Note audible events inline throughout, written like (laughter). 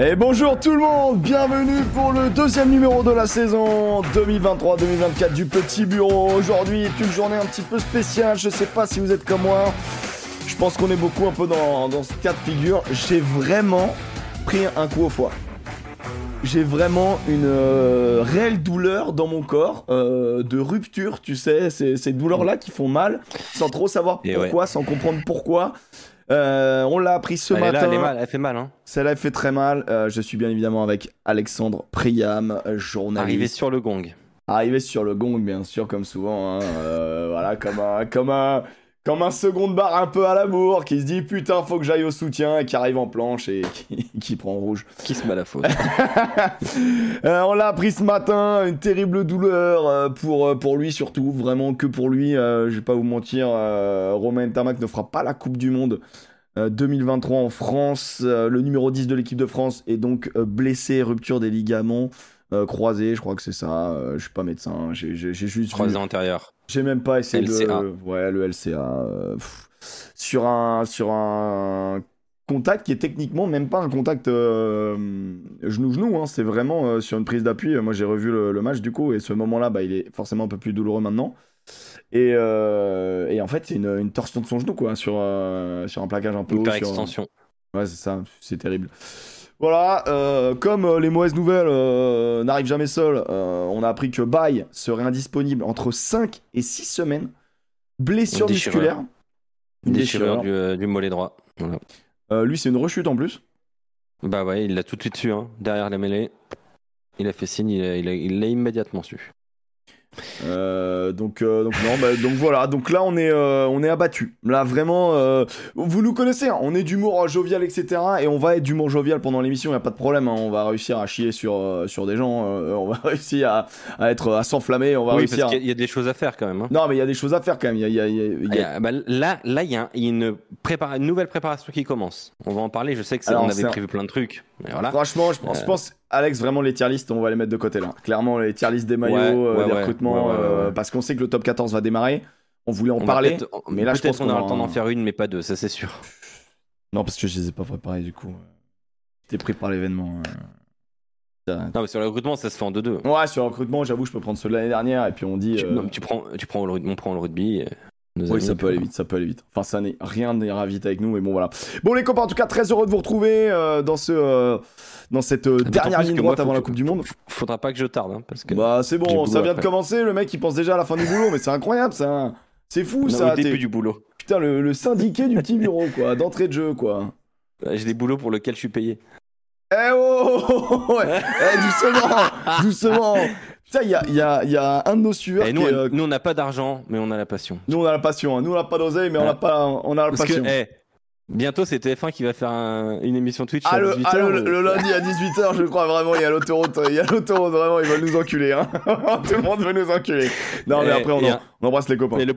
Et bonjour tout le monde, bienvenue pour le deuxième numéro de la saison 2023-2024 du Petit Bureau. Aujourd'hui est une journée un petit peu spéciale, je sais pas si vous êtes comme moi. Je pense qu'on est beaucoup un peu dans, dans ce cas de figure. J'ai vraiment pris un coup au foie. J'ai vraiment une euh, réelle douleur dans mon corps, euh, de rupture, tu sais, ces, ces douleurs-là qui font mal, sans trop savoir pourquoi, sans comprendre pourquoi. Euh, on l'a appris ce Elle est matin. là, elle, est mal, elle fait mal. Hein. Celle-là fait très mal. Euh, je suis bien évidemment avec Alexandre Priam, journaliste. Arrivé sur le gong. Arrivé sur le gong, bien sûr, comme souvent. hein. Euh, voilà, comme un, comme un, comme un second barre un peu à l'amour, qui se dit putain, faut que j'aille au soutien, et qui arrive en planche et (laughs) qui, qui prend rouge. Qui se met à la faute (laughs) Euh, on l'a appris ce matin, une terrible douleur euh, pour, euh, pour lui surtout, vraiment que pour lui. euh, je vais pas vous mentir, Romain Tamac ne fera pas la Coupe du Monde euh, 2023 en France. Le numéro 10 de l'équipe de France est donc blessé, rupture des ligaments euh, croisés, je crois que c'est ça. Euh, je suis pas médecin, j'ai juste vu- Croisé antérieur. j'ai même pas essayé LCA. de. Ouais, le LCA. euh, pff. sur un sur un contact qui est techniquement même pas un contact euh, genou-genou. Hein, c'est vraiment euh, sur une prise d'appui. Moi, j'ai revu le, le match du coup, et ce moment-là, bah, il est forcément un peu plus douloureux maintenant. Et, euh, et en fait, c'est une, une torsion de son genou, quoi, sur, euh, sur un plaquage un peu haut. Hyper sur- extension. Ouais, c'est ça, c'est terrible. Voilà, euh, comme euh, les mauvaises nouvelles euh, n'arrivent jamais seules, euh, on a appris que Bay serait indisponible entre 5 et 6 semaines. Blessure Une musculaire. Une Déchirure déchirure. du, du mollet droit. Voilà. Lui, c'est une rechute en plus. Bah ouais, il l'a tout de suite su, hein, derrière la mêlée. Il a fait signe, il l'a immédiatement su. Euh, donc, euh, donc, non, bah, donc voilà, donc là on est, euh, on est abattu. Là vraiment, vous nous connaissez, hein, on est d'humour jovial, etc. Et on va être d'humour jovial pendant l'émission, il a pas de problème. hein, on va réussir à chier sur, sur des gens, on va (laughs) réussir à, à être à s'enflammer, on va Oui, réussir. parce qu'il y a- il y a des choses à faire quand même. hein. Non, mais il y a des choses à faire quand même. Il y a, il y Ah, bah, là, là, il y a, une, prépara- une nouvelle préparation qui commence. On va en parler. Je sais que ça, Alors, on avait prévu plein de trucs. Mais voilà. Franchement, je pense, je pense, Alex, vraiment les tier lists, on va les mettre de côté là. Clairement, les tier lists des maillots, Ouais, euh, ouais, des ouais, recrutements, euh, parce qu'on sait que le top 14 va démarrer. On voulait en On parler. mais là, je pense qu'on aura le temps d'en en- faire une, mais pas deux, ça c'est sûr. (laughs) Non, parce que je les ai pas préparés du coup. J'étais pris par l'événement. euh. Non, mais sur le recrutement, ça se fait en 2-2. Ouais, sur le recrutement, j'avoue, je peux prendre ceux de l'année dernière et puis on dit. Tu, euh, non, tu prends, tu prends le, rugby- on prend le rugby. Euh, nos Oui, ça peut aller vite, ça peut aller vite. Enfin, ça n'est rien n'ira vite avec nous, mais bon, voilà. Bon, les copains, en tout cas, très heureux de vous retrouver euh, dans ce, euh, dans cette euh, dernière ligne droite moi, avant la Coupe du Monde. Faudra pas que je tarde, hein, parce que. Bah, c'est bon, ça vient de commencer. Le mec, il pense déjà à la fin du boulot, mais c'est incroyable, ça. C'est fou, Non, ça. au début du boulot. Putain, le, le syndiqué du petit bureau, quoi, d'entrée de jeu, quoi. Euh, J'ai des boulots pour lesquels je suis payé. Eh oh, oh, oh, oh, ouais. Eh, doucement, doucement. Il y a, il y, a, y a un de nos suiveurs Et qui nous, est, euh, nous, on n'a pas d'argent, mais on a la passion. Nous, on a la passion. hein. Nous, on n'a pas d'oseille, mais on a, pas, on a la Parce passion. que, eh, bientôt, c'est TF1 qui va faire un- une émission Twitch Ah, à le, 18h. ah, le- le lundi à 18h, je crois vraiment, il y a l'autoroute. Il y a l'autoroute, vraiment, ils veulent nous enculer. Hein. (laughs) Tout le monde veut nous enculer. Non, mais Eh, après, on, et en- un- on embrasse les copains. Le,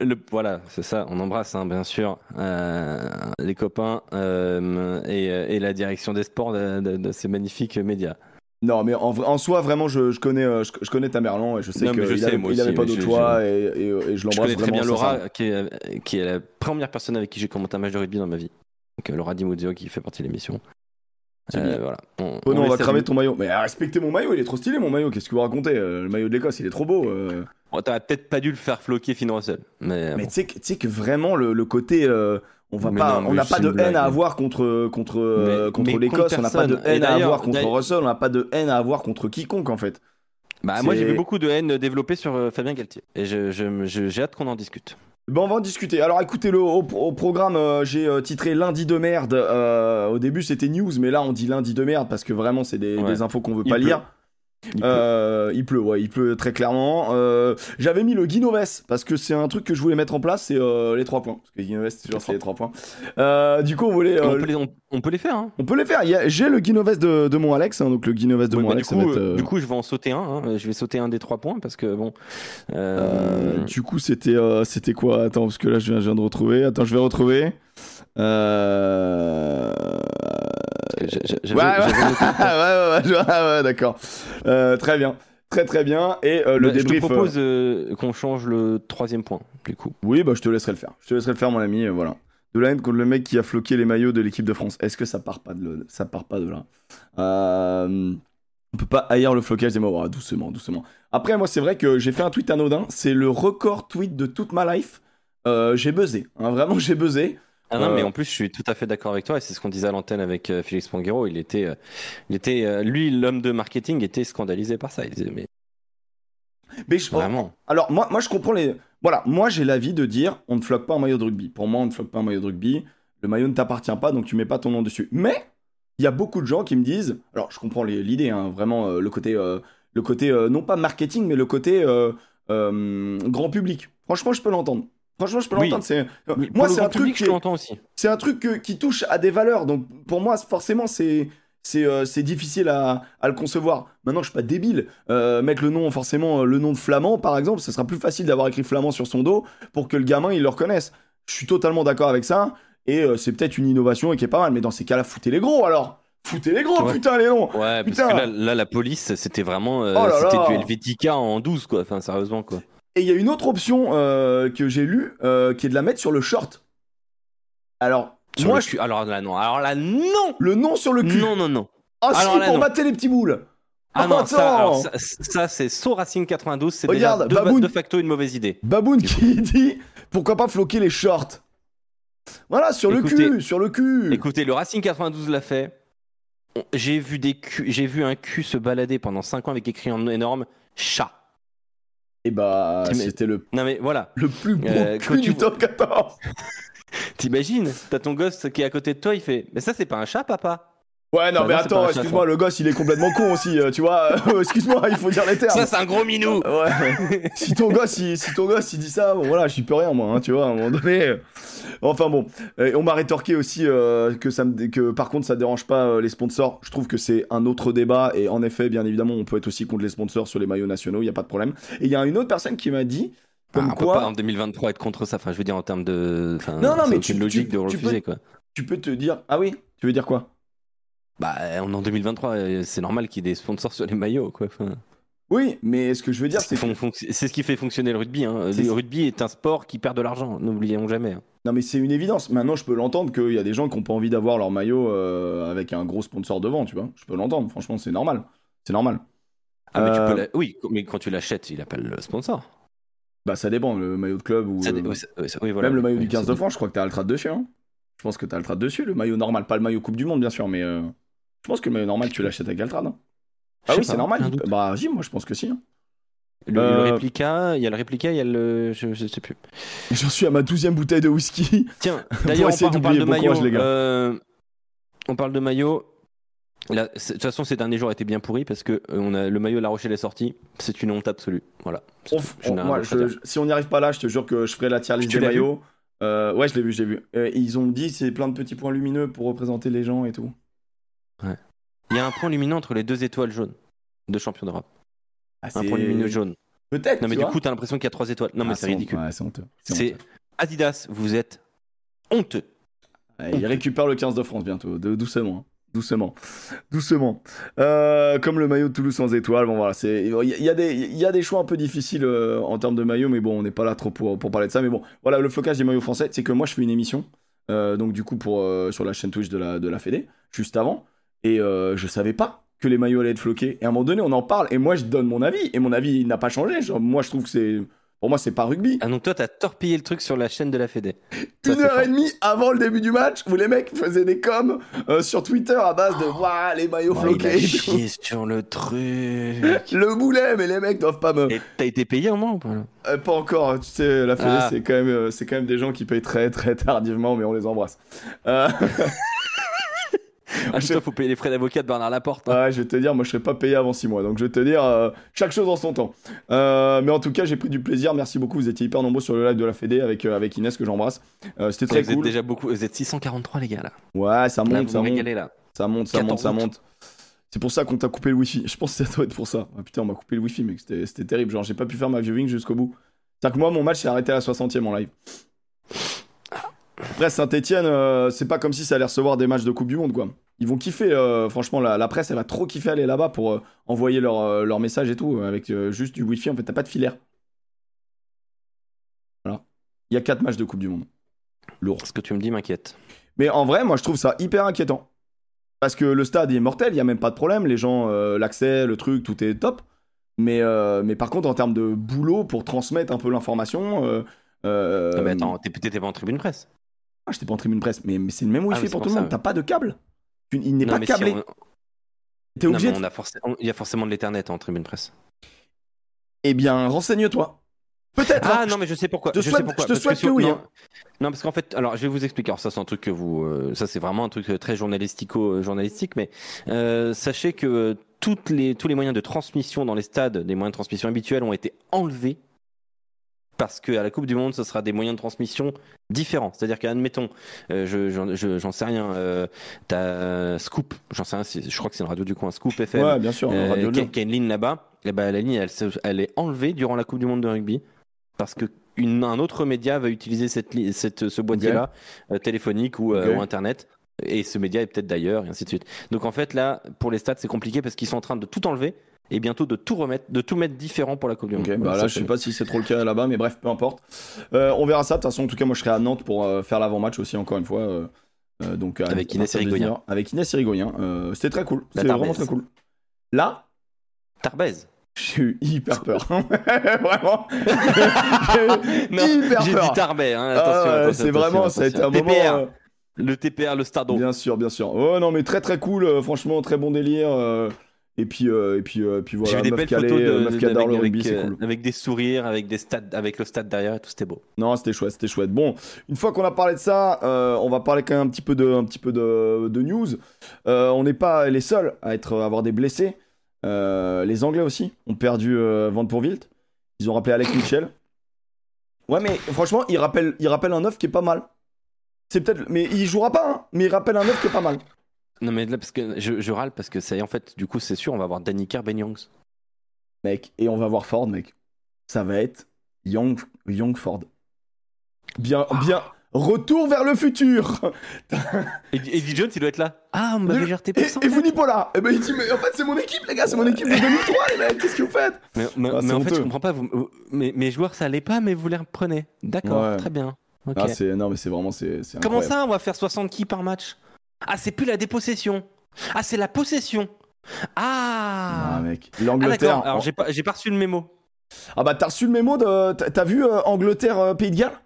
le- voilà, c'est ça. On embrasse, hein, bien sûr, euh, les copains euh, et, euh, et la direction des sports de, de- de ces magnifiques médias. Non, mais en, soi, vraiment, je, je connais, euh, je, je connais Tamerlan et je sais qu'il je sais, avait, moi il avait aussi, pas d'autre je- choix et, et, et je Je l'embrasse connais très vraiment. bien Laura, sincèrement. qui est, qui est la première personne avec qui j'ai commenté un match de rugby dans ma vie. Donc, euh, Laura Dimuzio, qui fait partie de l'émission. Euh, voilà. On, Oh non, on va cramer ton maillot. Mais respectez mon maillot, il est trop stylé mon maillot. Qu'est-ce que vous racontez Euh, Le maillot de l'Écosse, il est trop beau. euh. Bon, T'aurais peut-être pas dû le faire floquer Finn Russell. Mais, Mais bon. tu sais que, vraiment le, le côté, euh, on va Mais pas, non, on mais n'a pas de haine à avoir contre contre euh, contre l'Écosse. On n'a pas de haine à avoir contre Russell. On n'a pas de haine à avoir contre quiconque en fait. Bah, moi, j'ai vu beaucoup de haine développée sur euh, Fabien Galtier. Et je- je- je- j'ai hâte qu'on en discute. Ben on va en discuter. Alors écoutez-le, au, au programme, euh, j'ai euh, titré lundi de merde. Euh, au début c'était news, mais là on dit lundi de merde parce que vraiment c'est des, Ouais. des infos qu'on veut Il pas pleut. lire. Il Euh, il pleut, ouais, il pleut très clairement. Euh, J'avais mis le Guinoves parce que c'est un truc que je voulais mettre en place, c'est euh, les trois points. Parce que Guinoves, c'est toujours c'est les trois points. Euh, du coup, on voulait. on, peut les, on- on peut les faire. Hein. on peut les faire. J'ai le Guinoves de, de mon Alex, hein, donc le Guinoves de Ouais, mon bah, Alex. du, coup, être, euh, du coup, je vais en sauter un. hein. Je vais sauter un des trois points parce que bon. euh, euh, du coup, c'était euh, c'était quoi? Attends, parce que là, je viens, je viens de retrouver. Attends, je vais retrouver. Euh... parce que j'ai- j'ai- Ouais, ouais, ouais, ouais, ouais, ouais, ouais, d'accord. Euh, très bien. Très très bien. Et euh, le Bah, je te débrief. euh, propose euh, qu'on change le troisième point, du coup. Oui, bah je te laisserai le faire. Je te laisserai le faire, mon ami. euh, voilà. de la haine contre le mec qui a floqué les maillots de l'équipe de France. Est-ce que ça part pas de, ça part pas de là? Euh, On peut pas haïr le flocage des maillots. Ah, doucement, doucement. Après, moi, c'est vrai que j'ai fait un tweet anodin. C'est le record tweet de toute ma life. Euh, j'ai buzzé. Hein, vraiment, j'ai buzzé. Ah non, mais Euh, en plus, je suis tout à fait d'accord avec toi, et c'est ce qu'on disait à l'antenne avec euh, Félix Panguero. Il était, euh, il était euh, lui, l'homme de marketing, était scandalisé par ça. Il disait, mais mais je- vraiment. Alors, moi, moi, je comprends les. Voilà, moi, j'ai l'avis de dire on ne floque pas un maillot de rugby. Pour moi, on ne floque pas un maillot de rugby. Le maillot ne t'appartient pas, donc tu mets pas ton nom dessus. Mais, il y a beaucoup de gens qui me disent. Alors, je comprends l'idée, hein, vraiment, le côté, le côté non pas marketing, mais le côté grand public. Franchement, je peux l'entendre. Franchement, je peux Oui. l'entendre. C'est... Oui, Moi, c'est un truc. public, je l'entends aussi. c'est un truc que- qui touche à des valeurs. Donc pour moi, forcément, c'est c'est euh, c'est difficile à, à le concevoir. Maintenant, je suis pas débile. Euh, mettre le nom, forcément, euh, le nom de flamand, par exemple, ce sera plus facile d'avoir écrit flamand sur son dos pour que le gamin il le reconnaisse. Je suis totalement d'accord avec ça. Et euh, c'est peut-être une innovation et qui est pas mal. Mais dans ces cas-là, foutez les gros alors. Foutez les gros, Ouais. putain, les noms. Ouais, parce Putain. que là, là, la police, c'était vraiment, euh, Oh là c'était là. du Helvetica en 12, quoi. Enfin, sérieusement, quoi. Et il y a une autre option euh, que j'ai lue euh, qui est de la mettre sur le short. Alors, Sur moi, le je- cul. Alors là, non. Alors là, non. le nom sur le cul. Non, non, non. Ah si, là, pour mater les petits boules. Ah Oh, non, ça, attends. alors, ça, ça, c'est So Racing 92, c'est Regarde, déjà de, facto une mauvaise idée. Baboun qui dit pourquoi pas floquer les shorts. Voilà, sur le cul, sur le cul. Écoutez, le Racing 92 l'a fait. J'ai vu des j'ai vu un cul se balader pendant 5 ans avec écrit en énorme chat. Et bah, Tu mets- c'était le, Non mais voilà, le plus beau Euh, cul du vois- top 14. (laughs) t'imagines, t'as ton gosse qui est à côté de toi, il fait Mais ça c'est pas un chat, papa Ouais, non, Bah mais attends, excuse-moi, le gosse, il est complètement con aussi, euh, tu vois. (laughs) euh, excuse-moi, il faut dire les termes. Ça c'est un gros minou Ouais. (laughs) si ton gosse, il, si ton gosse, il dit ça, bon voilà, j'y peux rien moi, hein, tu vois, à un moment donné. euh. Enfin bon, on m'a rétorqué aussi euh, que ça me, que par contre ça dérange pas euh, les sponsors. Je trouve que c'est un autre débat et en effet, bien évidemment, on peut être aussi contre les sponsors sur les maillots nationaux, il y a pas de problème. Et il y a une autre personne qui m'a dit comme Ah, on peut quoi pas en 2023 être contre ça, enfin je veux dire en termes de. enfin, Non, non, mais tu- logique tu- de tu refuser peux- quoi. tu peux te dire ah oui, tu veux dire quoi? Bah on est en 2023, euh, c'est normal qu'il y ait des sponsors sur les maillots quoi. Enfin, Oui, mais ce que je veux dire, c'est c'est ce qui fait fonctionner le rugby. Hein. Le rugby est un sport qui perd de l'argent, n'oublions jamais. hein. Non mais c'est une évidence. Maintenant je peux l'entendre qu'il y a des gens qui n'ont pas envie d'avoir leur maillot euh, avec un gros sponsor devant, tu vois. Je peux l'entendre, franchement c'est normal. C'est normal. Ah, mais tu Euh, peux la- Oui, mais quand tu l'achètes, il appelle le sponsor. Bah ça dépend, le maillot de club ou Ça euh, oui, oui, voilà. même le maillot Oui, du 15 ça- de France, je crois que t'as Altrad dessus. Hein. Je pense que t'as Altrad dessus, le maillot normal, pas le maillot Coupe du Monde bien sûr, mais euh, je pense que le maillot normal tu l'achètes avec Altrad. hein. Ah oui, c'est normal. j'ai. Bah si, moi je pense que si. hein. Le, le Euh, réplica, il y a le réplica, il y a le. Je, je sais plus. J'en suis à ma douzième bouteille de whisky. Tiens, (laughs) d'ailleurs, on, parle de. Bon maillot. courage, les gars. euh, on parle de maillot. De toute façon, ces derniers jours étaient bien pourris parce que euh, on a, le maillot de La Rochelle est sorti. C'est une honte absolue. Voilà. On- on- moi, à je- je- si on n'y arrive pas là, je te jure que je ferai la tier list des maillots. Euh, ouais, je l'ai vu, je l'ai vu. Euh, ils ont dit c'est plein de petits points lumineux pour représenter les gens et tout. Il y a un point lumineux entre les deux étoiles jaunes de champion d'Europe. Ah, Un point lumineux jaune. Peut-être. Non, mais tu du coup, t'as l'impression qu'il y a trois étoiles. Non, mais Ah, c'est ridicule. Ouais, c'est. Adidas, vous êtes honteux. Ouais, il récupère le 15 de France bientôt, de- doucement. hein. Doucement, doucement. Euh, comme le maillot de Toulouse sans étoile. Bon voilà, c'est il y, a- y des il y a des choix un peu difficiles euh, en termes de maillot, mais bon, on n'est pas là trop pour, pour parler de ça. Mais bon, voilà, le flocage des maillots français, c'est que moi je fais une émission, euh, donc du coup pour sur la chaîne Twitch de la de la Fédé, juste avant, et euh, je savais pas que les maillots allaient être floqués. Et à un moment donné, on en parle, et moi je donne mon avis, et mon avis il n'a pas changé. Genre, moi je trouve que c'est pour moi c'est pas rugby. Ah, donc toi, t'as torpillé le truc sur la chaîne de la Fédé. Ça, Une heure et demie avant le début du match où les mecs faisaient des coms euh, sur Twitter à base de Waouh, les maillots Oh, il a floqués. chié sur le truc. (laughs) Le boulet, mais les mecs doivent pas me. Et t'as été payé au moins ou pas là? Euh, pas encore, tu sais, la Fédé, Ah. c'est quand, même, euh, c'est quand même des gens qui payent très très tardivement, mais on les embrasse. (laughs) (laughs) Ah, toi, faut payer les frais d'avocat de Bernard Laporte. hein. ouais, je vais te dire, moi je serais pas payé avant 6 mois, donc je vais te dire, euh, chaque chose en son temps. Euh, mais en tout cas, j'ai pris du plaisir, merci beaucoup, vous étiez hyper nombreux sur le live de la Fédé avec, euh, avec Inès que j'embrasse. C'était très vous êtes déjà beaucoup. Vous êtes 643 les gars là. Ouais, ça Là, monte, vous ça monte. régalez là. Ça monte, ça 14 monte, ça monte. C'est pour ça qu'on t'a coupé le wifi. Je pense que ça doit être pour ça. Ah, putain, on m'a coupé le wifi, mec. C'était c'était terrible. Genre, j'ai pas pu faire ma viewing jusqu'au bout. C'est-à-dire que moi, mon match s'est arrêté à la 60ème en live. Après, Saint-Etienne, c'est pas comme si ça allait recevoir des matchs de Coupe du Monde, quoi. Ils vont kiffer, euh, franchement, la, la presse, elle va trop kiffer aller là-bas pour euh, envoyer leur, euh, leur message et tout, euh, avec euh, juste du wifi. En fait, t'as pas de filaire. Voilà. Il y a 4 matchs de Coupe du Monde. Lourd. Ce que tu me dis m'inquiète. Mais en vrai, moi, je trouve ça hyper inquiétant. Parce que le stade est mortel, il n'y a même pas de problème. Les gens, euh, l'accès, le truc, tout est top. Mais, euh, mais par contre, en termes de boulot pour transmettre un peu l'information. Euh, euh, Non, mais attends, t'es- t'étais pas en tribune presse. Ah, j'étais pas en tribune presse, mais, mais c'est le même Ah, wifi mais pour c'est tout le pour monde. T'as pas de câble. Il n'est pas si câblé. on- T'es obligé de. on a il y a forcément de l'Ethernet en tribune presse. Eh bien, renseigne-toi. Peut-être. Ah hein. non, mais je sais pourquoi. je souhaite- sais pourquoi. je te Parce souhaite que oui, Non, hein. non, parce qu'en fait, alors je vais vous expliquer. Alors ça, c'est un truc que vous, euh, ça c'est vraiment un truc euh, très journalistico journalistique, mais euh, sachez que euh, toutes les tous les moyens de transmission dans les stades, des moyens de transmission habituels, ont été enlevés parce qu'à la Coupe du Monde, ce sera des moyens de transmission différents. C'est-à-dire qu'admettons, euh, je j'en je- j'en sais rien, euh, t'as euh, Scoop, j'en sais rien, je crois que c'est une radio du coin, Scoop FM. Ouais, bien sûr. Euh, Radio qui, a- Lyon. qui a une ligne là-bas, et ben la ligne elle, elle est enlevée durant la Coupe du Monde de rugby parce que une- un autre média va utiliser cette, cette ce boîtier-là euh, téléphonique ou, euh, ou internet et ce média est peut-être d'ailleurs et ainsi de suite. Donc en fait là pour les stats c'est compliqué parce qu'ils sont en train de tout enlever et bientôt de tout remettre, de tout mettre différent pour la Coupe du bah là, je sais pas si c'est trop le cas là-bas, mais bref, peu importe. Euh, on verra ça. De toute façon, en tout cas, moi, je serai à Nantes pour euh, faire l'avant-match aussi, encore une fois. euh, donc, Avec Inès Irigoyen. 19h. Avec Inès Irigoyen. C'était très cool. C'était vraiment très cool. Là, Tarbez. j'ai eu hyper peur. (laughs) (laughs) vraiment. (laughs) J'ai hyper j'ai peur. dit Tarbet. Hein, Ah, attention, c'est vraiment, attention, ça a été un moment. TPR, euh, Le TPR, le Stardom. Bien sûr, bien sûr. Oh non, mais très très cool. franchement, très bon délire. Et puis, euh, et puis, euh, puis J'ai voilà, vu des belles photos de, euh, de- avec, le rugby, avec, euh, cool. avec des sourires, avec des stades, avec le stade derrière, tout c'était beau. Non, c'était chouette, c'était chouette. Bon, une fois qu'on a parlé de ça, euh, on va parler quand même un petit peu de, un petit peu de, de news. On n'est pas les seuls à être, à avoir des blessés. Les Anglais aussi ont perdu Van Pourwilt. Ils ont rappelé Alex (coughs) Mitchell. Ouais, mais franchement, il rappelle, il rappelle un neuf qui est pas mal. C'est peut-être, mais il jouera pas, hein, mais il rappelle un neuf qui est pas mal. Non mais là parce que je, je râle parce que ça y est en fait du coup c'est sûr on va avoir Danny Kerr, Ben Youngs. Mec, et on va voir Ford, mec. Ça va être Young, Young Ford. Bien, bien. Retour vers le futur. (laughs) Et Eddie Jones il doit être là. Ah on m'avait géré Et, et vous n'y pas là Eh ben il dit mais en fait c'est mon équipe les gars, c'est mon équipe de 2003 les mecs, qu'est-ce que vous faites? Mais, mais- Ah, mais en fait je comprends pas. Vous, mes, mes joueurs ça allait pas mais vous les reprenez. D'accord Ouais. très bien. Ok. Ah c'est non mais c'est vraiment c'est c'est Comment ça on va faire 60 kills par match? Ah c'est plus la dépossession. Ah c'est la possession. Ah. Ah mec, Ah l'Angleterre. d'accord. Alors j'ai pas j'ai pas reçu le mémo. Ah bah t'as reçu le mémo de t'as vu euh, Angleterre euh, Pays de Galles?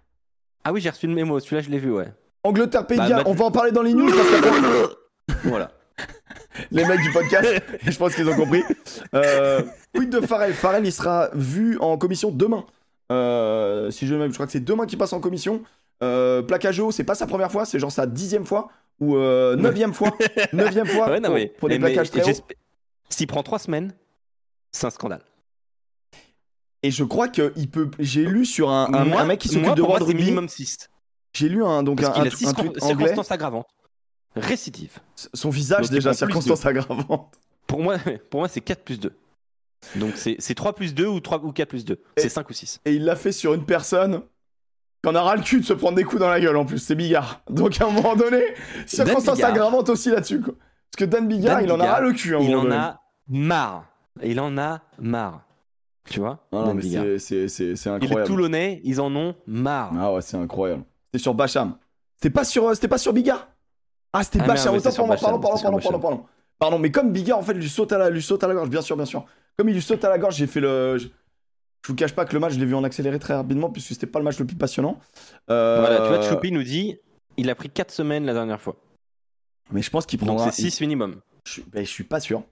Ah oui j'ai reçu le mémo. Celui-là je l'ai vu ouais. Angleterre Pays de Bah, Galles, on va en parler dans les news parce que (laughs) Voilà. (laughs) les mecs du podcast, je pense qu'ils ont compris. Euh, quid de Farrell? Farrell il sera vu en commission demain. Euh, si je me je crois que c'est demain qu'il passe en commission. Euh, haut, c'est pas sa première fois, c'est genre sa dixième fois ou euh, neuvième fois, (laughs) neuvième fois Ouais, non, pour, mais, pour des mais- plaquages mais très hauts. S'il prend trois semaines, c'est un scandale. Et je crois que il peut. J'ai lu sur un, un, Moi- un mec qui s'occupe de World Rugby. minimum 6. J'ai lu un donc Parce un, a 6 un tweet anglais. circonstances aggravantes. Récidive. Son visage Donc, déjà circonstance aggravante. Pour moi, pour moi c'est 4 plus 2. Donc c'est c'est 3 plus 2 ou 3 ou 4 plus 2. Et- C'est 5 ou 6. Et il l'a fait sur une personne qu'on a ras le cul de se prendre des coups dans la gueule en plus. C'est Bigard. Donc à un moment donné, (laughs) circonstance aggravante aussi là-dessus. quoi. Parce que Dan Bigard, Dan il en a Bigard, ras le cul. à un Il moment en donné. a marre. Il en a marre. Tu vois Ah non, mais c'est- c'est c'est- c'est Et les. Toulonnais, ils en ont marre. Ah ouais, c'est incroyable. C'était sur Bacham. C'était pas sur, euh, c'était pas sur Bigard Ah, c'était Ah, Bacham. Autant pardon, pardon, Bacham, pardon, pardon, pardon. Pardon, mais comme Bigard, en fait, lui saute à la, lui saute à la gorge, bien sûr, bien sûr. Comme il lui saute à la gorge, j'ai fait le. Je, vous cache pas que le match, je l'ai vu en accéléré très rapidement, puisque c'était pas le match le plus passionnant. Euh, Voilà, tu vois, Choupi nous dit il a pris 4 semaines la dernière fois. Mais je pense qu'il Donc prendra. c'est 6 minimum. Je, suis- ben, je suis pas sûr.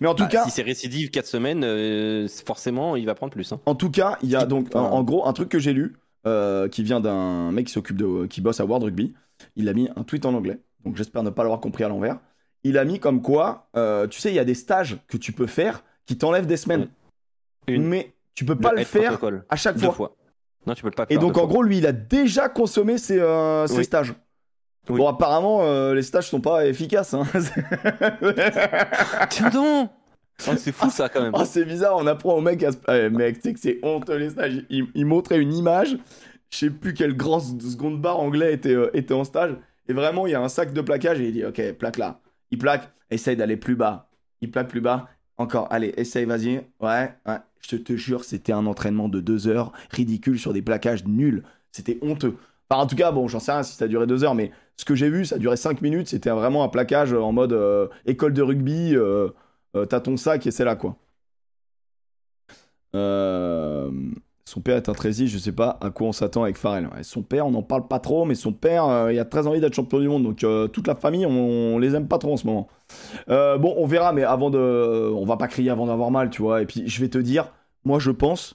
Mais en tout Bah, cas, Si c'est récidive 4 semaines, euh, forcément, il va prendre plus. hein. En tout cas, il y a donc en, gros un truc que j'ai lu euh, qui vient d'un mec qui s'occupe de qui bosse à World Rugby. Il a mis un tweet en anglais, donc j'espère ne pas l'avoir compris à l'envers. Il a mis comme quoi, euh, tu sais, il y a des stages que tu peux faire qui t'enlèvent des semaines, Une. mais tu peux pas le, faire à chaque fois. fois. Non, tu peux pas Et donc en fois. gros, lui, il a déjà consommé ses, euh, ses Oui. stages. Oui. Bon, apparemment, euh, les stages sont pas efficaces. Hein. Tiens donc Oh, C'est fou ça quand même. Oh, c'est bizarre, on apprend au mec à se... Eh, mec, tu sais que c'est honteux les stages. Il, il montrait une image, je sais plus quel grand seconde bar anglais était, euh, était en stage. Et vraiment, il y a un sac de plaquage et il dit Ok, plaque là. Il plaque, essaye d'aller plus bas. Il plaque plus bas. Encore, allez, essaye, vas-y. Ouais, ouais. Je te, jure, c'était un entraînement de deux heures, ridicule, sur des plaquages nuls. C'était honteux. Enfin, en tout cas, bon, j'en sais rien si ça a duré deux heures, mais ce que j'ai vu, ça duré cinq minutes. C'était vraiment un plaquage en mode euh, école de rugby. euh, euh, T'as ton sac et c'est là, quoi. Son père est un Trési, je sais pas à quoi on s'attend avec Farrell. Son père, on n'en parle pas trop, mais son père, euh, il a très envie d'être champion du monde. Donc euh, toute la famille, on, les aime pas trop en ce moment. Euh, bon, on verra, mais avant de. On va pas crier avant d'avoir mal, tu vois. Et puis je vais te dire, moi je pense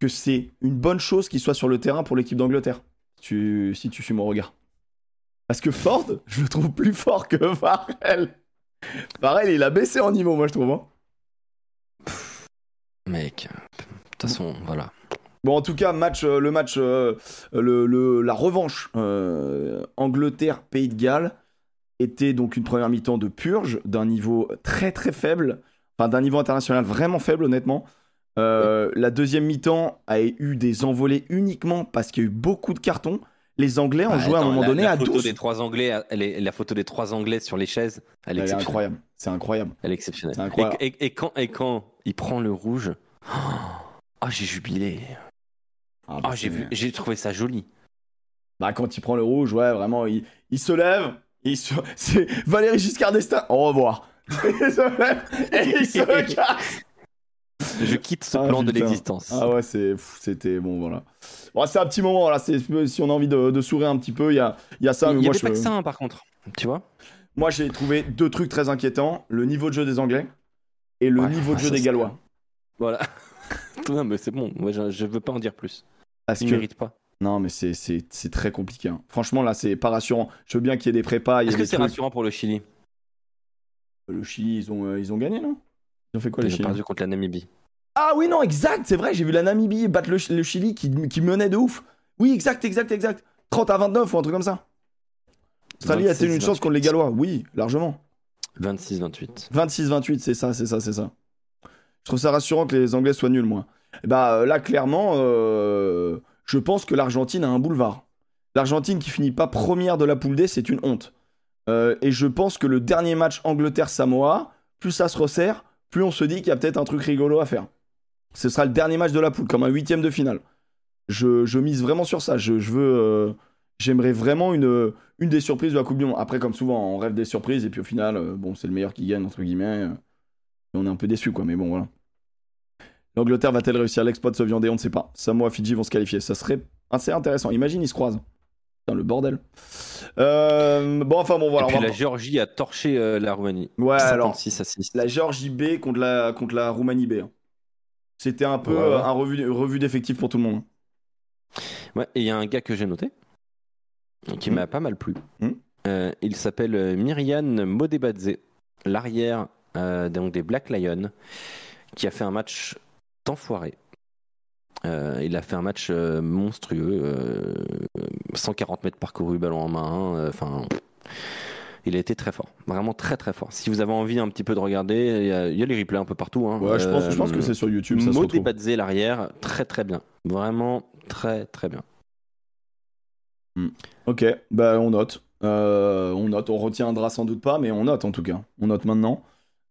que c'est une bonne chose qu'il soit sur le terrain pour l'équipe d'Angleterre. Si tu suis mon regard. Parce que Ford, je le trouve plus fort que Farrell. Farrell, il a baissé en niveau, moi je trouve. hein. Mec, de toute façon, voilà. Bon, en tout cas, match, euh, le match, euh, le, le- la revanche euh, Angleterre-Pays de Galles était donc une première mi-temps de purge d'un niveau très très faible, enfin d'un niveau international vraiment faible honnêtement. Euh, La deuxième mi-temps a eu des envolées uniquement parce qu'il y a eu beaucoup de cartons. Les Anglais ont Bah, joué à un moment la- donné la à photo 12. Des trois anglais, elle est- la photo des trois anglais sur les chaises, elle est Elle est incroyable, c'est incroyable. Elle est exceptionnelle. Incroyable. Et, et- et quand, et quand il prend le rouge, ah (gasps) j'ai jubilé. Ah, bah, Ah j'ai vu, j'ai trouvé ça joli. Bah, quand il prend le rouge, ouais, vraiment, il, il se lève. Il se... (laughs) C'est Valéry Giscard d'Estaing. Au revoir. (laughs) il se lève et il se (laughs) casse. Je quitte ce Ah, plan de l'existence. Ah ouais, c'était bon, voilà. Bon, c'est un petit moment, là. Si on a envie de, de sourire un petit peu, il y a, il y a ça. il mais y moi, avait je- pas que ça hein, par contre, tu vois. moi, j'ai trouvé deux trucs très inquiétants le niveau de jeu des Anglais et le Ouais, niveau de jeu des Gallois. Voilà. non mais c'est bon, moi je, je veux pas en dire plus. Parce Il que. mérite pas. Non, mais c'est, c'est, c'est très compliqué. hein. Franchement, là, c'est pas rassurant. Je veux bien qu'il y ait des prépas. Est-ce que c'est rassurant pour le Chili? Le Chili, ils ont, euh, ils ont gagné, non? Ils ont fait quoi, les Ils ont perdu contre la Namibie. Ah oui, non, exact, c'est vrai, j'ai vu la Namibie battre le, le Chili qui, qui menait de ouf. Oui, exact, exact, exact. 30 à 29 ou un truc comme ça. Australie a-t-elle une 26, chance contre les Gallois Oui, largement. 26-28. 26-28, c'est ça, c'est ça, c'est ça. Je trouve ça rassurant que les Anglais soient nuls, moi. Bah là, clairement, euh, je pense que l'Argentine a un boulevard. L'Argentine qui finit pas première de la poule D, c'est une honte. Euh, et je pense que le dernier match Angleterre-Samoa, plus ça se resserre, plus on se dit qu'il y a peut-être un truc rigolo à faire. Ce sera le dernier match de la poule, comme un huitième de finale. Je, je mise vraiment sur ça. Je, je veux, j'aimerais vraiment une, une des surprises de la Coupe du Monde. Après, comme souvent, on rêve des surprises et puis au final, bon, c'est le meilleur qui gagne entre guillemets. et on est un peu déçu, quoi. Mais bon, voilà. L'Angleterre va-t-elle réussir l'exploit de se viander On ne sait pas. Samoa, Fidji vont se qualifier. Ça serait assez intéressant. Imagine, ils se croisent. Putain, le bordel. Euh, bon, enfin, bon, voilà. Et puis on va- la Géorgie a torché euh, la Roumanie. Ouais, alors, 56 à 6. la Géorgie B contre la, contre la Roumanie B. hein. C'était un peu Ouais, ouais. un revue, revue d'effectifs pour tout le monde. Ouais, et il y a un gars que j'ai noté qui Hmm. m'a pas mal plu. Hmm. Euh, il s'appelle Myriam Modebadze, l'arrière donc des Black Lions, qui a fait un match d'enfoiré. Euh, il a fait un match euh, monstrueux, euh, 140 mètres parcourus, ballon en main. euh, Enfin, il a été très fort, vraiment très très fort. Si vous avez envie un petit peu de regarder, il y a, il y a les replays un peu partout. hein. Ouais, je pense, je pense Euh, que c'est sur YouTube. Ça se. Modebadze, l'arrière, très très bien, vraiment très très bien. Ok, bah on note. Euh, on note, on retiendra sans doute pas, mais on note en tout cas. On note maintenant.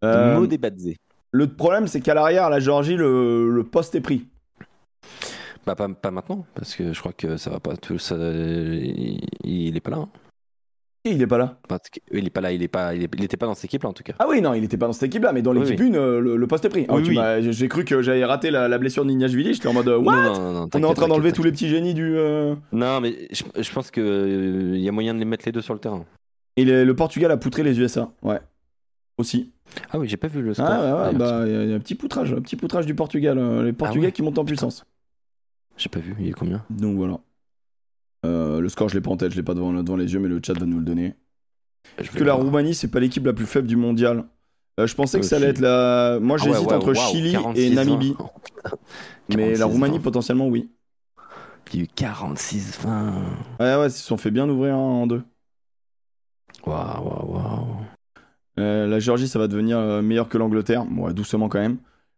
Euh, Modebadze. Le problème, c'est qu'à l'arrière, la Géorgie, le, le poste est pris. Bah, pas, pas maintenant, parce que je crois que ça va pas tout. Ça, il, il est pas là. hein. Il est pas là. Il est pas là, il est pas, il, est- il était pas dans cette équipe là en tout cas. Ah oui, non, il était pas dans cette équipe-là, mais dans l'équipe oui. 1, euh, le, le poste est pris. Ah, Oui, J'ai cru que j'avais raté la, la blessure de Nignashvili. J'étais en mode, what? non, non, non, On est en train d'enlever tous les petits génies du. euh. Non, mais je, je pense que euh, y a moyen de les mettre les deux sur le terrain. Et le, le Portugal a poutré les USA. Ouais. Aussi. Ah oui, j'ai pas vu le score. Ah ouais, ouais, d'ailleurs. bah, il y, a- un petit poutrage, un petit poutrage du Portugal. euh, les Portugais Ah ouais. qui montent en puissance. J'ai pas vu. Il est combien? Donc voilà. Euh, le score, je l'ai pas en tête, je l'ai pas devant, devant les yeux, mais le chat va nous le donner. Parce que la voir. Roumanie, c'est pas l'équipe la plus faible du mondial. Euh, je pensais que ça allait être la. Moi, Ah ouais, j'hésite ouais, entre Chili 46, et Namibie. 20. Mais la 46, Roumanie, 20. potentiellement, oui. Il y a eu 46, 20. Ouais, ouais, ils se sont fait bien ouvrir en deux. Waouh, waouh, waouh. Euh, la Géorgie, ça va devenir euh, meilleur que l'Angleterre. Bon, ouais, doucement quand même.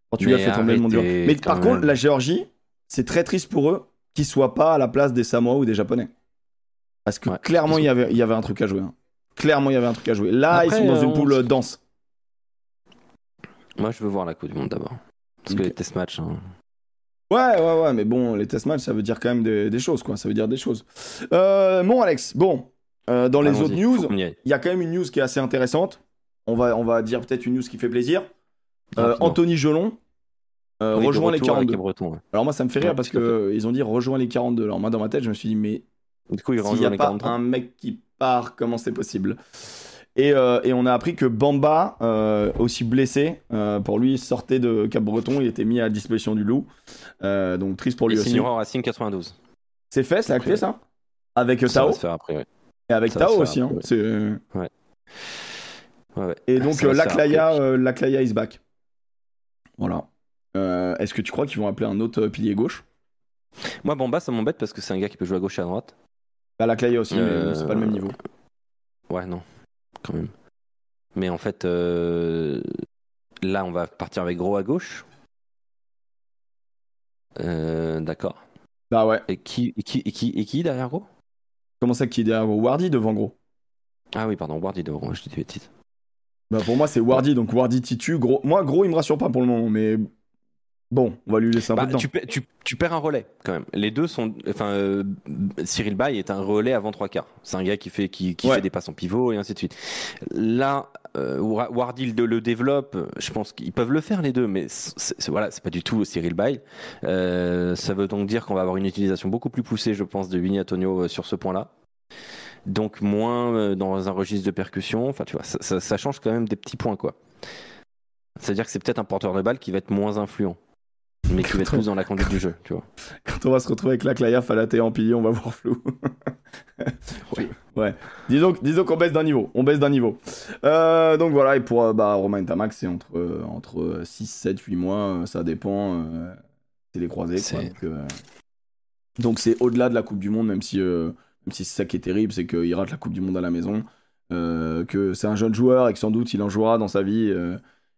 Portugal Mais fait trembler le monde. arrêtez, Mais quand par contre, même. la Géorgie, c'est très triste pour eux qu'ils soient pas à la place des Samoa ou des Japonais. Parce que Ouais, clairement, ils il y, avait, il y avait un truc à jouer. hein. Clairement, il y avait un truc à jouer. Là, Après, ils sont dans euh, une on poule se- euh, dense. Moi, je veux voir la Coupe du Monde d'abord. Parce Ok. que les test matchs. hein. Ouais, ouais, ouais, mais bon, les test matchs, ça veut dire quand même des, des choses, quoi. Ça veut dire des choses. Euh, mon Alex, bon, euh, dans les Allons-y, autres news, faut qu'on y aille. il y a quand même une news qui est assez intéressante. On va, on va dire peut-être une news qui fait plaisir. Euh. Anthony Gelon euh, Oui, rejoint les retour avec 42. les Bretons, ouais. Alors moi, ça me fait rire Ouais, parce tout à que ils ont dit rejoint les 42. Alors moi, dans ma tête, je me suis dit, mais Du coup, il n'y a les pas 43. un mec qui part, comment c'est possible? Et, euh, et on a appris que Bamba, euh, aussi blessé, pour lui, sortait de Cap-Breton, il était mis à disposition du Loup. Donc triste pour lui aussi. signera Racing 92. C'est fait, c'est acté ça? Avec Ça Tao? va se faire après, ouais. et avec ça Tao aussi. hein. après. C'est- Ouais, ouais. Et donc Ça euh, faire Laclaya, après. euh, Laclaya is back. Voilà. Euh, Est-ce que tu crois qu'ils vont appeler un autre euh, pilier gauche? Moi, Bamba, ça m'embête parce que c'est un gars qui peut jouer à gauche et à droite. Bah Laclaya aussi, mais Euh, c'est pas le même niveau. Ouais, non, quand même. Mais en fait, euh, là, on va partir avec Gros à gauche. Euh, D'accord. Bah ouais. Et qui, et qui, et qui, et qui derrière Gros? Comment ça qui est derrière gros Wardy devant gros? Ah oui, pardon, Wardy devant, je dis des bêtises. Bah pour moi c'est Wardy, donc Wardy titu. Gros... Moi gros il me rassure pas pour le moment, mais bon, on va lui laisser un Bah, peu de temps. tu, tu- tu perds un relais quand même. Les deux sont. Enfin, euh, Cyril Bay est un relais avant trois quarts. C'est un gars qui fait qui, qui Ouais. fait des passes en pivot et ainsi de suite. Là, euh, Wa- Wardy le, développe. Je pense qu'ils peuvent le faire les deux, mais c'est, c'est- voilà, c'est pas du tout Cyril Bay. Euh, ça veut donc dire qu'on va avoir une utilisation beaucoup plus poussée, je pense, de Vinny Antonio euh, sur ce point-là. Donc moins euh, dans un registre de percussion. Enfin, tu vois, ça, ça- ça change quand même des petits points, quoi. C'est-à-dire que c'est peut-être un porteur de balle qui va être moins influent, mais qui va être plus dans la conduite du jeu, tu vois. (laughs) Quand on va se retrouver avec Laclaya, Falaté en pilier, on va voir flou. Oui. (laughs) Ouais. (laughs) Disons, disons qu'on baisse d'un niveau. On baisse d'un niveau. Euh, donc voilà, et pour euh, bah, Romain Tamax, c'est entre, entre 6, 7, 8 mois, ça dépend. euh, c'est les croisés. quoi. Donc, euh, c'est au-delà de la Coupe du Monde, même si, même si c'est ça qui est terrible, c'est qu'il rate la Coupe du Monde à la maison. euh, que c'est un jeune joueur et que sans doute il en jouera dans sa vie. euh,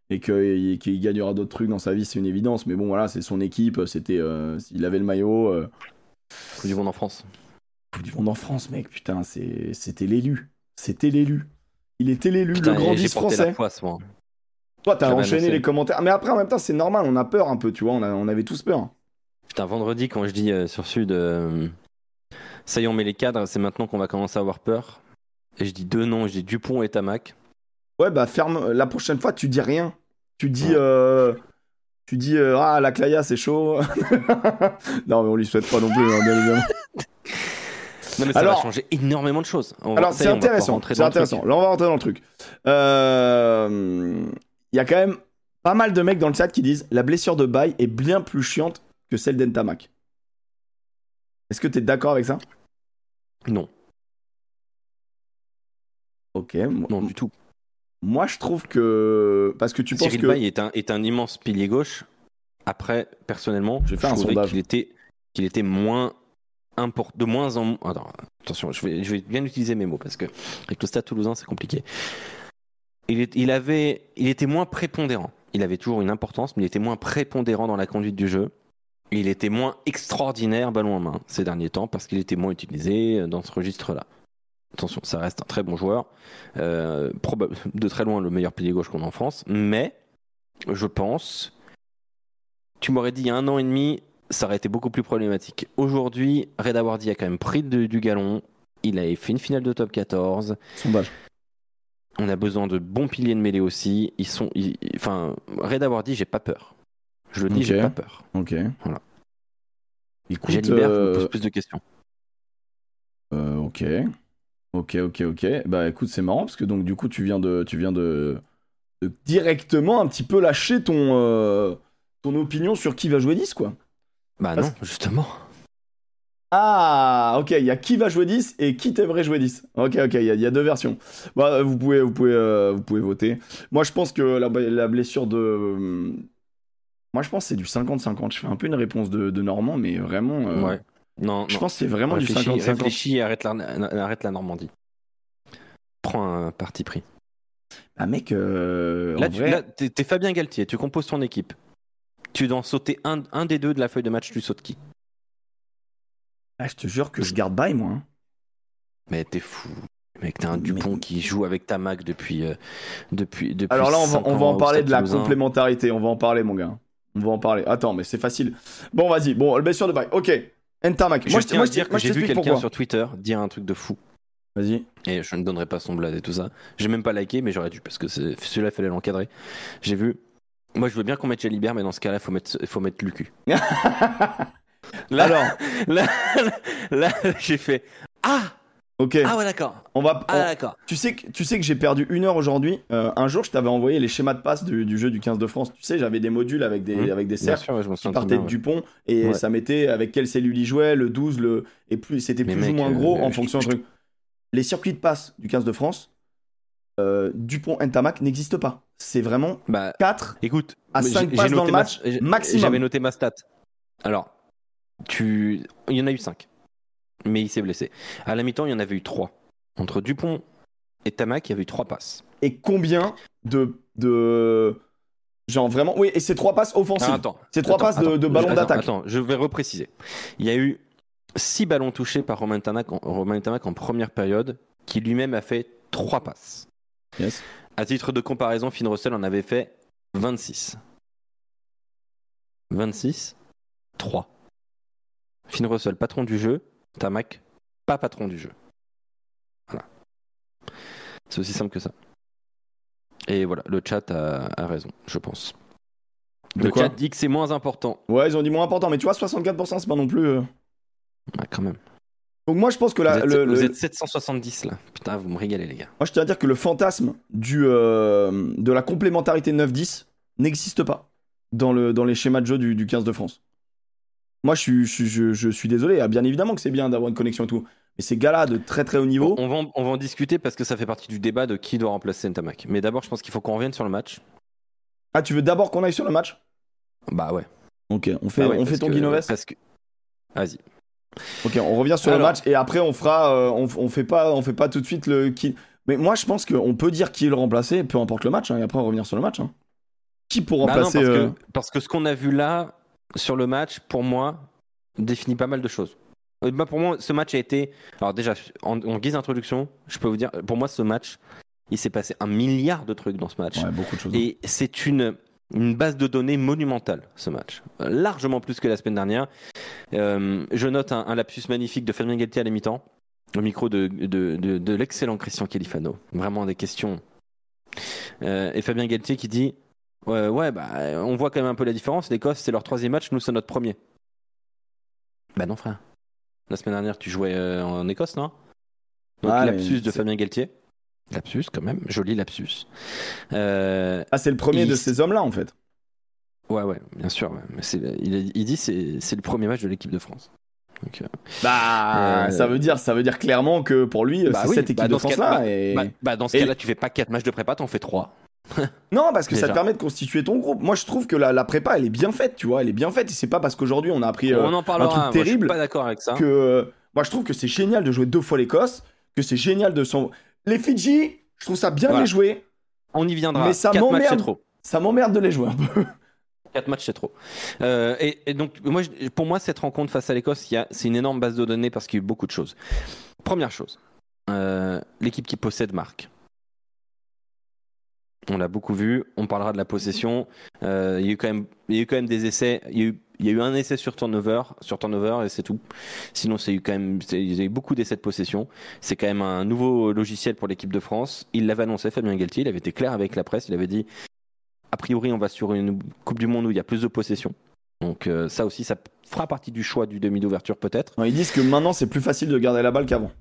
et que- qu'il gagnera d'autres trucs dans sa vie, c'est une évidence. Mais bon, voilà, c'est son équipe. C'était, euh, il avait le maillot. Coupe du monde en France. Coupe du monde en France, mec, putain, c'est- c'était l'élu. C'était l'élu. Il était l'élu, le grand et j'ai 10 porté français. la poisse, moi. Toi, t'as enchaîné les commentaires. Mais après, en même temps, c'est normal, on a peur un peu, tu vois, on, a- on avait tous peur. Putain, vendredi, quand je dis euh, sur Sud, euh, ça y est, on met les cadres, c'est maintenant qu'on va commencer à avoir peur. Et je dis deux noms, je dis Dupont et Tamac. Ouais, bah, ferme. La prochaine fois, tu dis rien. Tu dis. Ouais. euh, Tu dis, euh, ah, la Claya, c'est chaud. (laughs) non, mais on lui souhaite pas non plus, hein, bien évidemment. Non, mais ça Alors- va changer énormément de choses. On Alors, c'est intéressant. C'est intéressant. Là, on va rentrer dans le truc. Euh, Il y a quand même pas mal de mecs dans le chat qui disent la blessure de Baye est bien plus chiante que celle d'Entamac. Est-ce que tu es d'accord avec ça? Non, Ok. non, du tout. Moi, je trouve que. Parce que tu penses Cyril que. Bay est un, est un immense pilier gauche. Après, personnellement, Je un trouvais qu'il était, qu'il était moins import- de moins en Attends, attention, je vais, je vais bien utiliser mes mots parce que avec le Stade Toulousain, c'est compliqué. Il, est- il avait, il était moins prépondérant. Il avait toujours une importance, mais il était moins prépondérant dans la conduite du jeu. Il était moins extraordinaire ballon en main ces derniers temps parce qu'il était moins utilisé euh, dans ce registre-là. Attention, ça reste un très bon joueur, euh, de très loin le meilleur pilier gauche qu'on a en France, mais je pense, tu m'aurais dit il y a un an et demi, ça aurait été beaucoup plus problématique. Aujourd'hui, Reda Wardy a quand même pris de- du galon, il a fait une finale de top 14, Sondage. on a besoin de bons piliers de mêlée aussi, ils sont, ils- enfin, Reda Wardy, j'ai pas peur. Je le dis, j'ai pas peur. Ok. Voilà. Écoute, Jalibert, je me euh, pose plus de questions. euh, ok. Ok, ok, ok. Bah écoute, c'est marrant parce que donc du coup, tu viens de, tu viens de, de directement un petit peu lâcher ton, euh, ton opinion sur qui va jouer 10, quoi. Bah parce- non, justement. Ah, ok, il y a qui va jouer 10 et qui t'aimerait jouer 10. Ok, ok, il y, a- il y a deux versions. Bah, vous pouvez, vous pouvez, euh, vous pouvez voter. Moi, je pense que la, la blessure de. Moi, je pense que c'est du 50-50. Je fais un peu une réponse de, de Normand, mais vraiment. euh, Ouais. Non, Je non. pense que c'est vraiment du réfléchis, 50-50. réfléchis et arrête la, arrête la Normandie. Prends un parti pris. Ah, mec, euh, Là, tu, t'es, Fabien Galtier, tu composes ton équipe. Tu dois en sauter un, un des deux de la feuille de match, tu sautes qui? Ah, je te jure que je garde bail, moi. hein. Mais t'es fou. Mec, t'as un Mais- Dupont qui joue avec ta Mac depuis, euh, depuis, depuis. Alors là, on va, on va en parler de la complémentarité. On va en parler, mon gars. On va en parler. Attends, mais c'est facile. Bon, vas-y. Bon, le blessure de bail. Ok. Ntamak. Je Moi, tiens moi, à dire que j'ai vu quelqu'un sur Twitter dire un truc de fou. Vas-y. Et je ne donnerai pas son blaze et tout ça. J'ai même pas liké, mais j'aurais dû parce que celui-là, il fallait l'encadrer. J'ai vu. Moi, je veux bien qu'on mette Jalibert, mais dans ce cas-là, il faut mettre, faut mettre Lucu. (laughs) (laughs) Là, Alors, là, là, j'ai fait ok. Ah ouais, d'accord. On va. Ah on- d'accord. Tu sais que, tu sais que j'ai perdu une heure aujourd'hui. Euh, un jour, je t'avais envoyé les schémas de passe du, du jeu du 15 de France. Tu sais, j'avais des modules avec des, Mhm. avec des cercles sûr, ouais, je m'en qui partaient bien, de ouais. Dupont et Ouais. ça mettait avec quelle cellule il jouait, le 12, le. Et plus, c'était plus ou moins euh, gros en je- fonction du je- truc. Les circuits de passe du 15 de France, euh, Dupont Ntamak n'existent pas. C'est vraiment Bah, 4 écoute, à j'ai- 5 j'ai passes dans le ma- match maximum. J'avais noté ma stat. Alors, tu, il y en a eu 5. Mais il s'est blessé. À la mi-temps, il y en avait eu 3. Entre Dupont et Tamac, il y avait eu 3 passes. Et combien de. de... Genre vraiment. Oui, et c'est 3 passes offensives. Ah, attends. C'est trois Attends, passes de- attends. de ballon d'attaque. Attends, je vais repréciser. Il y a eu 6 ballons touchés par Romain Tamac en, Romain Tamac en première période, qui lui-même a fait 3 passes. Yes. À titre de comparaison, Finn Russell en avait fait 26. 26, 3. Finn Russell, patron du jeu. Tamac, pas patron du jeu. Voilà. C'est aussi simple que ça. Et voilà, le chat a, a raison, je pense. De le chat dit que c'est moins important. Ouais, ils ont dit moins important, mais tu vois, 64%, c'est pas non plus. euh. Ouais, quand même. Donc moi, je pense que Vous, la, êtes, le, vous le- êtes 770 là. Putain, vous me régalez, les gars. moi, je tiens à dire que le fantasme du, euh, de la complémentarité 9-10 n'existe pas dans, le, dans les schémas de jeu du, du 15 de France. Moi, je suis, je, suis- je, je suis désolé. ah, Bien évidemment que c'est bien d'avoir une connexion et tout. Mais ces gars-là de très très haut niveau. On va, en, on va en discuter parce que ça fait partie du débat de qui doit remplacer Ntamak. Mais d'abord, je pense qu'il faut qu'on revienne sur le match. Ah, tu veux d'abord qu'on aille sur le match? Bah ouais. Ok, on fait, Bah ouais, on fait ton Guinoves Parce que. Vas-y. Ok, on revient sur le match et après on fera, euh, on, on fait pas, on fait pas tout de suite le qui. Mais moi je pense qu'on peut dire qui est le remplacer, peu importe le match, hein, et après on revenir sur le match. hein. Qui pour Bah non, remplacer parce, euh, que, parce que ce qu'on a vu là, sur le match, pour moi, définit pas mal de choses. Euh, bah, pour moi, ce match a été. Alors, déjà, en, en guise d'introduction, je peux vous dire, pour moi, ce match, il s'est passé un milliard de trucs dans ce match. Ouais, beaucoup de choses. Et c'est une, une base de données monumentale, ce match. Largement plus que la semaine dernière. Euh, je note un, un lapsus magnifique de Fabien Galtier à la mi-temps, au micro de, de, de, de l'excellent Christian Califano. Vraiment des questions. Euh, et Fabien Galtier qui dit Ouais, ouais bah, on voit quand même un peu la différence. L'Écosse, c'est leur troisième match, nous, c'est notre premier. Bah non, frère. La semaine dernière, tu jouais euh, en Écosse, non? Donc, Ah, lapsus de Fabien Galtier. Lapsus, quand même. Joli lapsus. Euh, Ah, c'est le premier il- de ces hommes-là en fait. Ouais, ouais, bien sûr. ouais. Mais c'est- il, dit c'est c'est le premier match de l'équipe de France. Donc, euh, Bah, ça veut dire, ça veut dire clairement que pour lui, Bah c'est oui, cette équipe bah, de dans ce France cas- là. et... bah, bah, dans ce Et- cas-là, tu fais pas 4 matchs de prépa, t'en fais 3. (laughs) Non, parce que ça te permet de constituer ton groupe. Moi, je trouve que la, la prépa, elle est bien faite, tu vois, elle est bien faite. Et c'est pas parce qu'aujourd'hui on a appris euh, on en parlera. truc moi, je suis terrible pas d'accord avec ça. que. euh, Moi, je trouve que c'est génial de jouer deux fois l'Écosse, que c'est génial de son. Les Fidji, je trouve ça bien de les jouer. On y viendra. Mais ça 4 matchs, m'emmerde. trop. Ça m'emmerde de les jouer un peu. (laughs) 4 matchs, c'est trop. Euh, et, et donc, moi, je- pour moi, cette rencontre face à l'Écosse, c'est une énorme base de données parce qu'il y a eu beaucoup de choses. Première chose, euh, l'équipe qui possède marque. On l'a beaucoup vu. On parlera de la possession. Euh, il, y a eu quand même, des essais. Il y a eu, un essai sur turnover, turnover et c'est tout. Sinon, c'est eu quand même, il y a eu beaucoup d'essais de possession. C'est quand même un nouveau logiciel pour l'équipe de France. Il l'avait annoncé, Fabien Galtier. Il avait été clair avec la presse. Il avait dit a priori, on va sur une Coupe du Monde où il y a plus de possession. Donc euh, ça aussi, ça fera partie du choix du demi d'ouverture peut-être. Ils disent que maintenant c'est plus facile de garder la balle qu'avant.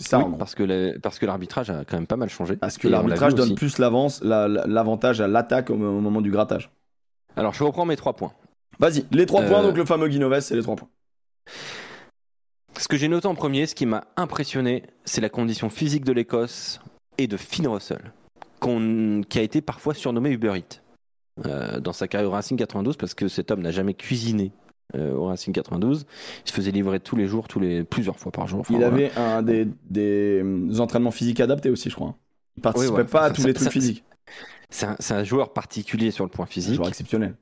C'est ça, Oui, parce que parce que l'arbitrage a quand même pas mal changé. Parce que l'arbitrage donne aussi. plus l'avance, la- la- l'avantage à l'attaque au, au moment du grattage. Alors je reprends mes trois points. Vas-y, les trois Euh, points, donc le fameux Guinoves, c'est les trois points. Ce que j'ai noté en premier, ce qui m'a impressionné, c'est la condition physique de l'Écosse et de Finn Russell, qui a été parfois surnommé Uber Eats euh, dans sa carrière au Racing 92, parce que cet homme n'a jamais cuisiné euh, au Racing 92. Il se faisait livrer tous les jours, tous les plusieurs fois par jour. Enfin, Il voilà. avait un des, des euh, entraînements physiques adaptés aussi, je crois. Il participait ouais. pas à tous les trucs physiques. C'est un, un joueur particulier sur le point Un physique. joueur exceptionnel.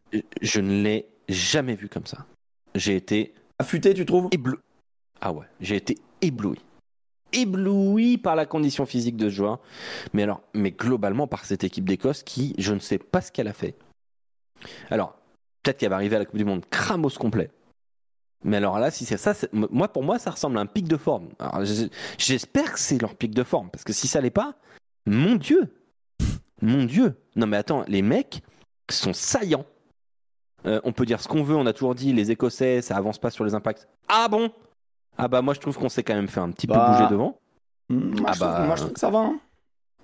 Je ne l'ai jamais vu comme ça. J'ai été Affûté, tu trouves? ébloui. Ah ouais, j'ai été ébloui. Ébloui par la condition physique de ce joueur. Mais alors, mais globalement par cette équipe d'Écosse qui, je ne sais pas ce qu'elle a fait. Alors, peut-être qu'elle va arriver à la Coupe du Monde cramos complet. Mais alors là, si c'est ça, moi pour moi, ça ressemble à un pic de forme. J'espère que c'est leur pic de forme, parce que si ça l'est pas, mon Dieu, mon Dieu. Non mais attends, les mecs sont saillants. Euh, on peut dire ce qu'on veut, on a toujours dit les Écossais, ça avance pas sur les impacts. Ah bon? Ah bah moi je trouve qu'on s'est quand même fait un petit Bah, peu bouger devant. Moi, Ah je trouve, bah. moi, je trouve que ça va. hein.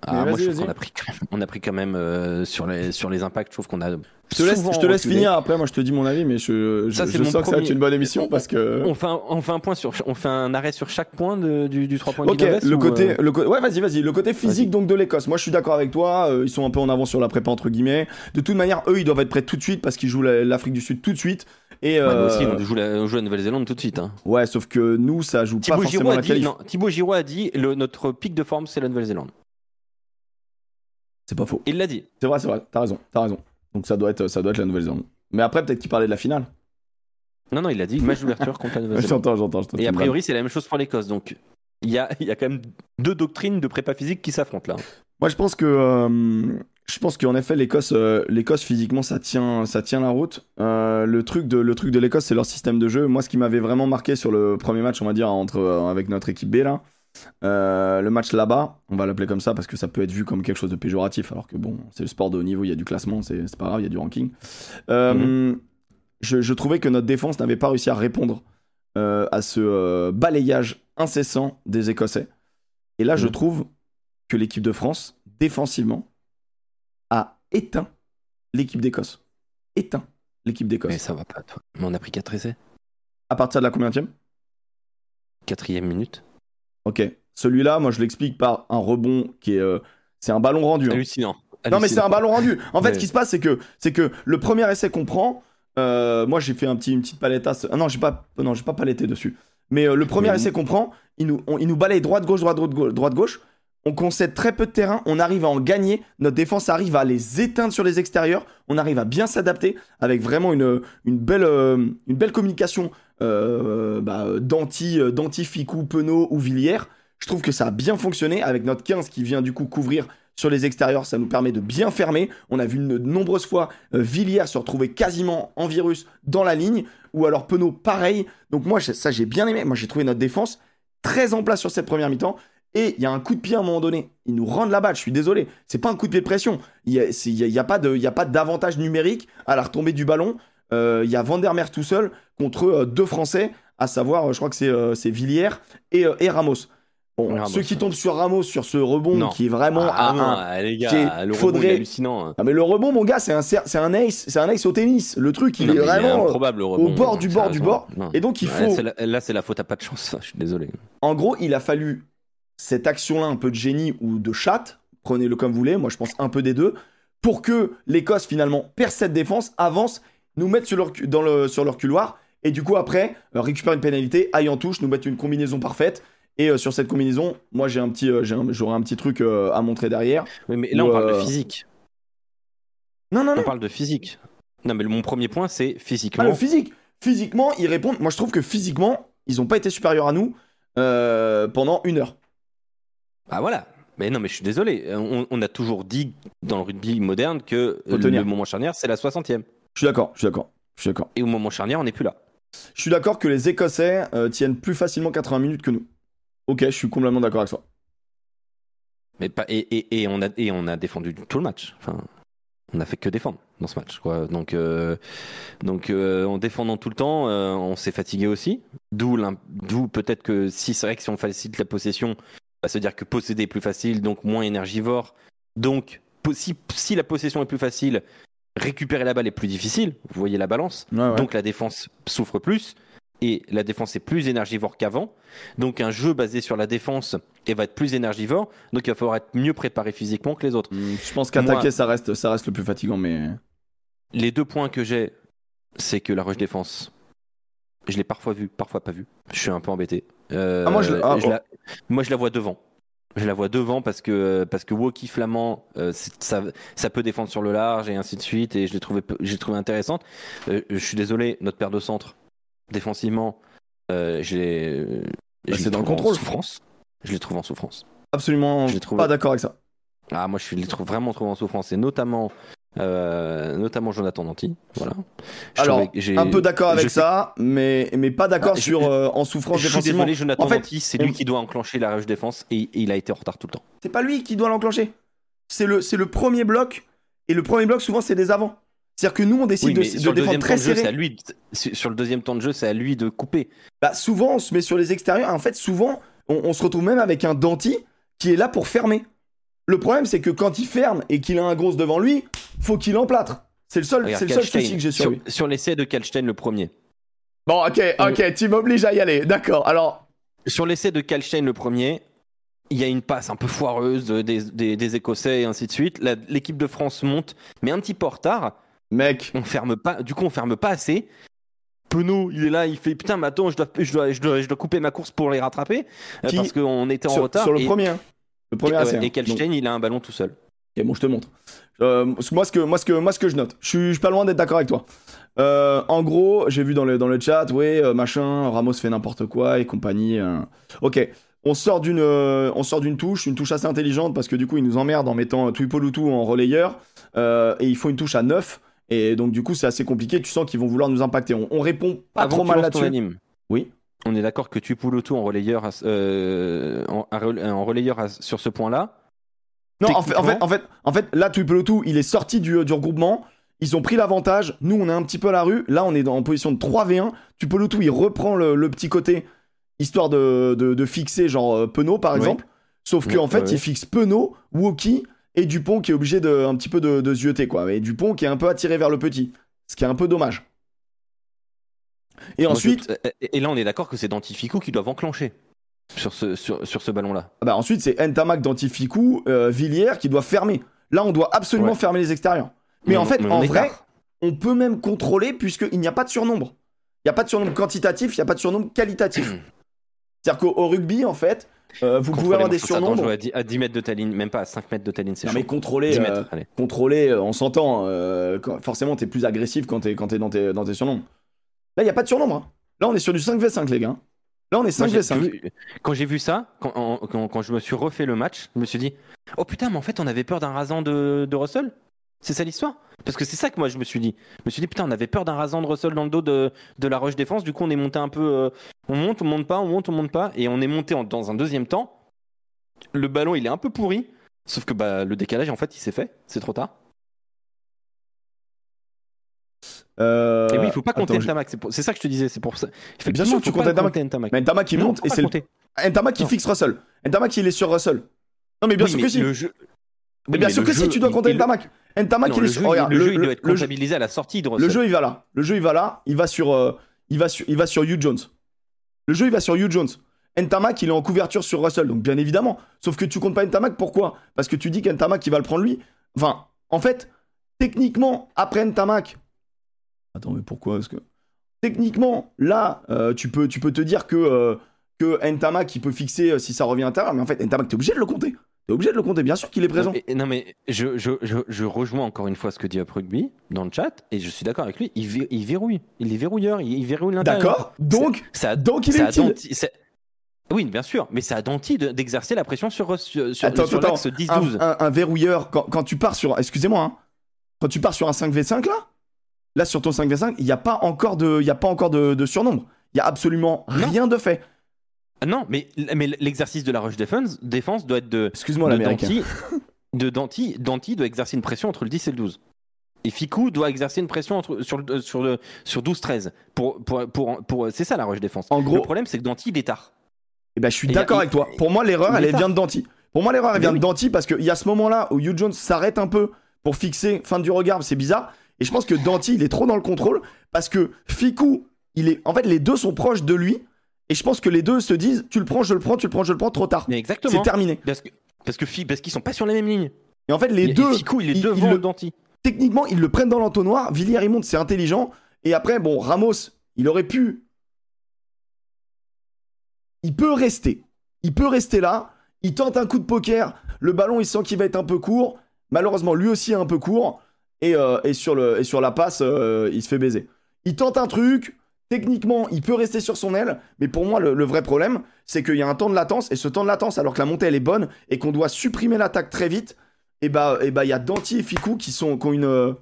Ah, moi je trouve qu'on a pris, on a pris quand même euh, sur les sur les impacts. Je trouve qu'on a. Je te laisse, je te laisse finir après, moi je te dis mon avis, mais je, je, Ça, je sens que ça va être premier- une bonne émission parce que. On fait un, on fait un point sur, on fait un arrêt sur chaque point de- du, du 3 points Ok, le côté, euh, le ouais, vas-y, vas-y. Le côté physique donc de l'Écosse. Moi, je suis d'accord avec toi. euh, ils sont un peu en avance sur la prépa entre guillemets. De toute manière, eux, ils doivent être prêts tout de suite parce qu'ils jouent la- l'Afrique du Sud tout de suite. Et nous aussi, on joue la, on joue la Nouvelle-Zélande tout de suite. Hein. ouais, sauf que nous, ça joue pas forcément la dit, non, Thibaut Giroud a dit, le, notre pic de forme, c'est la Nouvelle-Zélande. C'est pas faux. Il l'a dit. C'est vrai, c'est vrai. T'as raison, t'as raison. Donc ça doit être, ça doit être la Nouvelle-Zélande. Mais après, peut-être qu'il parlait de la finale. Non, non, il l'a dit. Match d'ouverture contre la Nouvelle-Zélande. (laughs) J'entends, j'entends. j'entends. Et a priori, c'est la même chose pour l'Écosse. Donc, il y a, il y a quand même deux doctrines de prépa physique qui s'affrontent là. Moi, je pense que, euh, je pense qu'en effet, l'Écosse, euh, l'Écosse physiquement, ça tient, ça tient la route. Euh, le truc de, le truc de l'Écosse, c'est leur système de jeu. Moi, ce qui m'avait vraiment marqué sur le premier match, on va dire entre, euh, avec notre équipe B là, euh, le match là-bas, on va l'appeler comme ça parce que ça peut être vu comme quelque chose de péjoratif, alors que bon, c'est le sport de haut niveau, il y a du classement, c'est pas grave, il y a du ranking. Euh, je, je trouvais que notre défense n'avait pas réussi à répondre euh, à ce balayage incessant des Écossais. Et là, je Mhm. trouve que l'équipe de France, défensivement, a éteint l'équipe d'Écosse. Éteint l'équipe Mais d'Écosse. ça va pas, toi. Mais on a pris 4 essais. À partir de la combienième Quatrième minute. Ok. Celui-là, moi, je l'explique par un rebond qui est. euh, c'est un ballon rendu. hein. Hallucinant. Non, mais c'est un ballon rendu. En fait, ce qui se passe, c'est que, c'est que le premier essai qu'on prend, euh, moi, j'ai fait un petit, une petite palettasse. Ah non, j'ai pas, non, j'ai pas paletté dessus. Mais euh, le premier essai qu'on prend, il nous, on- il nous balaye droite gauche droite droite gauche, droite gauche. On concède très peu de terrain, on arrive à en gagner. Notre défense arrive à les éteindre sur les extérieurs. On arrive à bien s'adapter avec vraiment une, une belle, euh, une belle communication euh, bah, d'anti, euh, d'anti Ficou, Penaud ou Villiers. Je trouve que ça a bien fonctionné avec notre 15 qui vient du coup couvrir sur les extérieurs. Ça nous permet de bien fermer. On a vu de nombreuses fois euh, Villiers se retrouver quasiment en virus dans la ligne ou alors Penaud pareil. Donc moi ça j'ai bien aimé. Moi j'ai trouvé notre défense très en place sur cette première mi-temps. Et il y a un coup de pied à un moment donné. Ils nous rendent la balle, je suis désolé. C'est pas un coup de pied de pression. Il n'y a, a- a pas d'avantage numérique à la retombée du ballon. Euh, Il y a Vandermeer tout seul contre euh, deux Français, à savoir, euh, je crois que c'est euh, Villiers et, euh, et Ramos. Bon, Ramos, ceux qui tombent sur Ramos, sur ce rebond Non. qui est vraiment Ah, un- un- ah, les qui est- gars, le rebond faudrait- il est hallucinant. hein. Ah, mais le rebond, mon gars, c'est un, c'est un ace, c'est un ace au tennis. Le truc, il Non, est vraiment. euh, improbable le rebond. bord du bord du bord. Et donc, il faut. la- là, c'est la faute à pas de chance. (laughs) Je suis désolé. En gros, il a fallu cette action-là, un peu de génie ou de chatte, prenez-le comme vous voulez, moi je pense un peu des deux, pour que l'Écosse finalement perce cette défense, avance, nous mette sur leur, dans le, sur leur couloir, et du coup après, euh, récupère une pénalité, aille en touche, nous mettre une combinaison parfaite. Et euh, sur cette combinaison, moi j'ai un petit, euh, un- j'aurai un petit truc euh, à montrer derrière. Oui, mais là, on parle de physique. Non, non, On non. parle de physique. Non, mais le- mon premier point, c'est Ah, physiquement. le physique. Physiquement, ils répondent. Moi je trouve que physiquement, ils n'ont pas été supérieurs à nous pendant une heure. Ah voilà. Mais non, mais je suis désolé. On, on a toujours dit dans le rugby moderne que Faut le tenir. moment charnière, c'est la 60e. Je suis d'accord, je suis d'accord, je suis d'accord. Et au moment charnière, on n'est plus là. Je suis d'accord que les Écossais euh, tiennent plus facilement 80 minutes que nous. Ok, je suis complètement d'accord avec toi. Mais pas, et, et, et, on a, et on a défendu tout le match. Enfin, on a fait que défendre dans ce match. Quoi. Donc, euh, donc euh, en défendant tout le temps, euh, on s'est fatigué aussi. D'où peut-être que si c'est vrai que si on facilite la possession, ça veut dire que posséder est plus facile, donc moins énergivore. Donc, si, si la possession est plus facile, récupérer la balle est plus difficile. Vous voyez la balance. Donc la défense souffre plus et la défense est plus énergivore qu'avant. Donc un jeu basé sur la défense et va être plus énergivore. Donc il va falloir être mieux préparé physiquement que les autres. Hmm, je pense qu'attaquer, ça reste, ça reste le plus fatigant, mais. Les deux points que j'ai, c'est que la rush défense, je l'ai parfois vu, parfois pas vu. Je suis un peu embêté. Euh, Ah, moi, je- ah, je la, moi je la vois devant. Je la vois devant parce que parce que Woki Flamand, euh, ça, ça peut défendre sur le large et ainsi de suite. Et je l'ai trouvé j'ai trouvé intéressante. Euh, je suis désolé, notre paire de centre défensivement, euh, je l'ai- je Bah, c'est dans le trouve en contrôle. souffrance. Je les trouve en souffrance. Absolument Je l'ai trouvé- pas d'accord avec ça. Ah, moi, je les trouve vraiment trouvé en souffrance. Et notamment euh, notamment Jonathan Danti. Voilà. Je Alors, un peu d'accord avec je ça, mais, mais pas d'accord Ah, je- sur euh, en souffrance Je suis défensivement. désolé, Jonathan En fait, Danti, c'est on- lui qui doit enclencher la rush défense et, et il a été en retard tout le temps. C'est pas lui qui doit l'enclencher. C'est le, c'est le premier bloc, et le premier bloc, souvent, c'est des avants. C'est-à-dire que nous, on décide Oui, de, défendre très jeu, serré. à lui. de- sur le deuxième temps de jeu, c'est à lui de couper. Bah, souvent, on se met sur les extérieurs. En fait, souvent, on, on se retrouve même avec un Danti qui est là pour fermer. Le problème, c'est que quand il ferme et qu'il a un grosse devant lui, faut qu'il emplâtre. C'est le seul, c'est le seul souci que j'ai sur lui. Sur l'essai de Kalstein, le premier. Bon, ok, ok, tu m'obliges à y aller. D'accord. Alors, Sur l'essai de Kalstein, le premier, il y a une passe un peu foireuse des, des- des Écossais et ainsi de suite. L'équipe de France monte, mais un petit peu en retard. mec, On ferme pas, du coup, on ferme pas assez. Penaud, il est là, il fait putain, mais attends, je dois, je dois, je dois, je dois couper ma course pour les rattraper euh, Qui- parce qu'on était en sur, retard. sur le et, premier. Le premier et, AC, ouais, et Kalstein, il a un ballon tout seul. Ok, bon, je te montre. Euh, moi, ce que, moi, ce que, moi, ce que je note, je suis, je suis pas loin d'être d'accord avec toi. Euh, en gros, j'ai vu dans le, dans le chat, ouais, euh, machin, Ramos fait n'importe quoi et compagnie. euh. Ok, on sort d'une, on sort d'une touche, une touche assez intelligente parce que du coup, il nous emmerde en mettant Twipolutu en relayeur et il faut une touche à 9 et donc du coup, c'est assez compliqué. Tu sens qu'ils vont vouloir nous impacter. On, on répond pas Avant trop mal là-dessus. Oui. On est d'accord que tu poules tout en relayeur, à- euh, en, à rel- en relayeur à- sur ce point-là? Non, en fait, en fait, en fait, en fait, là, Tuipelotu, il est sorti du, du regroupement. Ils ont pris l'avantage. Nous, on est un petit peu à la rue. Là, on est dans, en position de 3v1. Tuipelotu, il reprend le, le petit côté, histoire de, de, de fixer, genre euh, Penaud, par Oui. exemple. Sauf Ouais, qu'en fait, il fixe Penaud, Woki et Dupont qui est obligé de, un petit peu de, de zioter, quoi. Et Dupont qui est un peu attiré vers le petit. Ce qui est un peu dommage. Et Moi, ensuite, je- et là, on est d'accord que c'est Dantifico qui doivent enclencher sur ce, sur, sur ce ballon-là. ah bah, ensuite c'est Ntamak, Dantificou, euh, Villiers qui doit fermer. Là, on doit absolument Ouais. fermer les extérieurs. Mais, en fait, en vrai, tard. on peut même contrôler puisqu'il n'y a pas de surnombre. Il n'y a pas de surnombre quantitatif, il n'y a pas de surnombre qualitatif. (clears throat) C'est-à-dire qu'au au rugby, en fait, euh, vous pouvez avoir des je surnombres. à 10, à 10 mètres de ta ligne, même pas à 5 mètres de ta ligne, c'est Non, chaud. mais contrôler, 10 euh, contrôler euh, on s'entend. euh, forcément, t'es plus agressif quand t'es quand t'es dans tes, dans tes surnombres. Là, il n'y a pas de surnombre. hein. Là, on est sur du 5v5, les gars. Là, on est Moi, j'ai 5v5. vu- quand j'ai vu ça, quand, en- quand, quand je me suis refait le match, je me suis dit Oh putain, mais en fait, on avait peur d'un rasant de, de Russell C'est ça l'histoire Parce que c'est ça que moi je me suis dit. Je me suis dit Putain, on avait peur d'un rasant de Russell dans le dos de, de la rush défense. Du coup, on est monté un peu. euh, on monte, on monte pas, on monte, on monte pas. Et on est monté en- dans un deuxième temps. Le ballon, il est un peu pourri. Sauf que bah, le décalage, en fait, il s'est fait. C'est trop tard. Euh, Et oui, il faut pas compter je- Ntamak. C'est ça que je te disais. C'est pour ça. Bien sûr, tu comptes Ntamak. Mais Ntamak, il Non, monte et c'est le. Ntamak qui fixe Russell. Ntamak, il est sur Russell. Non, mais bien Oui, sûr mais que si. le jeu- Mais Oui, bien mais sûr le que si, tu dois compter Ntamak. Ntamak, il est le sur. regarde, le le- jeu, il le- doit être le comptabilisé à la sortie de Le Russell. jeu, il va là. Le jeu, il va là. Il va sur, euh, il va sur, il va sur Hugh Jones. Le jeu, il va sur Hugh Jones. Ntamak, il est en couverture sur Russell, donc bien évidemment. Sauf que tu comptes pas Ntamak, pourquoi? Parce que tu dis qu'Ntamak, il va le prendre lui. Enfin, en fait, techniquement, après Ntamak. Attends, mais pourquoi Est-ce que techniquement, là, euh, tu peux, tu peux te dire que euh, que Ntamak, il peut fixer euh, si ça revient à l'intérieur, mais en fait, Ntamak, t'es obligé de le compter. T'es obligé de le compter. Bien sûr qu'il est présent. Non mais je, je, je, je rejoins encore une fois ce que dit Up Rugby dans le chat et je suis d'accord avec lui. Il, il verrouille, il est verrouilleur, il, il verrouille l'intérieur. D'accord. Donc, Ça, donc il est a utile. Oui, bien sûr, mais ça a Danti de- d'exercer la pression sur, sur, sur, Attends, sur attends, l'axe un, 10-12. un- un verrouilleur, quand, quand tu pars sur. Excusez-moi, hein, quand tu pars sur un 5v5 là, là sur ton 5v5, il n'y a pas encore de, il y a pas encore de, de surnombre. Il y a absolument Non. rien de fait. Ah Non, mais, mais l'exercice de la rush defense, défense doit être de, Excuse-moi l'américain. De Danti, Danti doit exercer une pression entre le 10 et le 12. Et Ficou doit exercer une pression entre, sur, le- sur, le- sur 12-13. Pour, pour, pour, pour, c'est ça la rush défense. En gros- le problème, c'est que Danti, il est tard. Eh ben, je suis d'accord avec toi. Pour moi, l'erreur, elle, elle vient de Danti. Pour moi, l'erreur, elle vient de. Danti parce qu'il y a ce moment-là où Hugh Jones s'arrête un peu pour fixer fin du regard, c'est bizarre. Et je pense que Danti, il est trop dans le contrôle parce que Fikou, il est. En fait, les deux sont proches de lui. Et je pense que les deux se disent tu le prends, je le prends, tu le prends, je le prends, trop tard. Mais C'est exactement. terminé. Parce que parce que parce qu'ils sont pas sur la même ligne. Et en fait, les Et- deux. Ficou, il est devant le- Danti. techniquement, ils le prennent dans l'entonnoir. Villiers, il monte, c'est intelligent. Et après, bon, Ramos, il aurait pu. Il peut rester. Il peut rester là. Il tente un coup de poker. Le ballon, il sent qu'il va être un peu court. Malheureusement, lui aussi est un peu court. Et, euh, et sur, le, et sur la passe, euh, il se fait baiser. Il tente un truc. Techniquement, il peut rester sur son aile. Mais pour moi, le, le vrai problème, c'est qu'il y a un temps de latence. Et ce temps de latence, alors que la montée, elle est bonne et qu'on doit supprimer l'attaque très vite, et bah et bah il y a Danti et Ficou qui sont qui ont une euh,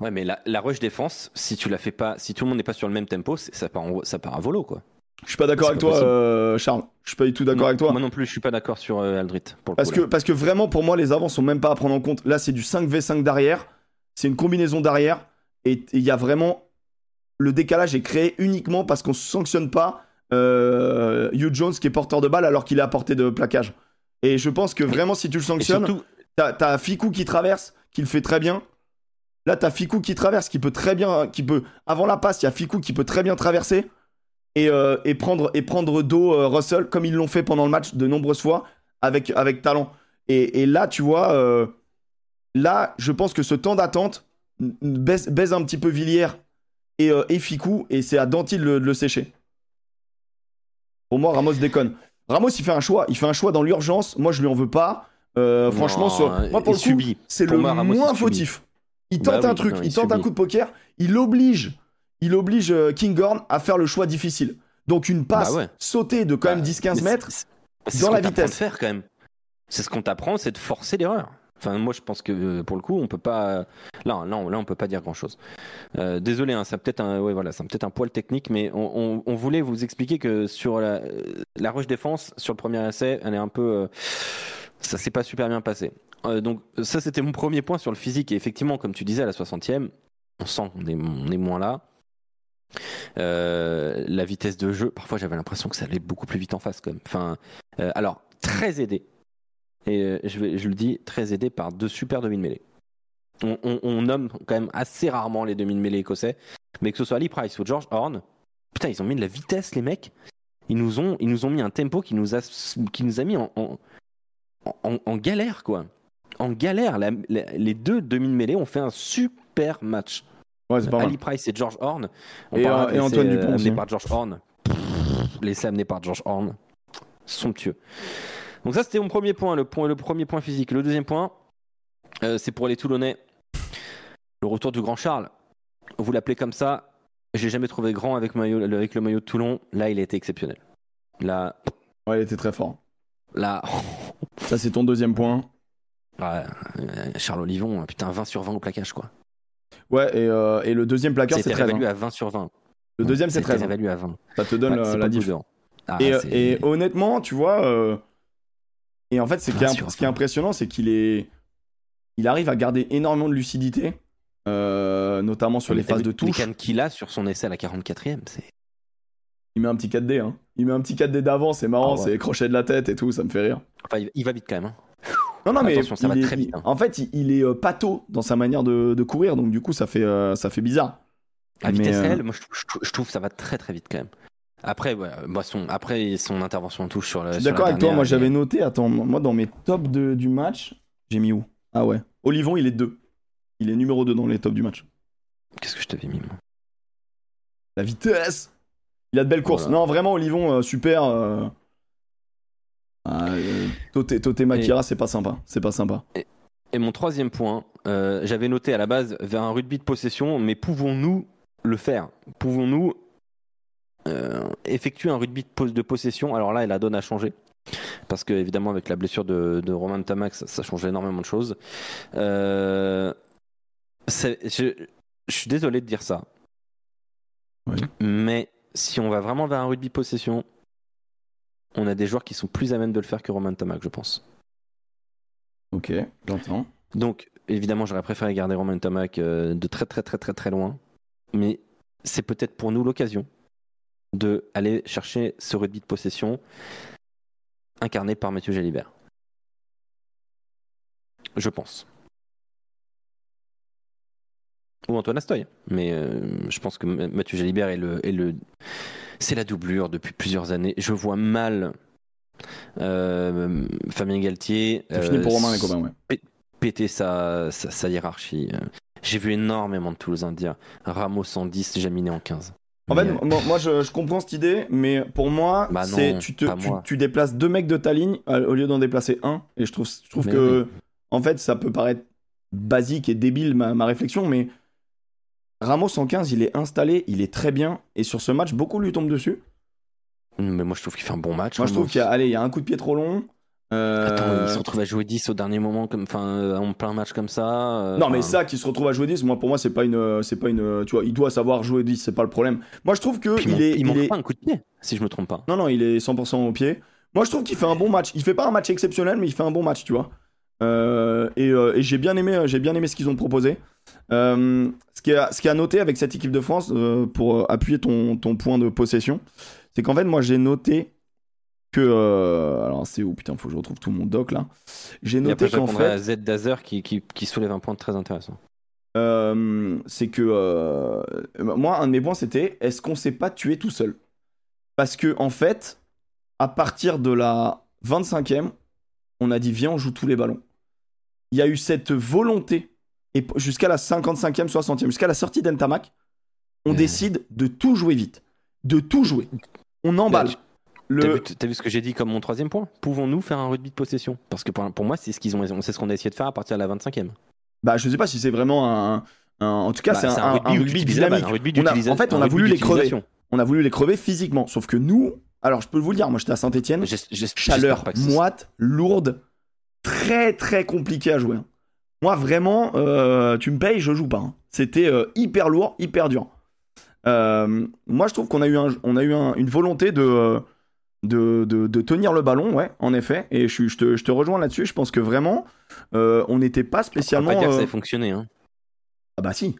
Ouais, mais la, la rush défense, si tu la fais pas, si tout le monde n'est pas sur le même tempo, ça part, en- ça part à volo, quoi. je suis pas d'accord avec pas toi euh, Charles. Je suis pas du tout d'accord avec toi. Moi non plus, je suis pas d'accord sur euh, Aldrit. Pour le Parce coup, que, parce que vraiment, pour moi, les avants sont même pas à prendre en compte. Là, c'est du 5v5 d'arrière. C'est une combinaison d'arrière. Et il y a vraiment. Le décalage est créé uniquement parce qu'on sanctionne pas euh, Hugh Jones qui est porteur de balle alors qu'il est à portée de plaquage. Et je pense que vraiment, si tu le sanctionnes, surtout, t'as t'as Ficou qui traverse, qui le fait très bien. Là, t'as Ficou qui traverse, qui peut très bien. qui peut Avant la passe, il y a Ficou qui peut très bien traverser et, euh, et, prendre, et prendre dos euh, Russell, comme ils l'ont fait pendant le match de nombreuses fois, avec, avec talent. Et, et là, tu vois, euh, là, je pense que ce temps d'attente baisse, baise un petit peu Villiers et, euh, et Ficou, et c'est à Danty de le, de le sécher. Pour moi, Ramos déconne. Ramos, il fait un choix. Il fait un choix dans l'urgence. Moi, je lui en veux pas. Euh, franchement, moi, pour il le c'est le moi, Ramos, il moins fautif. Il Bah tente un truc, non, il, il tente un coup de poker, il oblige, il oblige euh, Kinghorn à faire le choix difficile. Donc une passe Bah ouais. sautée de quand même Bah, 10-15 mais mètres. dans ce la vitesse. faire quand même. C'est ce qu'on t'apprend, c'est de forcer l'erreur. Enfin, moi, je pense que euh, pour le coup, on peut pas. Là, là, on, peut pas dire grand chose. désolé, hein, ça peut-être un, voilà, peut-être un poil technique, mais on, voulait vous expliquer que sur la, euh, la rush défense, sur le premier essai, elle est un peu, euh, ça s'est pas super bien passé. Euh, donc ça, c'était mon premier point sur le physique. Et effectivement, comme tu disais, à la 60e, on sent qu'on est, on est moins là. Euh, la vitesse de jeu, parfois j'avais l'impression que ça allait beaucoup plus vite en face quand même. Enfin, euh, alors très aidé. Et euh, je, vais, je le dis, très aidé par deux super demi de mêlée. On, on- on nomme quand même assez rarement les demi de mêlée écossais, mais que ce soit Ali Price ou George Horn, putain, ils ont mis de la vitesse les mecs. Ils nous ont, ils nous ont mis un tempo qui nous a, qui nous a mis en, en, en- en galère quoi. En galère, La- la- les deux demi de mêlée ont fait un super match. Ouais, c'est pas mal. Ali Price et George Horn. On Et, euh, Antoine l'essai, Dupont euh, aussi. amené par George Horn. L'essai amené par George Horn. Somptueux. Donc ça, c'était mon premier point, le, point, le premier point physique. Le deuxième point, euh, c'est pour les Toulonnais. Le retour du grand Charles. Vous l'appelez comme ça. J'ai jamais trouvé grand avec, maillot, avec le maillot de Toulon. Là, il a été exceptionnel. Là, Ouais, il était très fort. là, (laughs) Ça, c'est ton deuxième point. ouais, euh, Charles Olivon, putain, 20 sur 20 au plaquage, quoi. Ouais, et, euh, et le deuxième placard, c'est C'était 13. réévalué hein. à 20 sur 20. Le deuxième, c'est C'était 13. hein. réévalué à 20. Ça te donne Ouais, euh, la diff. dedans. Ah, Et, honnêtement, tu vois, euh, et en fait, c'est Ah, est- ce qui est ça. impressionnant, c'est qu'il est, il arrive à garder énormément de lucidité, euh, notamment sur les phases de touche. cannes qu'il a sur son essai à la 44e, c'est Il met un petit 4D, hein. Il met un petit 4D d'avant, c'est marrant, Ah ouais. c'est crochet de la tête et tout, ça me fait rire. Enfin, il- il va vite quand même. hein. (laughs) Non, non, mais Attention, ça va est- très vite, hein. en fait, il, il est euh, pâteau dans sa manière de, de courir, donc du coup, ça fait, euh, ça fait bizarre. À Mais, vitesse euh, réelle, moi je, je- je trouve que ça va très très vite quand même. Après, ouais, bah, son, après son intervention en touche sur le. Je suis la d'accord avec toi, moi j'avais noté, attends, moi dans mes tops de- du match, j'ai mis où? Ah ouais, Olivon, il est 2. Il est numéro 2 dans les tops du match. Qu'est-ce que je t'avais mis moi? La vitesse Il a de belles courses. Voilà. Non, vraiment, Olivon, euh, super. euh. Euh, Toté, Toté Makira, c'est pas sympa. C'est pas sympa. Et mon troisième point, euh, j'avais noté à la base vers un rugby de possession, mais pouvons-nous le faire? Pouvons-nous euh, effectuer un rugby de, pos- de possession Alors là, la donne a changé. Parce que, évidemment, avec la blessure de, de Roman Tamax, ça, ça change énormément de choses. Euh, je, suis désolé de dire ça. Oui. Mais si on va vraiment vers un rugby possession, on a des joueurs qui sont plus à même de le faire que Roman Tamax, je pense. Ok, j'entends. Donc, évidemment, j'aurais préféré garder Romain Tamac euh, de très très très très très loin. Mais c'est peut-être pour nous l'occasion de aller chercher ce rugby de possession incarné par Mathieu Jalibert. Je pense. Ou Antoine Astoy. Mais euh, je pense que Mathieu Jalibert est le, est le... c'est la doublure depuis plusieurs années. Je vois mal euh, Fabien Galtier. C'est fini euh, pour Romain, les copains, ouais. péter sa, sa, sa hiérarchie. Euh, J'ai vu énormément de Toulousains dire Ramos en 10, Jaminet en 15. En fait, euh, moi, moi, je, je comprends cette idée, mais pour moi, Bah c'est tu, te, pas tu, moi. tu déplaces deux mecs de ta ligne euh, au lieu d'en déplacer un. Et je trouve, je trouve Mais que, en fait, ça peut paraître basique et débile ma, ma réflexion, mais Ramos en 15, il est installé, il est très bien. Et sur ce match, beaucoup lui tombent dessus. mais moi je trouve qu'il fait un bon match. Moi, je Ramos. trouve qu'il y a, allez, il y a un coup de pied trop long. Attends, Euh, il se retrouve à jouer 10 au dernier moment, comme, enfin, euh, en plein match comme ça. euh, Non, mais enfin, ça, qui se retrouve à jouer 10, moi, pour moi, c'est pas une, c'est pas une, tu vois, il doit savoir jouer 10, c'est pas le problème. Moi, je trouve que puis il est, il manque est- pas un coup de pied, si je me trompe pas. non, non, il est 100% au pied. Moi, je trouve qu'il fait un bon match. Il fait pas un match exceptionnel, mais il fait un bon match, tu vois. Euh, et et j'ai bien aimé, j'ai bien aimé ce qu'ils ont proposé. Ce qui a, ce qui a noté avec cette équipe de France, pour appuyer ton, ton point de possession, c'est qu'en fait, moi, j'ai noté que, euh, alors c'est où putain, faut que je retrouve tout mon doc là. J'ai noté qu'en fait, Z Dazer qui, qui, qui soulève un point très intéressant. Euh, c'est que euh, moi, un de mes points, c'était est-ce qu'on s'est pas tué tout seul? Parce que en fait, à partir de la 25e, on a dit viens, on joue tous les ballons. Il y a eu cette volonté, et jusqu'à la 55e, 60e, jusqu'à la sortie d'Entamac, on Ouais. décide de tout jouer vite. De tout jouer. On emballe. T'as Le... vu, t'as vu ce que j'ai dit comme mon troisième point? Pouvons-nous faire un rugby de possession? Parce que pour, pour moi, c'est ce qu'ils ont, c'est ce qu'on a essayé de faire à partir de la 25e. Bah, je sais pas si c'est vraiment un. un- en tout cas, Bah, c'est un, un- rugby dynamique. un rugby On a- d'utilisa- en fait, on a voulu les crever. On a voulu les crever physiquement. Sauf que nous, alors je peux vous le dire, moi j'étais à Saint-Etienne, chaleur moite, lourde, très très compliqué à jouer. hein. Moi vraiment, euh, tu me payes, je joue pas. hein. C'était euh, hyper lourd, hyper dur. Euh, moi je trouve qu'on a eu, un, on a eu un- une volonté de, de, de, de tenir le ballon, ouais, en effet. Et je, je, te, je te rejoins là-dessus. Je pense que vraiment, euh, on n'était pas On spécialement. pas dire que ça euh, a fonctionné. Hein. ah bah si.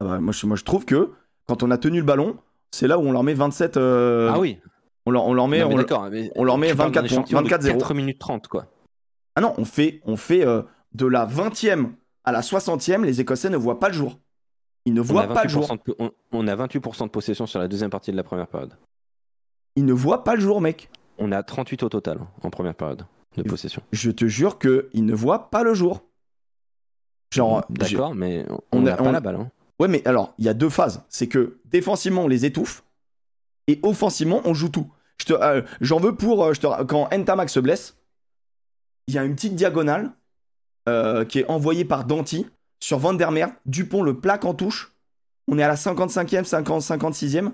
Ah bah, moi, je, moi je trouve que quand on a tenu le ballon, c'est là où on leur met 27. euh, ah oui, On leur, on leur met. Non, mais on- mais on leur met tu parles d'un 24 points, échantillon de 24-0. 4 minutes 30, quoi. Ah non, on fait, on fait euh, de la 20e à la 60e, les Écossais ne voient pas le jour. Ils ne On voient pas le 28% jour. de on, on a 28% de possession sur la deuxième partie de la première période. Ils ne voient pas le jour, mec. On a 38 au total hein, en première période de possession. Je te jure que ils ne voient pas le jour. Genre, j'ai- D'accord, mais on n'a pas on- la balle. hein. Ouais, mais alors, il y a deux phases. C'est que défensivement, on les étouffe. Et offensivement, on joue tout. Je euh, J'en veux pour. euh, je te, quand Ntamak se blesse, il y a une petite diagonale euh, qui est envoyée par Danti sur Van der Merwe. Dupont le plaque en touche. On est à la 55e, 50, 56e.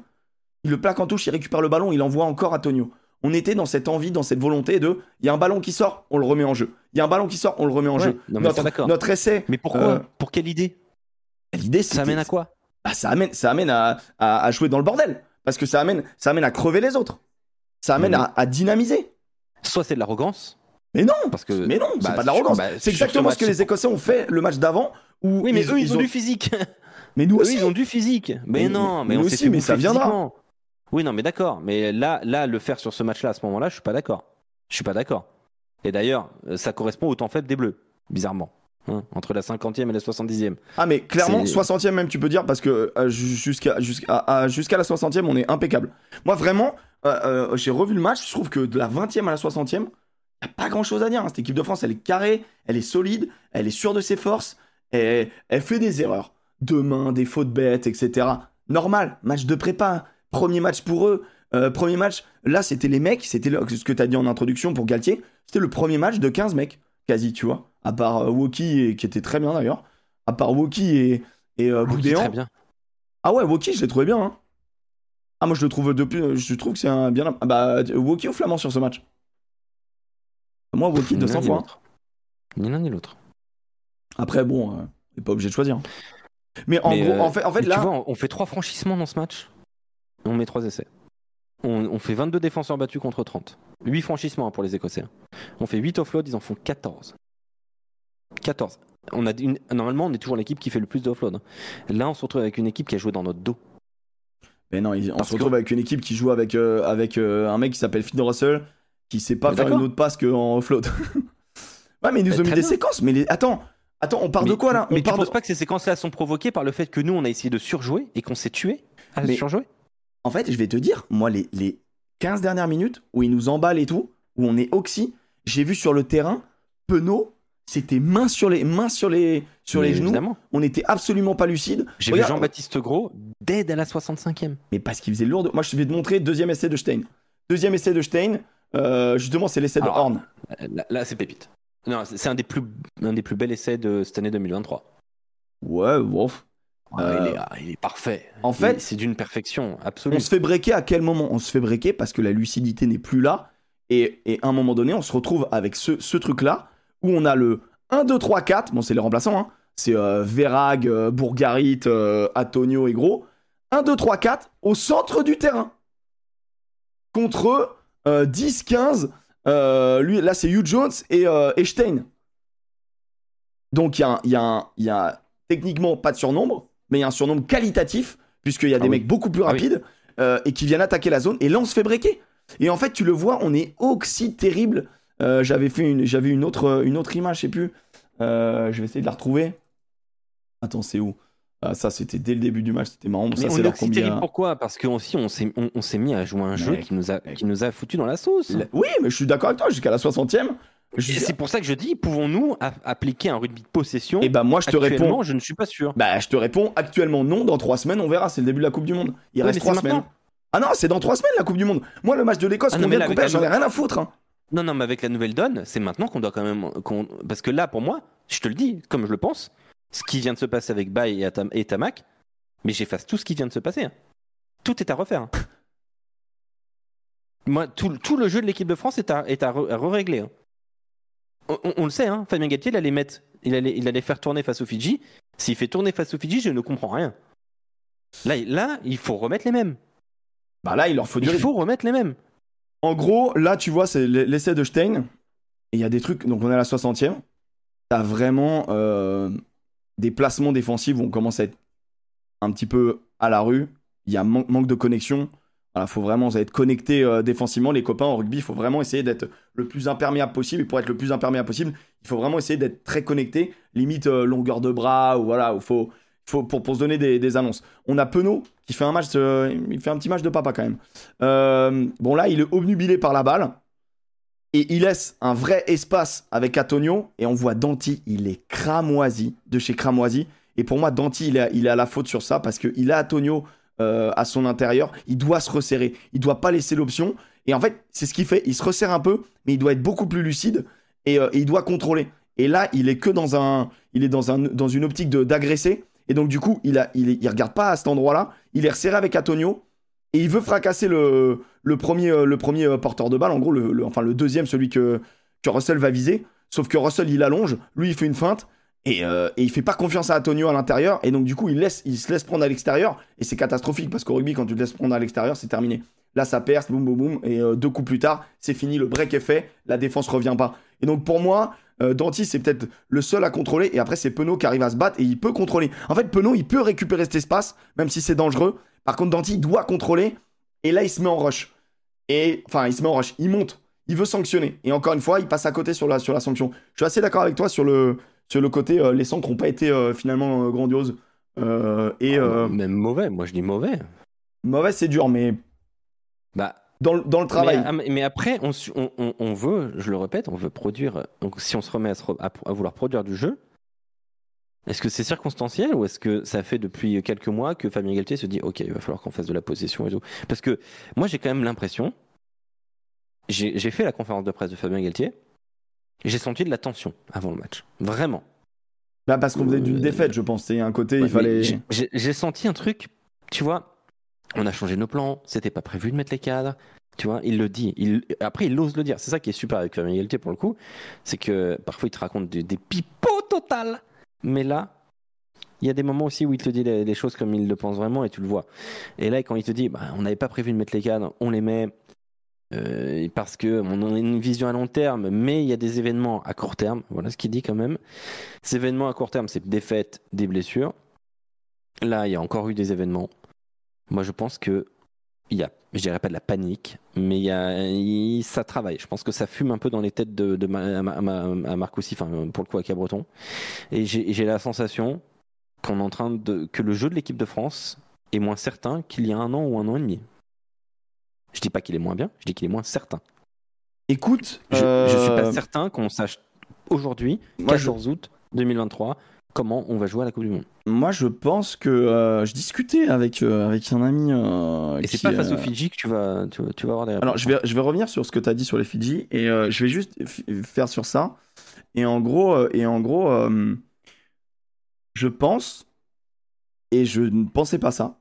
Il le plaque en touche, il récupère le ballon, il envoie encore à Tonio. On était dans cette envie, dans cette volonté de. Il y a un ballon qui sort, on le remet en jeu. Il y a un ballon qui sort, on le remet en Ouais, jeu. non, mais notre, ça, essai. Mais pourquoi Euh, Pour quelle idée L'idée, Ça c'était- amène à quoi bah, ça amène, ça amène à, à- à jouer dans le bordel. Parce que ça amène, ça amène à crever les autres. Ça amène à, à dynamiser. Soit c'est de l'arrogance. Mais non, Parce que, mais non, c'est bah, pas de l'arrogance. bah, c'est exactement ce ce que les Écossais ont fait le match d'avant. Où Oui, mais eux, ils, ont, du physique. Mais nous Eux, aussi. ils ont du physique. Mais, Mais- non, mais mais, on aussi, fait mais ça viendra. Oui, non, mais d'accord. Mais là, là, le faire sur ce match-là, à ce moment-là, je suis pas d'accord. Je suis pas d'accord. Et d'ailleurs, euh, ça correspond au temps faible des Bleus, bizarrement. Hein, entre la 50e et la 70e. Ah, mais clairement, C'est- 60e même, tu peux dire, parce que euh, ju- jusqu'à la 60e, on est impeccable. Moi, vraiment, euh, euh, j'ai revu le match. Je trouve que de la 20e à la 60e, il n'y a pas grand chose à dire. hein. Cette équipe de France, elle est carrée, elle est solide, elle est sûre de ses forces, et elle fait des erreurs. Deux mains, des fautes bêtes, etc. Normal, match de prépa, hein. Premier match pour eux. Euh, premier match, là, c'était les mecs, c'était ce que tu as dit en introduction pour Galtier. C'était le premier match de 15 mecs, quasi, tu vois. À part euh, Woki, et- qui était très bien d'ailleurs. À part Woki et, et euh, très bien. Ah ouais, Woki, je l'ai trouvé bien. hein. Ah, moi, je le trouve depuis. Je trouve que c'est un bien. Ah bah, Woki ou Flamand sur ce match Moi, Woki, Ni 200 l'un ni fois. Ni l'un ni l'autre. Après, bon, euh, t'es pas obligé de choisir. Mais en Mais, gros, euh, en fait, en fait mais là. Tu vois, on fait trois franchissements dans ce match. On met trois essais. On, on fait 22 défenseurs battus contre 30. 8 franchissements hein, pour les Écossais. On fait 8 offloads, ils en font 14. 14. On a une- Normalement, on est toujours l'équipe qui fait le plus d'offload. Là, on se retrouve avec une équipe qui a joué dans notre dos. Mais non, on Parce se retrouve avec une équipe qui joue avec, euh, avec euh, un mec qui s'appelle Finn Russell, qui sait pas Mais faire une autre passe qu'en offload. (laughs) ouais, mais ils nous ont mis des bien. séquences. Mais les... attends, attends, on part de quoi là? Mais On tu part penses de... pas que ces séquences-là sont provoquées par le fait que nous, on a essayé de surjouer et qu'on s'est tué à Mais- surjouer? En fait, je vais te dire, moi, les, les 15 dernières minutes où ils nous emballent et tout, où on est oxy, j'ai vu sur le terrain, Penaud, c'était main sur les, mains sur les, sur Mais les genoux. Évidemment. On était absolument pas lucide. J'ai vu Jean-Baptiste Gros dead à la 65e. Mais parce qu'il faisait lourd. Moi, je vais te montrer deuxième essai de Stein. Deuxième essai de Stein, euh, justement, c'est l'essai de Horn. Là, là, c'est pépite. Non, c'est c'est un des plus, un des plus bels essais de cette année 2023. Ouais, bon. Ah, Euh, il, est, ah, il est parfait. en fait- c'est d'une perfection absolue. On se fait breaker à quel moment On se fait breaker parce que la lucidité n'est plus là Et, et à un moment donné, on se retrouve avec ce, ce truc-là où on a le 1, 2, 3, 4. Bon, c'est les remplaçants, hein. C'est euh, Verag, euh, Bourgarit, Antonio et Gros. 1, 2, 3, 4 au centre du terrain. Contre 10, 15. lui, là, c'est Hugh Jones et, et Stein. Donc, il y a, y, a y a techniquement pas de surnombre, mais il y a un surnombre qualitatif, puisqu'il y a des Ah oui. mecs beaucoup plus Ah oui. rapides euh, et qui viennent attaquer la zone. Et là, on se fait breaker. Et en fait, tu le vois, on est aussi terrible. Euh, j'avais fait une, j'avais une autre, une autre image, je sais plus. Euh, je vais essayer de la retrouver. Attends, c'est où? Ah, Ça, c'était dès le début du match, c'était marrant. Mais ça, on c'est est leur aussi terrible pourquoi? Parce qu'on aussi on s'est on, mis à jouer un jeu qui nous a qui nous a foutu dans la sauce. La- Oui, mais je suis d'accord avec toi, jusqu'à la 60e. C'est pour ça que je dis pouvons-nous appliquer un rugby de possession Et bah, moi, je te réponds. je ne suis pas sûr. Bah, je te réponds actuellement non. Dans trois semaines, on verra. C'est le début de la Coupe du Monde. Il reste trois semaines. maintenant. Ah non, c'est dans trois semaines la Coupe du Monde. Moi, le match de l'Écosse Ah là, de la j'en ai rien à foutre. hein. Non, non, mais avec la nouvelle donne, c'est maintenant qu'on doit quand même. Parce que là, pour moi, je te le dis, comme je le pense, ce qui vient de se passer avec Bay et, Tamac, mais j'efface tout ce qui vient de se passer. hein. Tout est à refaire. hein. (laughs) Moi, tout, le- tout le jeu de l'équipe de France est à, est à, re- à régler On, le sait, hein, Fabien Galtier, il allait, mettre, il, allait, il allait faire tourner face aux Fidji. S'il fait tourner face aux Fidji, je ne comprends rien. Là, il- là, il faut remettre les mêmes. Bah là, il leur faut du Il faut remettre les mêmes. En gros, là, tu vois, c'est l'essai de Stein. Et il y a des trucs. Donc, on est à la 60e. T'as vraiment euh, des placements défensifs où on commence à être un petit peu à la rue. Il y a man- manque de connexion. Voilà, faut vraiment être connecté euh, défensivement. Les copains en rugby, il faut vraiment essayer d'être le plus imperméable possible. Et pour être le plus imperméable possible, il faut vraiment essayer d'être très connecté. Limite euh, longueur de bras voilà, faut, pour, se donner des, annonces. On a Penaud qui fait un match, euh, petit match de papa quand même. Bon là, il est obnubilé par la balle et il laisse un vrai espace avec Antonio et on voit Danti, il est cramoisi de chez cramoisi. Et pour moi, Danti, il est, il à la faute sur ça parce qu'il a Antonio euh, à son intérieur. Il doit se resserrer. Il doit pas laisser l'option. Et en fait, c'est ce qu'il fait. Il se resserre un peu, mais il doit être beaucoup plus lucide et, euh, il doit contrôler. Et là, il est que dans un, il est dans un, dans une optique d'agresser. Et donc du coup, il a, regarde pas à cet endroit-là. Il est resserré avec Antonio et il veut fracasser le, le premier, le premier euh, porteur de balle. En gros, le, le- enfin le deuxième, celui que, que Russell va viser. Sauf que Russell, il allonge. Lui, il fait une feinte. Et, euh, et il fait pas confiance à Antonio à l'intérieur. Et donc, du coup, il, se laisse prendre à l'extérieur. Et c'est catastrophique parce qu'au rugby, quand tu te laisses prendre à l'extérieur, c'est terminé. Là, ça perce, boum, boum, boum. Et euh, deux coups plus tard, c'est fini. Le break est fait. La défense revient pas. Et donc, pour moi, euh, Danti, c'est peut-être le seul à contrôler. Et après, c'est Penaud qui arrive à se battre. Et il peut contrôler. En fait, Penaud, il peut récupérer cet espace, même si c'est dangereux. Par contre, Danti, il doit contrôler. Et là, il se met en rush. Et enfin, il se met en rush. Il monte. Il veut sanctionner. Et encore une fois, il passe à côté sur la sanction. Je suis assez d'accord avec toi sur le, sur le côté. euh, les centres n'ont pas été euh, finalement euh, grandioses. Et euh, Même mauvais, moi je dis mauvais. mauvais, c'est dur, mais Bah, dans, le- dans le travail. Mais, ah, mais- après, on, on- veut, je le répète, on veut produire. Donc, si on se remet à, se à- à vouloir produire du jeu, est-ce que c'est circonstanciel ou est-ce que ça fait depuis quelques mois que Fabien Galtier se dit Ok, il va falloir qu'on fasse de la possession et tout? Parce que moi, j'ai quand même l'impression. J'ai j'ai fait la conférence de presse de Fabien Galtier. J'ai senti de la tension avant le match. Vraiment. Bah, parce qu'on faisait d'une Euh, défaite, je pense. C'est un côté, Ouais, il fallait. j'ai- senti un truc, tu vois, on a changé nos plans, c'était pas prévu de mettre les cadres, tu vois, il le dit. Il, après, il ose le dire. C'est ça qui est super avec Galtier pour le coup, c'est que parfois il te raconte des, des pipeaux total, mais là, il y a des moments aussi où il te dit les, les choses comme il le pense vraiment et tu le vois. Et là, quand il te dit, bah, on n'avait pas prévu de mettre les cadres, on les met. Euh, parce que on a une vision à long terme, mais il y a des événements à court terme. Voilà ce qu'il dit quand même. Ces événements à court terme, c'est des fêtes, des blessures. Là, il y a encore eu des événements. Moi, je pense que il y a, je dirais pas de la panique, mais il y a, ça travaille. Je pense que ça fume un peu dans les têtes de, de ma- à, ma- à ma- à Marc aussi, enfin pour le coup à Cabreton. Et j'ai la sensation qu'on est en train de que le jeu de l'équipe de France est moins certain qu'il y a un an ou un an et demi. Je dis pas qu'il est moins bien, je dis qu'il est moins certain. Écoute, Je, je suis pas euh, certain qu'on sache aujourd'hui, moi, je, 14 août 2023, comment on va jouer à la Coupe du Monde. moi, je pense que euh, je discutais avec, euh, avec un ami. euh, Et c'est pas face euh, aux Fidji que tu vas, tu, vas- tu vas avoir des Alors, je vais, je vais revenir sur ce que tu as dit sur les Fidji et euh, je vais juste faire sur ça. Et en gros, euh, et en gros euh, je pense, et je ne pensais pas ça,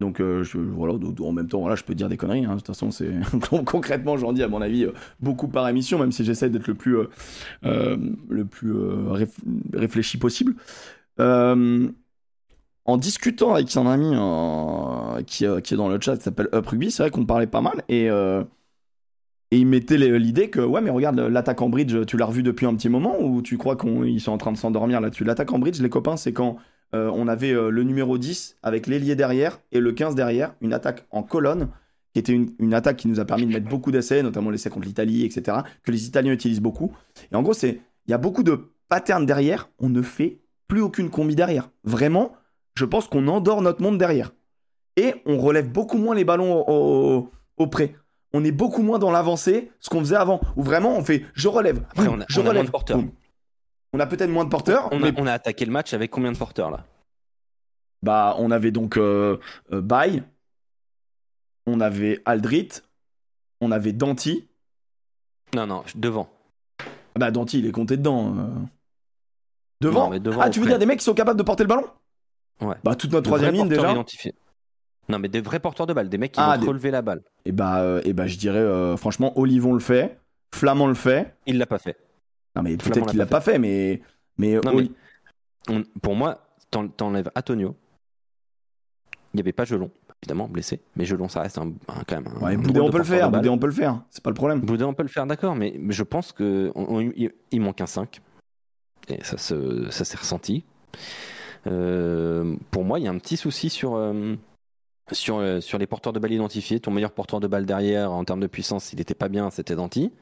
Donc euh, voilà, en même temps, je peux dire des conneries. hein. De toute façon, c'est (laughs) concrètement, j'en dis à mon avis euh, beaucoup par émission, même si j'essaie d'être le plus euh, le plus réf- réfléchi possible. En discutant avec un ami qui, est dans le chat, qui s'appelle Up Rugby, c'est vrai qu'on parlait pas mal et et il mettait l'idée que ouais, mais regarde l'attaque en bridge, tu l'as revu depuis un petit moment ou tu crois qu'ils sont en train de s'endormir là-dessus? L'attaque en bridge, les copains, c'est quand euh, on avait euh, le numéro 10 avec l'ailier derrière et le 15 derrière, une attaque en colonne, qui était une, une attaque qui nous a permis de mettre beaucoup d'essais, notamment l'essai contre l'Italie, etc., que les Italiens utilisent beaucoup. Et en gros, c'est il y a beaucoup de patterns derrière, on ne fait plus aucune combi derrière. Vraiment, je pense qu'on endort notre monde derrière. Et on relève beaucoup moins les ballons au, au, au pré. On est beaucoup moins dans l'avancée, ce qu'on faisait avant, où vraiment on fait je relève, Après, on a- je on a moins relève. de porteurs. boum. On a peut-être moins de porteurs, On mais a, on a attaqué le match avec combien de porteurs là? Bah, on avait donc euh, euh, Bay, on avait Aldrit, on avait Danti. Non, non, devant. Ah Bah, Danti, il est compté dedans. euh. Devant Non, mais devant Ah, tu veux dire des mecs qui sont capables de porter le ballon? Ouais. Bah, toute notre troisième ligne déjà. identifiés. Non, mais des vrais porteurs de balles, des mecs qui Ah, vont des- relever la balle. Et bah, euh, et bah, je dirais, franchement, Olivon le fait, Flamand le fait. Il l'a pas fait. Non, mais Flamand peut-être qu'il l'a pas fait, mais. Mais, Non, On- pour moi, t'en- t'enlèves Antonio. Il n'y avait pas Gelon, évidemment, blessé. Mais Gelon, ça reste un, un- quand même un. Ouais, drôle on peut le faire, on peut le faire. C'est pas le problème. Boudin, on peut le faire, d'accord, mais mais je pense que on- on- il, il manque un 5. Et ça se- ça s'est ressenti. Euh, pour moi, il y a un petit souci sur, euh, sur, euh, sur les porteurs de balles identifiés. Ton meilleur porteur de balle derrière, en termes de puissance, il n'était pas bien, c'était Danti.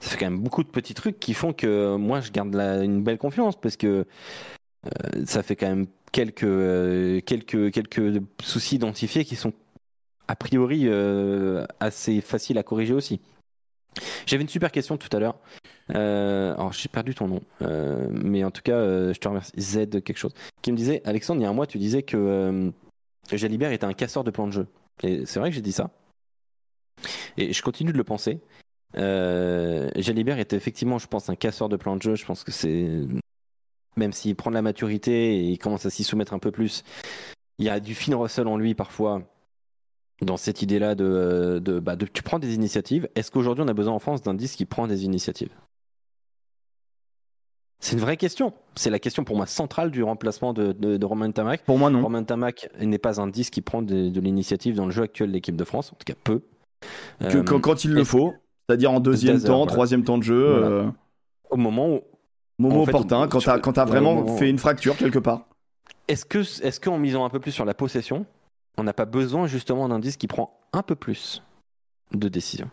Ça fait quand même beaucoup de petits trucs qui font que moi, je garde une belle confiance parce que euh, ça fait quand même quelques, euh, quelques, quelques soucis identifiés qui sont a priori euh, assez faciles à corriger aussi. J'avais une super question tout à l'heure. Euh, alors, j'ai perdu ton nom. Euh, mais en tout cas, euh, je te remercie. Z quelque chose. Qui me disait, Alexandre, il y a un mois, tu disais que euh, Jalibert était un casseur de plans de jeu. C'est vrai que j'ai dit ça. Et je continue de le penser. Euh, Jalibert était effectivement, je pense, un casseur de plans de jeu. Je pense que c'est. Même s'il prend de la maturité et il commence à s'y soumettre un peu plus, il y a du Finn Russell en lui parfois dans cette idée-là de, de, bah, de- tu prends des initiatives. Est-ce qu'aujourd'hui on a besoin en France d'un 10 qui prend des initiatives? C'est une vraie question. C'est la question pour moi centrale du remplacement de, de, de Romain Tamac. Pour moi, non. Romain Tamac n'est pas un 10 qui prend de, de l'initiative dans le jeu actuel de l'équipe de France, en tout cas peu. Que, Euh, quand, quand il le faut, c'est-à-dire en deuxième temps, voilà. troisième temps de jeu, Voilà. euh, Au moment où moment En fait, opportun, quand t'as ouais, vraiment moment- fait une fracture quelque part. Est-ce que, est-ce qu'en misant un peu plus sur la possession, on n'a pas besoin justement d'un 10 qui prend un peu plus de décisions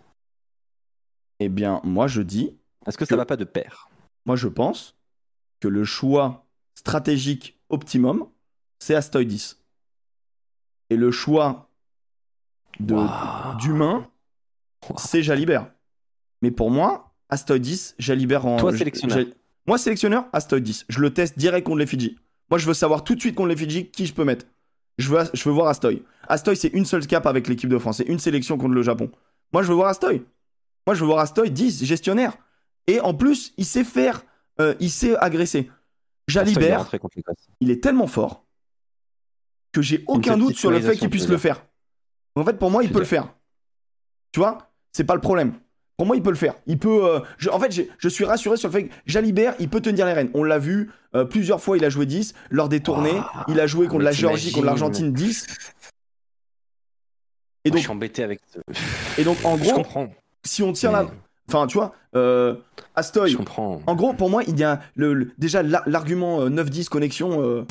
Eh bien, moi je dis, Est-ce que ça Que- va pas de pair? Moi je pense que le choix stratégique optimum, c'est Astoy 10. Et le choix d'humain, c'est Jalibert. Mais pour moi, Astoy 10, Jalibert en. Toi, sélectionneur. Moi, sélectionneur, Astoy 10. Je le teste direct contre les Fidji. Moi, je veux savoir tout de suite contre les Fidji qui je peux mettre. Je veux, je veux voir Astoy. Astoy, c'est une seule cap avec l'équipe de France. C'est une sélection contre le Japon. Moi, je veux voir Astoy. Moi, je veux voir Astoy 10, gestionnaire. Et en plus, il sait faire. Euh, il sait agresser. Astoy, il est Jalibert, il est tellement fort que j'ai aucun doute sur le fait qu'il puisse le faire. En fait, pour moi, il peut le faire. Tu vois C'est pas le problème. Pour moi, il peut le faire. Il peut. euh, je- en fait, je suis rassuré sur le fait que Jalibert, il peut tenir les rênes. On l'a vu euh, plusieurs fois. Il a joué 10 lors des tournées. Ah, il a joué contre la Géorgie, contre l'Argentine 10. Moi, Et je donc, suis embêté avec. et donc, en je gros, comprends. si on tient mais la, enfin, tu vois, euh, Astoy. Je comprends. En gros, pour moi, il y a le, le- déjà la- l'argument euh, 9-10 connexion. euh,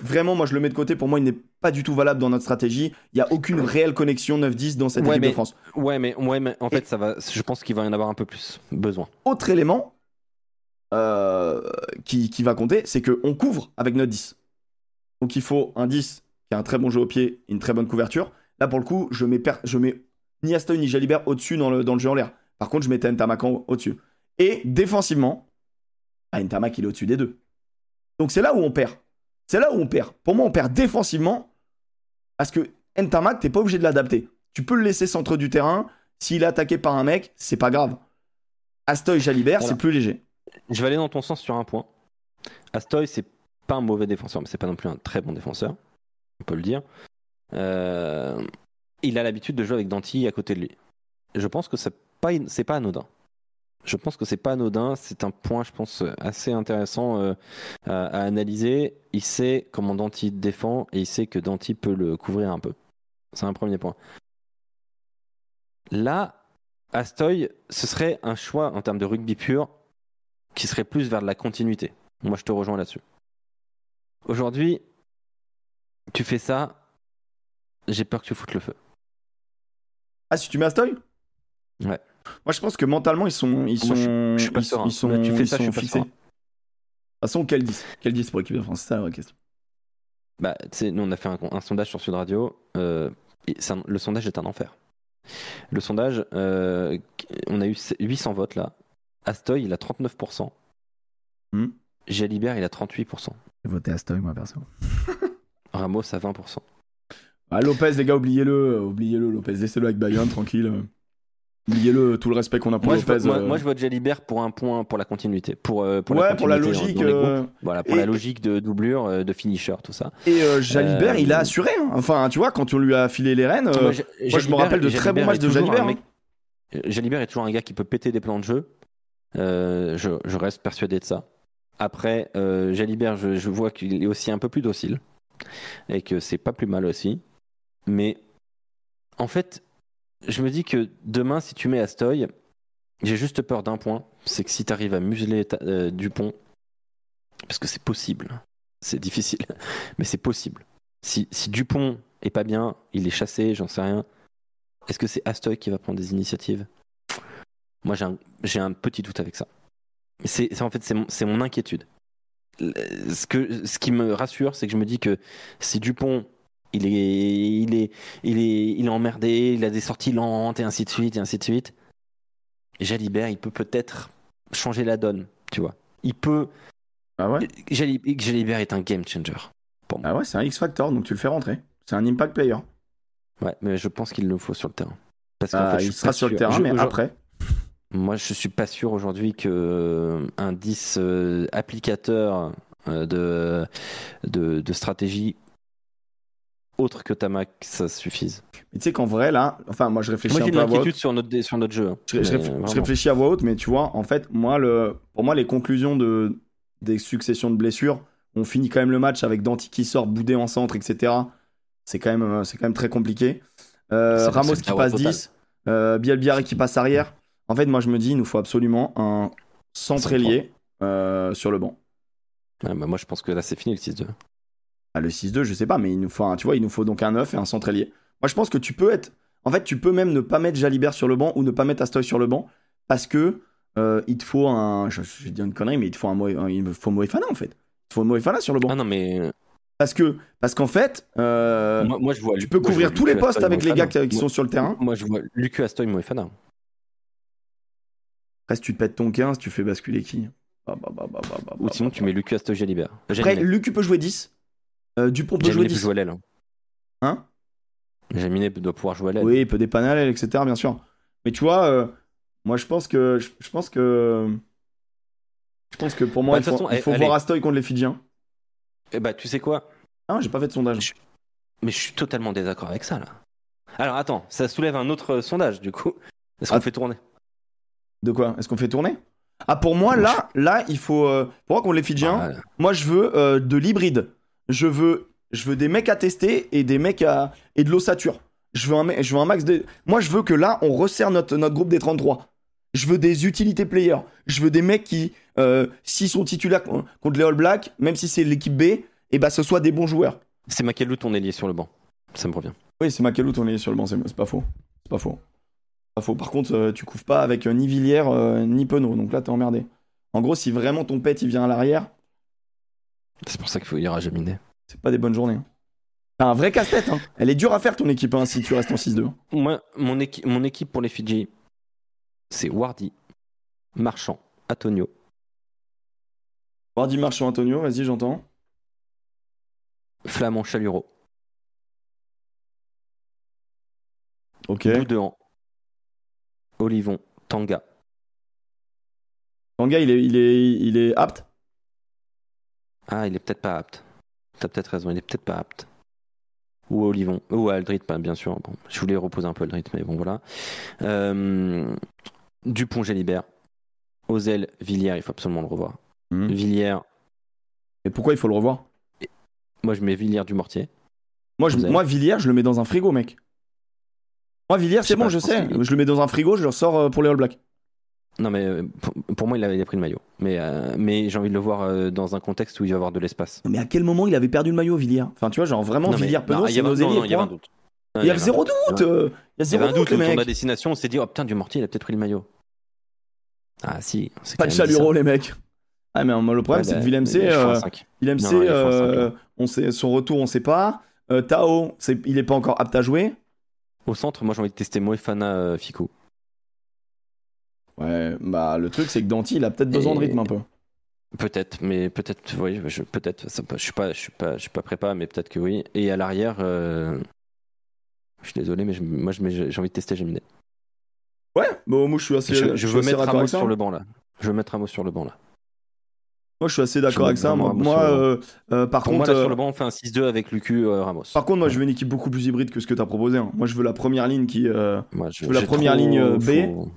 vraiment, moi, je le mets de côté. Pour moi, il n'est pas du tout valable dans notre stratégie. Il n'y a aucune réelle connexion 9-10 dans cette Ouais, équipe de France. Ouais, mais, ouais, mais en Et- fait, ça va. Je pense qu'il va y en avoir un peu plus besoin. Autre élément euh, qui, qui va compter, c'est qu'on couvre avec notre 10. Donc, il faut un 10 qui a un très bon jeu au pied, une très bonne couverture. Là, pour le coup, je mets, je mets ni Astoy ni Jalibert au-dessus dans le, dans le jeu en l'air. Par contre, je mettais Ntamak au-dessus. Et défensivement, ah, Ntamak, il est au-dessus des deux. Donc, c'est là où on perd. C'est là où on perd. Pour moi, on perd défensivement parce que Ntamak, t'es pas obligé de l'adapter. Tu peux le laisser centre du terrain. S'il est attaqué par un mec, c'est pas grave. Astoy Jalibert, Voilà. c'est plus léger. Je vais aller dans ton sens sur un point. Astoy, c'est pas un mauvais défenseur, mais c'est pas non plus un très bon défenseur. On peut le dire. Euh, il a l'habitude de jouer avec Danti à côté de lui. Je pense que c'est pas, c'est pas anodin. Je pense que c'est pas anodin. C'est un point, je pense, assez intéressant euh, à, à analyser. Il sait comment Danti défend et il sait que Danti peut le couvrir un peu. C'est un premier point. Là, Astoy, ce serait un choix en termes de rugby pur qui serait plus vers de la continuité. Moi, je te rejoins là-dessus. Aujourd'hui, tu fais ça, j'ai peur que tu foutes le feu. Ah, si tu mets Astoy? Ouais. Moi, je pense que mentalement, ils sont. Ils Moi, sont, je- je suis pas ils, serein. ils sont, Là, tu fais ils ça, je sont suis pas fixés. De toute façon, quel 10 Quel 10 pour l'équipe de France C'est ça la vraie question. Bah, tu sais, nous, on a fait un, un sondage sur Sud Radio. euh, et le sondage est un enfer. Le sondage, euh, on a eu 800 votes là. Astoy, il a 39%. Hmm. Jalibert, il a 38%. J'ai voté Astoy, moi, perso. (laughs) Ramos à 20%. Ah, Lopez, les gars, oubliez-le. euh, Oubliez-le, Lopez. Laissez-le avec Bayern, tranquille. Oubliez-le, tout le respect qu'on a pour Moi je, Lopez. vote, moi, euh. moi, je vote Jalibert pour un point pour la continuité. Pour, pour ouais, la pour la continuité logique. dans les groupes. euh, Voilà, pour et- la logique de doublure, euh, de finisher, tout ça. Et euh, Jalibert, Euh, il a assuré. hein. Enfin, tu vois, quand on lui a filé les rênes. Moi, je me rappelle de très bons matchs de Jalibert, Jalibert est toujours un gars qui peut péter des plans de jeu. Euh, je, je reste persuadé de ça. Après, Jalibert, je, je vois qu'il est aussi un peu plus docile et que c'est pas plus mal aussi. Mais en fait, je me dis que demain, si tu mets Astoy, j'ai juste peur d'un point c'est que si tu arrives à museler euh, Dupont, parce que c'est possible, c'est difficile, (laughs) mais c'est possible. Si, si Dupont est pas bien, il est chassé, j'en sais rien. Est-ce que c'est Astoy qui va prendre des initiatives? Moi, j'ai un, petit doute avec ça. C'est, en fait, c'est mon, mon inquiétude. Ce, que, ce qui me rassure, c'est que je me dis que si Dupont, il est, il, est, il, est, il est emmerdé, il a des sorties lentes, et ainsi de suite, et ainsi de suite, Jalibert, il peut peut-être changer la donne, tu vois. Il peut. Ah ouais? Jalib- Jalibert est un game changer. Ah ouais, c'est un X-Factor, donc tu le fais rentrer. C'est un impact player. Ouais, mais je pense qu'il le faut sur le terrain. Parce qu'en Ah, fait, je il suis sera pas sur le terrain, Je- mais après. Moi, je suis pas sûr aujourd'hui que euh, un 10 euh, applicateur euh, de, de, de stratégie autre que Tamac, ça suffise. Mais tu sais qu'en vrai, là, enfin, moi, je réfléchis Moi, un peu à voix haute. sur notre, sur notre jeu. hein. Je, réfléchis à voix haute, mais tu vois, en fait, moi, le, pour moi, les conclusions de, des successions de blessures, on finit quand même le match avec Danti qui sort, Boudé en centre, etc. C'est quand même, euh, quand même très compliqué. Euh, Ramos qui passe total. 10, euh, Bielbiaré qui passe arrière. En fait, moi, je me dis, il nous faut absolument un centre ailier euh, sur le banc. Ouais, bah, moi, je pense que là, c'est fini le 6-2. Le 6-2, je sais pas, mais il nous faut un, tu vois, il nous faut donc un 9 et un centre ailier. Moi, je pense que tu peux être. En fait, tu peux même ne pas mettre Jalibert sur le banc ou ne pas mettre Astoy sur le banc parce que euh, il te faut un. Je, je vais dire une connerie, mais il te faut un, un- il me faut Moefana en fait. Il te faut Moefana sur le banc. Ah non, mais Parce que, parce qu'en fait, euh, moi, moi, je vois. tu peux couvrir tous les postes avec les gars qui, qui sont sur le terrain. Moi, je vois Lucu Astoy Moefana. Après, si tu te pètes ton 15, tu fais basculer qui? Bah, bah, bah, Ou sinon, tu mets Lucu Astoy Jalibert. Après. Lucu peut jouer 10. Euh, Dupont peut jouer Jaminet peut 10. jouer à l'aile. hein. Hein? Jaminet doit pouvoir jouer à l'aile. Oui, il peut dépanner à l'aile, etc. Bien sûr. Mais tu vois, euh, moi je pense que je, je pense que je pense que pour moi Bah, il faut, façon, il faut allez. voir Astoy contre les Fidjiens. Eh bah, tu sais quoi? Ah, j'ai pas fait de sondage. Mais je suis totalement désaccord avec ça, là. Alors, attends, ça soulève un autre euh, sondage, du coup. Est-ce qu'on Ah. fait tourner? De quoi? Est-ce qu'on fait tourner? Ah, pour moi là, là il faut euh, pour moi contre les Fidjiens. Ah, Moi je veux euh, de l'hybride. Je veux je veux des mecs à tester et des mecs à et de l'ossature. Je veux un me- je veux un max de. Moi je veux que là on resserre notre notre groupe des 33. Je veux des utility players. Je veux des mecs qui, euh, s'ils sont titulaires con- contre les All Blacks, même si c'est l'équipe B, et bah ce soit des bons joueurs. C'est Makelou ton ailier sur le banc. Ça me revient. Oui, c'est Makelou ton est sur le banc, c'est pas faux. C'est pas faux. Pas faux. Par contre, euh, tu couvres pas avec euh, ni Villiers ni Penaud, donc là t'es emmerdé. En gros, si vraiment ton pet il vient à l'arrière, C'est pour ça qu'il faut ir à Jaminet. c'est pas des bonnes journées. hein. T'as un vrai casse-tête. Hein. Elle est dure à faire ton équipe hein, si tu restes en 6-2. Moi, mon, équi- mon équipe pour les Fidji, c'est Wardy, Marchand, Antonio, Wardy Marchand Antonio, vas-y, j'entends. Flamand, Chaluro, Ok. Boudéan, Olivon, Tanga. Tanga, il est, il est, il est apte? Ah, il est peut-être pas apte. T'as peut-être raison, il est peut-être pas apte. ou Olivon, ou Aldrit, pas bien sûr. Bon, je voulais reposer un peu Aldrit, mais bon voilà. Euh, Dupont, Gélibert. Ozel, Villiers, il faut absolument le revoir. Mhm. Villiers, Et pourquoi il faut le revoir? Moi je mets Villiers du Mortier. moi, je, moi, Villiers, je le mets dans un frigo, mec. Moi, Villiers, c'est bon, je sais. Je le mets dans un frigo, je le ressors euh, pour les All Blacks. Non, mais euh, pour, pour moi, il a, il a pris le maillot. Mais, euh, mais j'ai envie de le voir euh, dans un contexte où il va y avoir de l'espace. Mais à quel moment il avait perdu le maillot, Villiers? Enfin, tu vois, genre vraiment, Non, mais- Villiers, Penaud, il y c'est nos il y avait un doute. Il y avait un zéro doute. Il y a zéro doute, le mecs. destination. On s'est dit, oh putain, du Mortier, il a peut-être pris le maillot. Ah si. Pas de. Chaluro, les mecs. Ah, mais le problème, c'est que Willem il C. est euh, on sait, son retour, on sait pas. Tao, il est pas encore apte à jouer. Au centre, moi j'ai envie de tester Moefana Fico. Ouais, bah le truc, c'est que Danti, il a peut-être besoin de rythme un peu. Peut-être, mais peut-être, oui, je, peut-être. Je suis pas, je suis pas, je suis pas prépa, mais peut-être que oui. Et à l'arrière, euh, je suis désolé, mais je- moi j'ai envie de tester Géminet. Ouais, bon, moi je suis assez, Je, je veux mettre Ramos sur le banc là. Je veux mettre Ramos sur le banc là. Moi je suis assez d'accord avec ça. Moi, sur euh, euh, par Pour contre, moi là euh, sur le banc, on fait un 6-2 avec Lucu euh, Ramos. par contre, moi je veux une équipe beaucoup plus hybride que ce que t'as proposé. hein. Moi je veux la première ligne qui, euh, Moi, je, je veux la première ligne, euh, B. faut-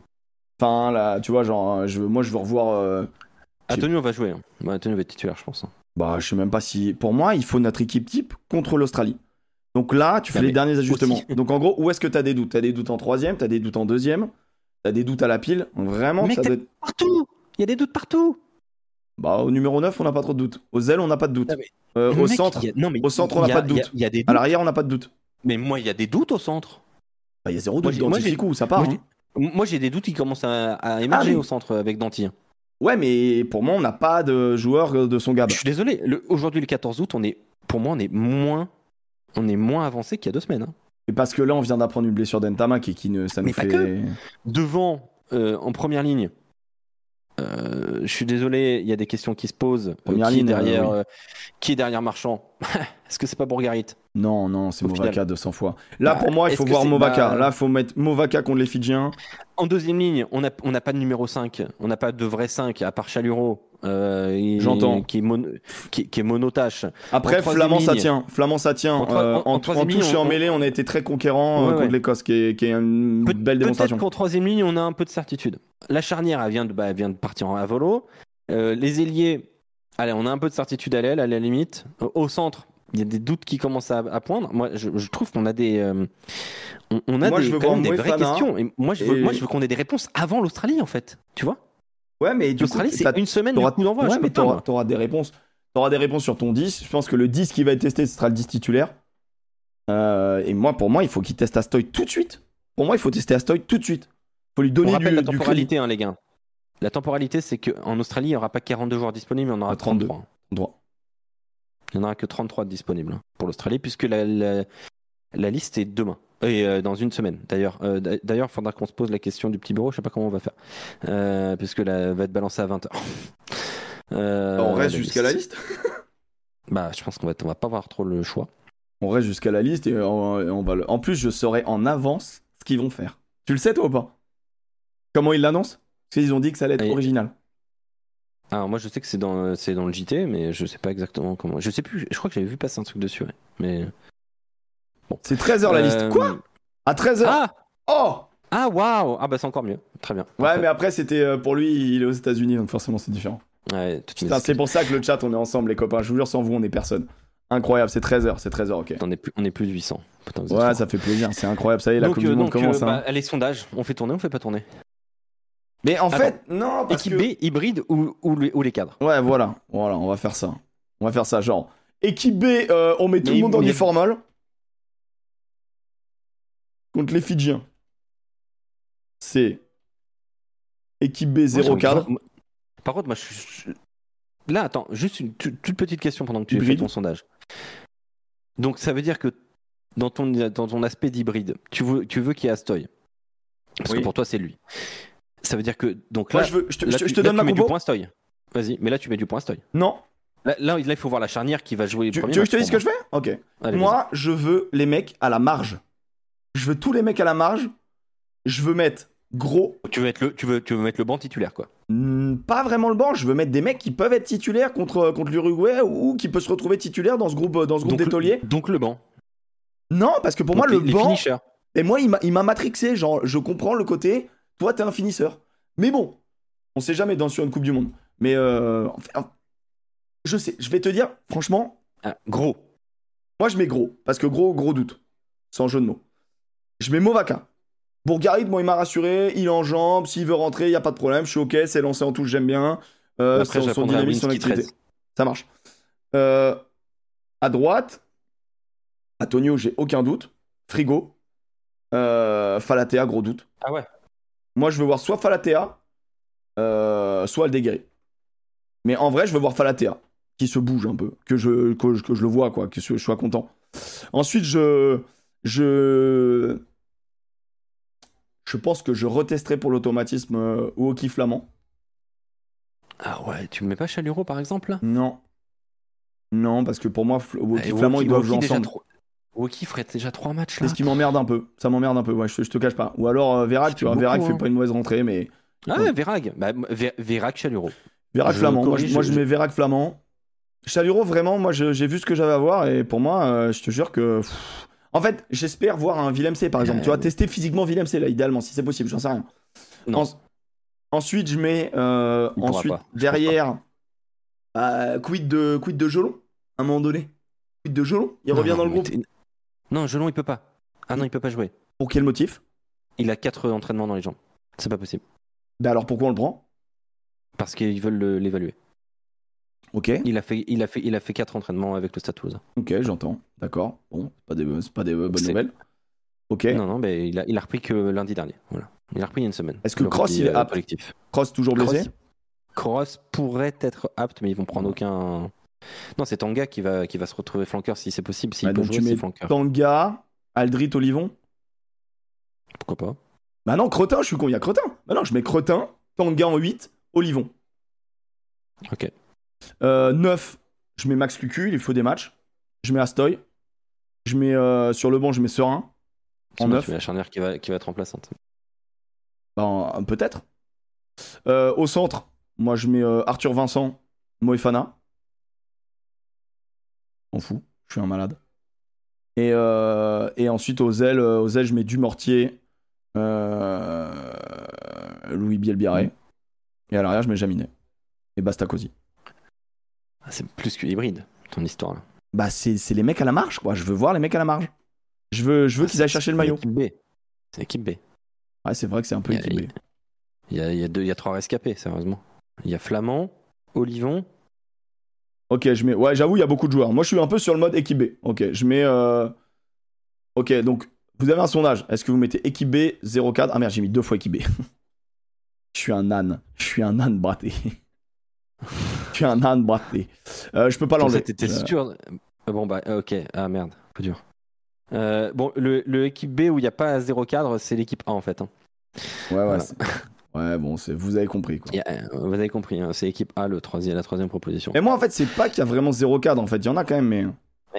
enfin là, tu vois, genre, euh, je moi je veux revoir. euh, Antonio va jouer. Hein. Ouais, Antonio va être titulaire, je pense. hein. bah, je sais même pas si. Pour moi, il faut notre équipe type contre l'Australie. Donc là, tu fais Non, les derniers ajustements. aussi. Donc en gros, où est-ce que t'as des doutes? T'as des doutes en troisième, t'as des doutes en deuxième, t'as des doutes à la pile. Vraiment, Mec, ça doit être- Partout Il y a des doutes partout Bah, au numéro 9, on n'a pas trop de doutes. Aux ailes, on n'a pas de doutes. Non, mais- Euh, au Mec, centre, a- non, mais au centre, on n'a pas de il y a- doute. Y a des à doutes. l'arrière, on n'a pas de doutes. Mais moi, il y a des doutes au centre. Bah, il y a zéro Moi, doute j'ai- dans moi, Tificou, ça part. moi, hein. Moi, j'ai des doutes qui commencent à, à émerger Ah, mais- au centre avec Danti. Ouais, mais pour moi, on n'a pas de joueur de son gab. Je suis désolé. Aujourd'hui, le 14 août, on est, pour moi, on est moins, on est moins avancé qu'il y a deux semaines. hein. Et parce que là, on vient d'apprendre une blessure d'Entama qui, qui ne, ça nous Mais pas fait. que. Devant, euh, en première ligne. euh, je suis désolé, il y a des questions qui se posent. Euh, Première qui, ligne, est derrière, oui. euh, qui est derrière Marchand (laughs) Est-ce que c'est pas Bourgarit? Non, non, c'est Movaka final. 200 fois. Là, Bah, pour moi, il faut voir Movaka. bah- Là, il faut mettre Movaka contre les Fidjiens. En deuxième ligne, on n'a on pas de numéro 5, on n'a pas de vrai 5 à part Chaluro. euh, J'entends. Qui qui, qui est monotache. Après, Flamand, ça tient. Flamand, ça tient. En Euh, en- en touche et en on- mêlée, on a été très conquérant euh, contre ouais. l'Écosse, qui est, qui est une belle démonstration. Peut-être qu'en troisième ligne, on a un peu de certitude. La charnière, elle vient de, bah, elle vient de partir en à volo. Euh, les ailiers, allez, on a un peu de certitude à l'aile, à la limite. Au- centre, il y a des doutes qui commencent à, à poindre. Moi, je, je trouve qu'on a des, euh, on, on a Moi, des, quand même vraies questions. Et moi, je veux, et- moi, je veux qu'on ait des réponses avant l'Australie, en fait. Tu vois? Ouais, mais L'Australie, c'est une semaine du coup d'envoi. Ouais, mais t'auras des réponses. T'auras des réponses sur ton 10. Je pense que le 10 qui va être testé, ce sera le 10 titulaire. Euh, et moi, pour moi, il faut qu'il teste Astoy tout de suite. Pour moi, il faut tester Astoy tout de suite. faut lui On donner rappelle du, la du temporalité, hein, les gars. La temporalité, c'est qu'en Australie, il n'y aura pas 42 joueurs disponibles, il y en aura 32. 33. Droit. Il n'y en aura que 33 disponibles hein, pour l'Australie, puisque la, la, la liste est demain. Et euh, dans une semaine, d'ailleurs. Euh, d'a- d'ailleurs, il faudra qu'on se pose la question du petit bureau, je sais pas comment on va faire. Euh, puisque la va être balancée à 20h. (laughs) Euh, on reste jusqu'à la liste (laughs) Bah, je pense qu'on va, on va pas avoir trop le choix. On reste jusqu'à la liste et on, et on va le... En plus, je saurai en avance ce qu'ils vont faire. Tu le sais, toi ou pas? Comment ils l'annoncent? Qu'ils ont dit que ça allait être Et- original. Alors, moi, je sais que c'est dans, c'est dans le JT, mais je sais pas exactement comment. Je sais plus, je crois que j'avais vu passer un truc dessus, ouais. Mais. C'est 13h la liste. Euh, Quoi? À 13h Ah Oh Ah, waouh Ah, bah, c'est encore mieux. Très bien. Ouais, Parfait. mais après, c'était euh, pour lui, il est aux États-Unis, donc forcément, c'est différent. Ouais, c'est pour ça que le chat, on est ensemble, les copains. Je vous jure, sans vous, on est personne. Incroyable, c'est 13h, c'est 13h, ok. On est plus, on est plus de 800. Putain, vous êtes Ouais, ça fait plaisir, c'est incroyable. Ça y est, la donc, Coupe du euh, Monde donc, commence. euh, hein. bah, allez, sondage. On fait tourner, on fait pas tourner. Mais en attends. fait, non, parce Équipe que... B, hybride ou, ou, les, ou les cadres Ouais, voilà, voilà, on va faire ça. On va faire ça, genre. Équipe B, euh, on met tout Mais le monde en il- uniforme Contre les Fidjiens. C'est. Équipe B, Moi, 0 j'aime cadre. Par contre, moi, je suis. Là, attends, juste une toute petite question pendant que tu fais ton sondage. Donc, ça veut dire que dans ton, dans ton aspect d'hybride, tu veux, tu veux qu'il y ait Astoy? Parce Oui. que pour toi, c'est lui. Ça veut dire que. Donc là, Moi, je, veux, je te, là, je te- tu- je te là, donne tu ma mets du point Astoy. Vas-y, mais là, tu mets du point Astoy. Non. Là, il faut voir la charnière qui va jouer. Tu, premier tu veux que je te dise ce que je fais Ok. moi. Allez, Moi, je veux les mecs à la marge. Je veux tous les mecs à la marge. Je veux mettre gros. tu veux, mettre le, tu, veux, tu veux mettre le banc titulaire, quoi. Hmm, Pas vraiment le banc, je veux mettre des mecs qui peuvent être titulaires contre, contre l'Uruguay ou qui peuvent se retrouver titulaires dans ce groupe, dans ce groupe Donc, d'étoliers. le- donc le banc. Non, parce que pour Donc, moi, le les, les banc. finishers. Et moi, il m'a- il m'a matrixé. Genre, je comprends le côté. Toi, t'es un finisseur. Mais bon, on sait jamais dans sur une Coupe du Monde. Mais euh, enfin, je sais. Je vais te dire, franchement, Ah, gros. moi, je mets gros. Parce que gros, gros doute. Sans jeu de mots. Je mets Movaka. Bourgarit, moi, il m'a rassuré. Il est en jambes. S'il veut rentrer, il n'y a pas de problème. Je suis OK. C'est lancé en touche, j'aime bien. Euh, Après, son, dynamisme, son activité. 13. Ça marche. Euh, à droite, Antonio, j'ai aucun doute. Frigo. Euh, Falatea, gros doute. Ah ouais. Moi, je veux voir soit Falatea, euh, soit Aldeguerri. Mais en vrai, je veux voir Falatea, qui se bouge un peu, que je, que, je- que je le vois, quoi, que je, je sois content. Ensuite, je, je, je pense que je retesterai pour l'automatisme euh, Woki Flamand. Ah ouais, tu me mets pas Chaluro par exemple là? Non. Non, parce que pour moi, Woki Flamand, ils doivent jouer ensemble. Woki ferait déjà trois matchs là. C'est ce qui m'emmerde un peu. Ça m'emmerde un peu, ouais, je, je te cache pas. Ou alors euh, Vérac, tu vois, Vérac fait hein. pas une mauvaise rentrée, mais Ah Ouais. Verag. Bah, Verag, Chaluro. Vérac Je Flamand. Moi, je, moi, mets Vérac Flamand. Chaluro, vraiment, moi, j'ai vu ce que j'avais à voir et pour moi, euh, je te jure que. pff, En fait, j'espère voir un Willem C par exemple. Euh, Tu vois, tester physiquement Willem C là, idéalement, si c'est possible, j'en sais rien. Non. En- Ensuite, je mets. euh, ensuite, pas, je pense derrière. euh, quid, de, quid de Jolon À un moment donné? Quid de Jolon? Il Non, revient dans le groupe. Non, Gelon, il peut pas. Ah non, il peut pas jouer. Pour quel motif? Il a quatre entraînements dans les jambes. C'est pas possible. Bah alors pourquoi on le prend? Parce qu'ils veulent le- l'évaluer. Ok, Il a fait, il a fait, il a fait quatre entraînements avec le Stade Toulousain. ok, j'entends. D'accord. Bon, c'est pas des, pas des bonnes nouvelles. Ok. Non, non, mais il a, il a repris que lundi dernier. Voilà. Il a repris il y a une semaine. Est-ce que Le Cross, il est euh, apte? Cross toujours blessé? Cross, Cross pourrait être apte, mais ils vont prendre aucun. Non, c'est Tanga qui va, qui va se retrouver flanqueur si c'est possible. S'il peut jouer, tu mets flanqueur. Tanga, Aldrit, Olivon Pourquoi pas Bah non, Cretin, je suis con, il y a Cretin. Bah non, je mets Cretin, Tanga en 8, Olivon. Ok. Euh, 9, je mets Max Cucu, il faut des matchs. Je mets Astoy. Je mets euh, sur le banc, je mets Serein. En Sinon, neuf. tu mets la charnière qui va, qui va être remplaçante. Ben, peut-être. Euh, au centre, moi je mets euh, Arthur Vincent, Moefana. On fout, je suis un malade. Et, euh, et ensuite aux ailes, euh, aux ailes, je mets Dumortier, euh, Louis Bielbiaré. Et à l'arrière, je mets Jaminet. Et Bastacosi. Ah, c'est plus que hybride, ton histoire là. Bah, c'est c'est les mecs à la marge, quoi. Je veux voir les mecs à la marge. Je veux, je veux Ah, qu'ils aillent chercher le c'est maillot. C'est l'équipe B. Ouais, c'est vrai que c'est un peu Il y a- équipé. Il y a, y a deux, il y a trois rescapés, sérieusement. Il y a Flamand, Olivon. Ok, je mets. Ouais, j'avoue, il y a beaucoup de joueurs. Moi, je suis un peu sur le mode équipe B. Ok, je mets. euh, Ok, donc, vous avez un sondage. Est-ce que vous mettez équipe B 04 Ah merde, j'ai mis deux fois équipe B. (laughs) je suis un âne. Je suis un âne bratté. (laughs) je suis un âne bratté. Euh, je peux pas l'enlever. T'étais Euh, sûr? Euh, Bon, bah, ok. Ah merde, peu dur. Euh, bon, le, le équipe B où il n'y a pas zéro cadre, c'est l'équipe A en fait. hein. Ouais, ouais. Voilà. (laughs) Ouais, bon, c'est- vous avez compris, quoi. Il euh, vous avez compris, hein, c'est l'équipe A, le troisième, la troisième proposition. Et moi, en fait, c'est pas qu'il y a vraiment zéro cadre, en fait. Il y en a quand même, mais.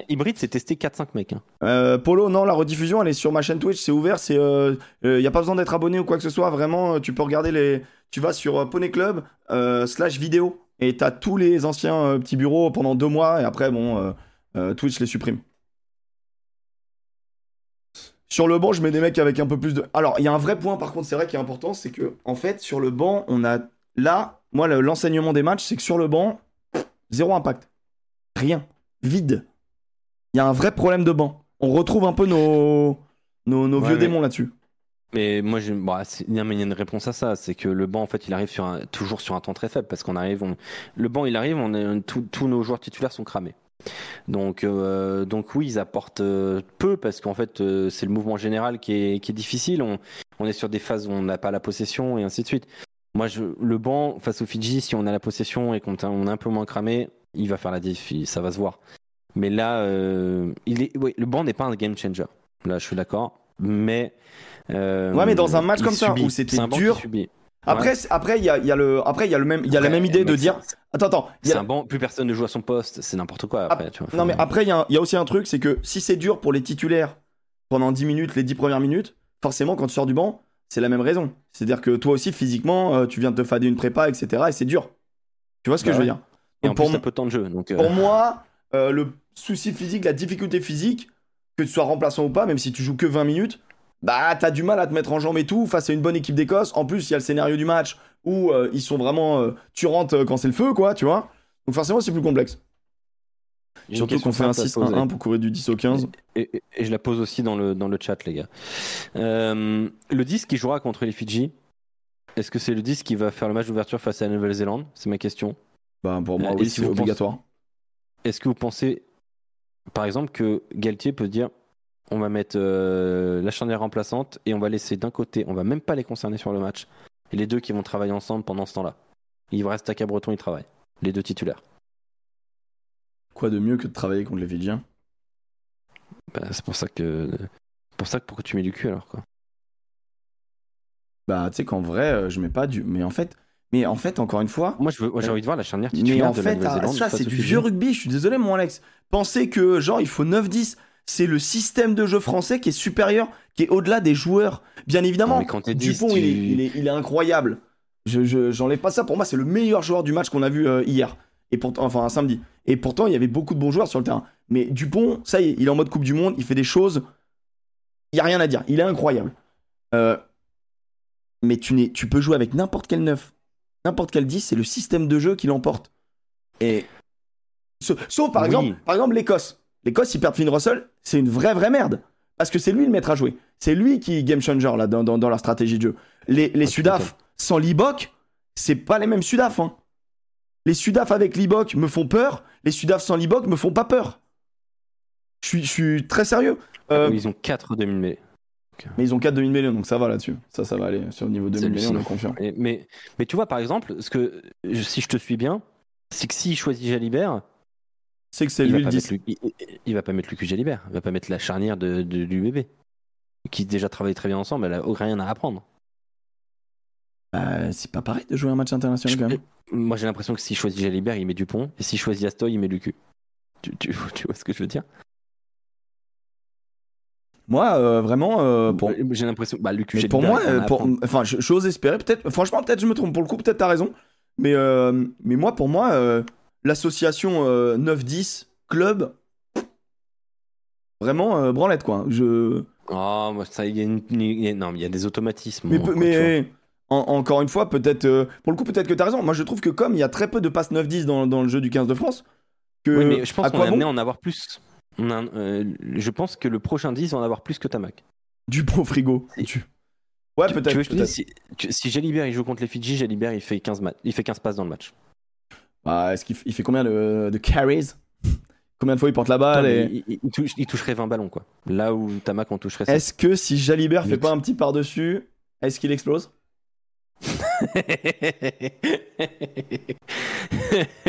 Hybride, c'est testé 4-5 mecs. hein. Euh, Polo, non, la rediffusion, elle est sur ma chaîne Twitch, c'est ouvert, c'est, euh, euh, y a pas besoin d'être abonné ou quoi que ce soit, vraiment, euh, tu peux regarder les, tu vas sur euh, Poney Club euh, slash vidéo et t'as tous les anciens euh, petits bureaux pendant deux mois et après, bon, euh, euh, Twitch les supprime. Sur le banc, je mets des mecs avec un peu plus de. Alors, il y a un vrai point par contre, c'est vrai qui est important, c'est que en fait, sur le banc, on a là, moi, le- l'enseignement des matchs, c'est que sur le banc, zéro impact, rien, vide. Il y a un vrai problème de banc. On retrouve un peu nos, nos, nos Ouais, vieux mais- démons là-dessus. Mais moi, j'ai- bah, c'est- non, mais il y a une réponse à ça, c'est que le banc, en fait, il arrive sur un- toujours sur un temps très faible, parce qu'on arrive, on- le banc, il arrive, on est, tous nos joueurs titulaires sont cramés. Donc, euh, donc oui, ils apportent euh, peu, parce qu'en fait, euh, c'est le mouvement général qui est, qui est difficile. On, on est sur des phases où on n'a pas la possession et ainsi de suite. Moi, je, le banc face au Fidji, si on a la possession et qu'on est- on est un peu moins cramé, il va faire la diff, ça va se voir. Mais là, euh, il est, oui, le banc n'est pas un game changer. Là, je suis d'accord. Mais euh, Ouais, mais dans un match comme ça, où c'était dur, subit. Après, Ouais. après, il y a, il y a le, après, il y a le même, il y a la même idée de dire, attends, attends, C'est a- un banc, plus personne ne joue à son poste, c'est n'importe quoi après. tu vois. non mais après, il y, a un- il y a aussi un truc, c'est que si c'est dur pour les titulaires pendant 10 minutes, les 10 premières minutes, forcément, quand tu sors du banc, c'est la même raison. C'est-à-dire que toi aussi, physiquement, euh, tu viens de te fader une prépa, etc. Et c'est dur. Tu vois ce que Bah je veux ouais. dire? Et en pour, plus, t'as peu de temps de jeu. Donc, euh, pour moi, (laughs) euh, le souci physique, la difficulté physique, que tu sois remplaçant ou pas, même si tu joues que 20 minutes, bah t'as du mal à te mettre en jambe et tout face à une bonne équipe d'Écosse. En plus, il y a le scénario du match où euh, ils sont vraiment euh, turantes euh, quand c'est le feu, quoi, tu vois. Donc forcément, c'est plus complexe. Surtout qu'on fait un simple à te 6-1-1 poser. pour courir du 10 au 15. Et, et- et je la pose aussi dans le, dans le chat, les gars. Euh, le 10 qui jouera contre les Fidji, est-ce que c'est le 10 qui va faire le match d'ouverture face à la Nouvelle-Zélande? C'est ma question. Bah, pour moi, oui, c'est pensez- obligatoire. Est-ce que vous pensez, par exemple, que Galtier peut dire on va mettre euh, la charnière remplaçante et on va laisser d'un côté, on va même pas les concerner sur le match, et les deux qui vont travailler ensemble pendant ce temps-là Il reste à Cabreton, ils travaillent. Les deux titulaires. Quoi de mieux que de travailler contre les Fidjiens Bah, c'est pour ça que. Pour ça que pourquoi tu mets du cul alors quoi Bah, tu sais qu'en vrai, euh, je mets pas du. Mais en fait, mais en fait, encore une fois. Moi j'ai envie de voir la charnière Mais titulaire en de la fait, ah, ça, c'est du vieux rugby. Je suis désolé, mon Alex. Pensez que, genre, il faut 9-10. C'est le système de jeu français qui est supérieur, qui est au-delà des joueurs. Bien évidemment, mais quand t'es 10, Dupont, tu- il, est, il, est, il est incroyable. Je, je- j'enlève pas ça. Pour moi, c'est le meilleur joueur du match qu'on a vu euh, hier. Et pourtant, enfin, un samedi. Et pourtant, il y avait beaucoup de bons joueurs sur le terrain. Mais Dupont, ça y est, il est en mode Coupe du Monde. Il fait des choses. Il y a rien à dire. Il est incroyable. Euh, mais tu, tu peux jouer avec n'importe quel 9, n'importe quel 10. C'est le système de jeu qui l'emporte. Et. Sauf, sauf, par, Oui. exemple, par exemple, l'Écosse. L'Écosse, s'ils perdent Finn Russell, c'est une vraie, vraie merde. Parce que c'est lui le maître à jouer. C'est lui qui est game changer là, dans, dans, dans leur stratégie de jeu. Les, les Ah, Sudaf sans Libok, c'est pas les mêmes Sudaf. Hein. Les Sudaf avec Libok me font peur. Les Sudaf sans Libok me font pas peur. Je suis, très sérieux. Euh, Ils ont 4 demi-mêlées. mais ils ont 4 demi-mêlés, donc ça va là-dessus. Ça, ça va aller. Sur le niveau C'est demi-mêlée, on est confiant. Mais, mais tu vois, par exemple, ce que, si je te suis bien, c'est que s'il choisit Jalibert, C'est que c'est il, va lui le pas 10. mettre Lu- il, il- va pas mettre Lucu Jalibert, il va pas mettre la charnière de, de- du bébé, qui déjà travaillent très bien ensemble, elle a rien à apprendre. Bah, c'est pas pareil de jouer un match international quand même. Moi j'ai l'impression que s'il choisit Jalibert, il met Dupont, et s'il choisit Astoy, il met Lucu. Tu, tu, (laughs) tu vois ce que je veux dire? Moi, euh, vraiment, euh, pour, J'ai l'impression. Bah, Lucu pour moi, euh, pour, enfin, j'ose espérer. Peut-être, franchement, peut-être je me trompe. Pour le coup, peut-être t'as raison. Mais, euh, mais moi, pour moi, euh, l'association euh, 9-10 club, vraiment euh, branlette quoi. Je, Oh, moi, ça, il y a une- non, mais il y a des automatismes. mais, quoi, en- encore une fois, peut-être, euh, pour le coup, peut-être que t'as raison. Moi, je trouve que comme il y a très peu de passes 9-10 dans, dans le jeu du 15 de France, que Oui, mais je pense qu'on est amené à en avoir plus. On a, euh, je pense que le prochain 10 va en avoir plus que Tamac. du bon frigo. Tu... Ouais, peut-être. Dise, si, tu- si Jalibert il joue contre les Fidji, Jalibert il fait 15, ma- il fait 15 passes dans le match. Bah, est-ce qu'il f- il fait combien de, de carries? Combien de fois il porte la balle et... il, il- il touche- il toucherait 20 ballons, quoi. Là où Tamac en toucherait 7. Est-ce que si Jalibert fait pas un petit par-dessus, est-ce qu'il explose? (laughs)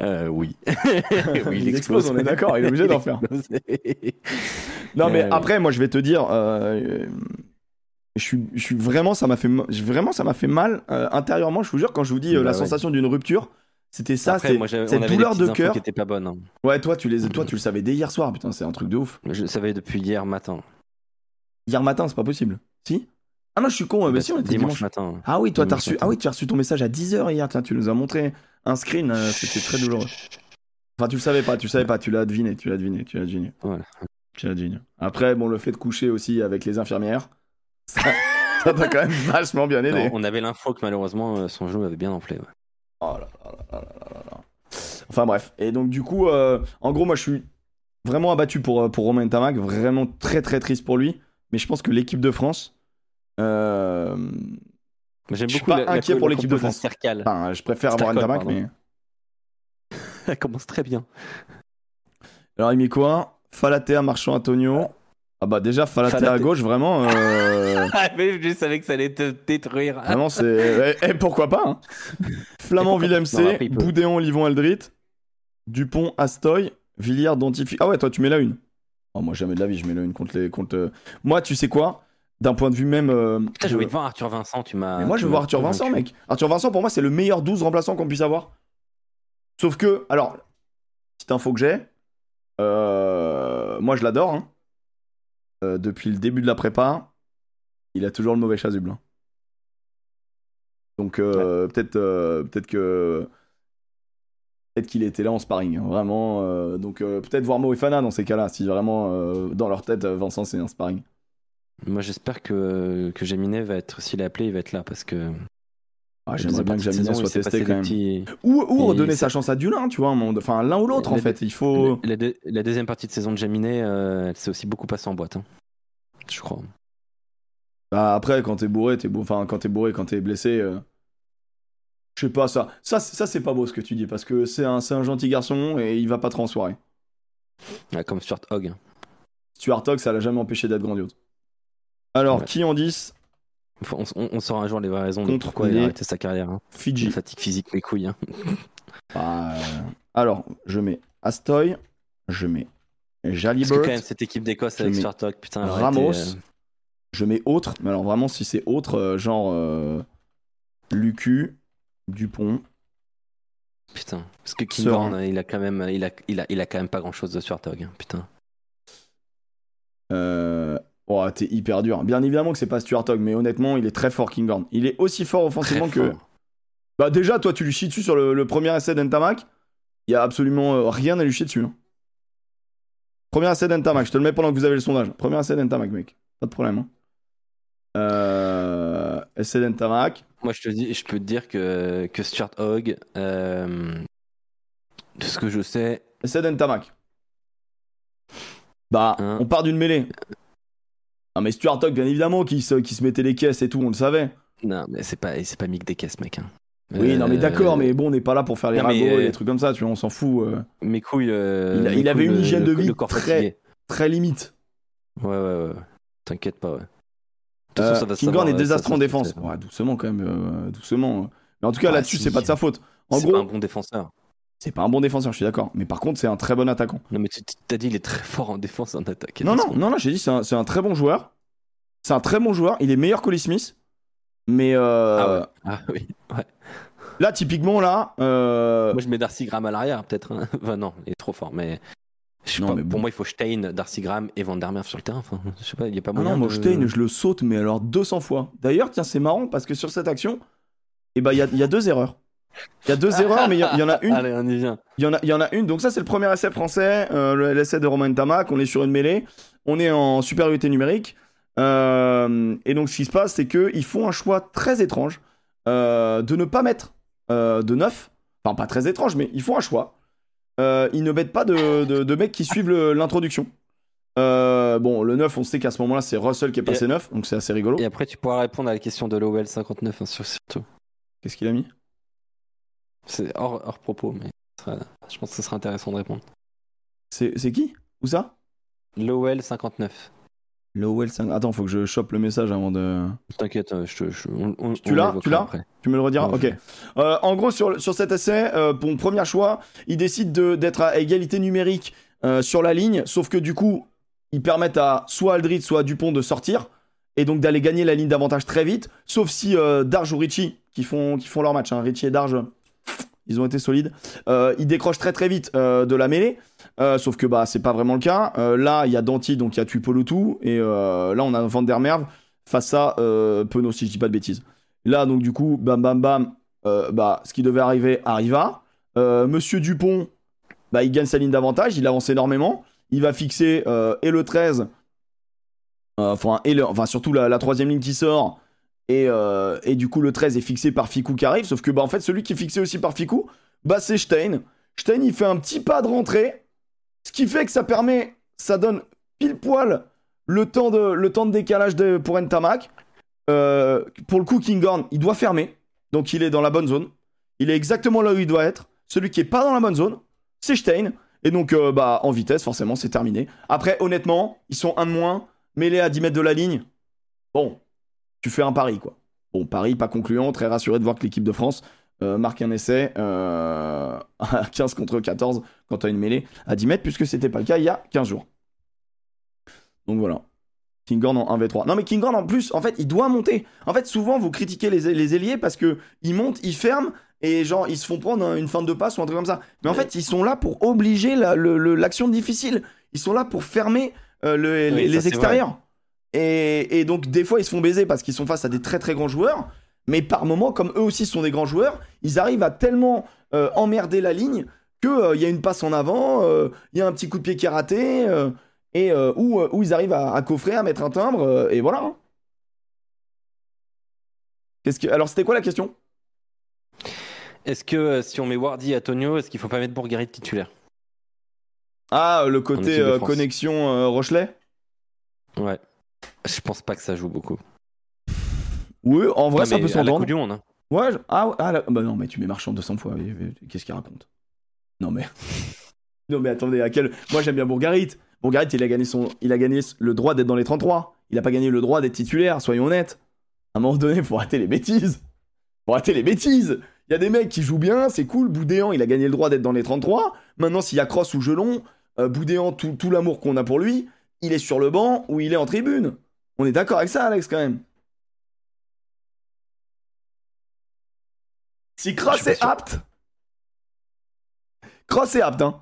Euh, oui. (laughs) oui, Il explose, on est d'accord, il est obligé d'en faire. (laughs) Non, mais Euh, après, moi, je vais te dire, euh, je suis, je suis vraiment, ça m'a fait, vraiment, ça m'a fait mal euh, intérieurement. Je vous jure, quand je vous dis Bah la ouais. sensation d'une rupture, c'était ça, c'est cette douleur de cœur. qui pas bonnes. hein. Ouais, toi, tu les, toi, tu le savais dès hier soir. Putain, c'est un truc de ouf. Je le savais depuis hier matin. Hier matin, c'est pas possible. Si? Ah non, je suis con. mais si, on était dimanche, dimanche. matin. Ah oui, toi, t'as reçu. matin. Ah oui, tu as reçu ton message à 10h hier. Tiens, tu nous as montré un screen. euh, c'était très douloureux. Enfin, tu le savais pas, tu le savais pas. Tu l'as deviné, tu l'as deviné, tu l'as deviné. Voilà. Tu l'as deviné. Après, bon, le fait de coucher aussi avec les infirmières, ça ça t'a quand même (laughs) vachement bien aidé. Non, on avait l'info que malheureusement euh, son genou avait bien enflé. ouais. Oh là là là là là là là. Enfin bref. Et donc du coup, euh, en gros, moi je suis vraiment abattu pour, euh, pour Romain Tamac. Vraiment très très triste pour lui. Mais je pense que l'équipe de France... euh, J'aime Je suis beaucoup pas la, inquiet pour l'équipe de France. Enfin, je préfère avoir Tamac, mais... (laughs) Elle commence très bien. Alors il met quoi? Falatea, Marchand, Antonio. Ah bah déjà, Falatea à gauche, vraiment... euh, (laughs) Ah, mais je savais que ça allait te détruire. Vraiment, c'est. Eh, eh, pourquoi pas hein (laughs) Flamand, pourquoi Willem Non, C, après, il peut. Boudéon, Livon, Aldrit, Dupont, Astoy, Villiers, Dentifie. Ah ouais, toi, tu mets la une. Oh, moi, jamais de la vie, je mets la une contre les. Contre... euh, Moi, tu sais quoi? D'un point de vue même. euh, Putain, j'ai envie de voir Arthur Vincent, tu m'as. Mais moi, je veux voir Arthur. Vincent, mec. Arthur Vincent, pour moi, c'est le meilleur 12 remplaçant qu'on puisse avoir. Sauf que, alors, petite info que j'ai, euh, moi, je l'adore. hein. Euh, depuis le début de la prépa, il a toujours le mauvais chasuble. hein. Donc, euh, peut-être euh, peut-être que. peut-être qu'il était là en sparring, hein, vraiment. donc peut-être voir Mo et Fana dans ces cas-là, si vraiment dans leur tête Vincent c'est un sparring. Moi, j'espère que, que Jaminet va être, s'il est appelé, il va être là parce que. Ah, J'aimerais bien que Jaminet soit testé quand même. petits- Ou, redonner sa chance à Dulin, tu vois, enfin l'un ou l'autre en fait. Il faut. La, deux- la deuxième partie de saison de Jaminet, euh, elle s'est aussi beaucoup passée en boîte. hein. Je crois. Bah, après, quand t'es bourré, t'es enfin quand t'es bourré, quand t'es blessé. euh, Je sais pas ça. Ça, c'est- ça c'est pas beau ce que tu dis parce que c'est un, un gentil garçon et il va pas trop en soirée. Ouais, comme Stuart Hogg. Stuart Hogg, ça l'a jamais empêché d'être grandiose. Alors, Ouais. qui en 10 Enfin, on, on- on saura un jour les vraies raisons de pourquoi il a arrêté sa carrière. hein. Fidji. Fatigue physique, mes couilles. hein. Bah, euh, alors, je mets Astoy, je mets Parce que Jalibert, quand même, cette équipe d'Écosse avec Hogg, putain, Ramos, été, euh, je mets autre, mais alors vraiment si c'est autre, euh, genre euh, Lucu, Dupont, Putain. Parce que. Kinghorn, il a quand même, il a, il a, il a quand même pas grand chose de Stuart Hogg. hein, Putain. euh... Oh, t'es hyper dur. Bien évidemment que c'est pas Stuart Hogg, mais honnêtement, il est très fort, Kinghorn. Il est aussi fort offensivement Très que... fort. Bah déjà, toi, tu lui chies dessus sur le, le premier essai d'Entamac. Il y a absolument euh, rien à lui chier dessus. hein. Premier essai d'Entamac, je te le mets pendant que vous avez le sondage. Premier essai d'Entamac, mec. Pas de problème. hein. Euh... Essai d'Entamac. Moi, je te dis, je peux te dire que, que Stuart Hogg, euh, de ce que je sais, Essai d'Entamac. Bah, Hein. on part d'une mêlée. Ah mais Stuart Hogg, bien évidemment, qui se, qui se mettait les caisses et tout, on le savait. non, mais c'est pas, c'est pas Mick Descaisses, mec. hein. Oui, non mais Euh, d'accord, mais bon, on n'est pas là pour faire les non, mais, ragots et euh, les trucs comme ça, tu vois, on s'en fout. euh, Mes couilles. euh, Il a- mes il avait une le- hygiène de vie le corps très- fatigué. très limite. Ouais, ouais, ouais. T'inquiète pas, ouais. De toute Euh, façon, ça va se Kinghorn savoir, est euh, désastreux en défense. Ouais, doucement quand même, euh, doucement. Mais en tout cas, Ouais, là-dessus, si. c'est pas de sa faute. En C'est gros, pas un bon défenseur. C'est pas un bon défenseur, je suis d'accord. Mais par contre, c'est un très bon attaquant. Non, mais tu t'as dit il est très fort en défense en attaque. Non, non, non, non, j'ai dit c'est un, c'est un très bon joueur. C'est un très bon joueur. Il est meilleur qu'Oli Smith. Mais euh, Ah ouais. Ah oui. Ouais. là, typiquement, là, euh, Moi, je mets Darcy Graham à l'arrière, peut-être. hein. (laughs) Enfin, non, il est trop fort. Mais, je sais Non, pas, mais pour moi, il faut Stein, Darcy Graham et Van der Merwe sur le terrain. Enfin, je sais pas, il y a pas ah moyen. non, moi, de- Stein, je le saute, mais alors 200 fois. D'ailleurs, tiens, c'est marrant parce que sur cette action, eh ben, il y, a, il y a deux erreurs. Il y a deux erreurs, mais il y, en a une Allez, on y vient. Il y, en a, il y en a une, donc ça c'est le premier essai français, euh, le- l'essai de Romain Tamac, on est sur une mêlée, on est en supériorité numérique, Euh, et donc ce qui se passe c'est qu'ils font un choix très étrange euh, de ne pas mettre de neuf, enfin pas très étrange, mais ils font un choix. Ils ne mettent pas de, de- de mecs qui suivent l'introduction. Euh, bon, le 9, on sait qu'à ce moment-là, c'est Russell qui est passé Et- 9, donc c'est assez rigolo. Et après, tu pourras répondre à la question de l'OL 59, hein, sur- surtout. Qu'est-ce qu'il a mis? C'est hors, hors propos, mais je pense que ce sera intéressant de répondre. C'est c'est qui? Où ça? L'OL 59. Lowell 5. Attends, faut que je chope le message avant de. T'inquiète, euh, je je- on- Tu l'as Tu l'as. Tu me le rediras Ouais, Ok. je- Euh, en gros, sur, sur cet essai, euh, bon, premier choix, il décide de- d'être à égalité numérique euh, sur la ligne, sauf que du coup, ils permettent à soit Aldrit, soit Dupont de sortir, et donc d'aller gagner la ligne d'avantage très vite, sauf si Darge ou Richie, qui font, qui font leur match, hein, Richie et Darge, ils ont été solides, euh, ils décrochent très très vite euh, de la mêlée, euh, sauf que bah, c'est pas vraiment le cas. Euh, là, il y a Danti, donc il y a Tuipolotu, et là, on a Van der Merwe face à Penaud, si je dis pas de bêtises. Là, donc du coup, bam bam bam, bah, ce qui devait arriver arriva. Monsieur Dupont, bah, il gagne sa ligne d'avantage, il avance énormément. Il va fixer et le 13, euh, enfin, et surtout la, la troisième ligne qui sort. Et, euh, et du coup, le 13 est fixé par Ficou qui arrive. Sauf que, bah, en fait, celui qui est fixé aussi par Ficou, bah, c'est Stein. Stein, il fait un petit pas de rentrée. Ce qui fait que ça permet, ça donne pile poil le temps de, le temps décalage pour Ntamak. Euh, pour le coup, Kinghorn, il doit fermer. Donc il est dans la bonne zone. Il est exactement là où il doit être. Celui qui est pas dans la bonne zone, c'est Stein. Et donc, euh, bah, en vitesse, forcément, c'est terminé. Après, honnêtement, ils sont un de moins, mêlés à 10 mètres de la ligne. Bon, tu fais un pari, quoi. Bon, pari pas concluant, très rassuré de voir que l'équipe de France euh, marque un essai euh, (laughs) à 15 contre 14 quand tu as une mêlée à 10 mètres, puisque c'était pas le cas il y a 15 jours. Donc voilà. Kinghorn en 1v3. Non mais Kinghorn en plus, en fait, il doit monter. En fait, souvent vous critiquez les, les ailiers parce que ils montent, ils ferment et genre ils se font prendre une fin de passe ou un truc comme ça. Mais en fait, ils sont là pour obliger la- l'action difficile. Ils sont là pour fermer euh, le- Oui, les, extérieurs. Et, et donc des fois ils se font baiser parce qu'ils sont face à des très très grands joueurs. Mais par moments, comme eux aussi sont des grands joueurs, ils arrivent à tellement euh, emmerder la ligne qu'il y a une passe en avant, il y a un petit coup de pied qui est raté, et où, où, ils arrivent à, coffrer, à mettre un timbre, et voilà. Qu'est-ce que... Alors, c'était quoi la question? Est-ce que si on met Wardy à Tonio, est-ce qu'il faut pas mettre Bourgarit titulaire? Ah, le côté connexion Rochelet? Ouais. Je pense pas que ça joue beaucoup. Oui, en vrai, ça peut s'entendre. du monde. Hein. Ouais, ah, ah bah non, mais tu mets Marchand 200 fois. Qu'est-ce qu'il raconte? Non, mais. (laughs) non, mais attendez, à quel. Moi, j'aime bien Bourgarit. Bourgarit, il a gagné, son... il a gagné le droit d'être dans les 33. Il a pas gagné le droit d'être titulaire, soyons honnêtes. À un moment donné, faut arrêter les bêtises. Faut arrêter les bêtises. Il y a des mecs qui jouent bien, c'est cool. Boudéan, il a gagné le droit d'être dans les 33. Maintenant, s'il y a Cross ou Gelon, euh, Boudéan, tout, tout l'amour qu'on a pour lui, il est sur le banc ou il est en tribune. On est d'accord avec ça, Alex, quand même. Si Cross est apte. Cross est apte, hein.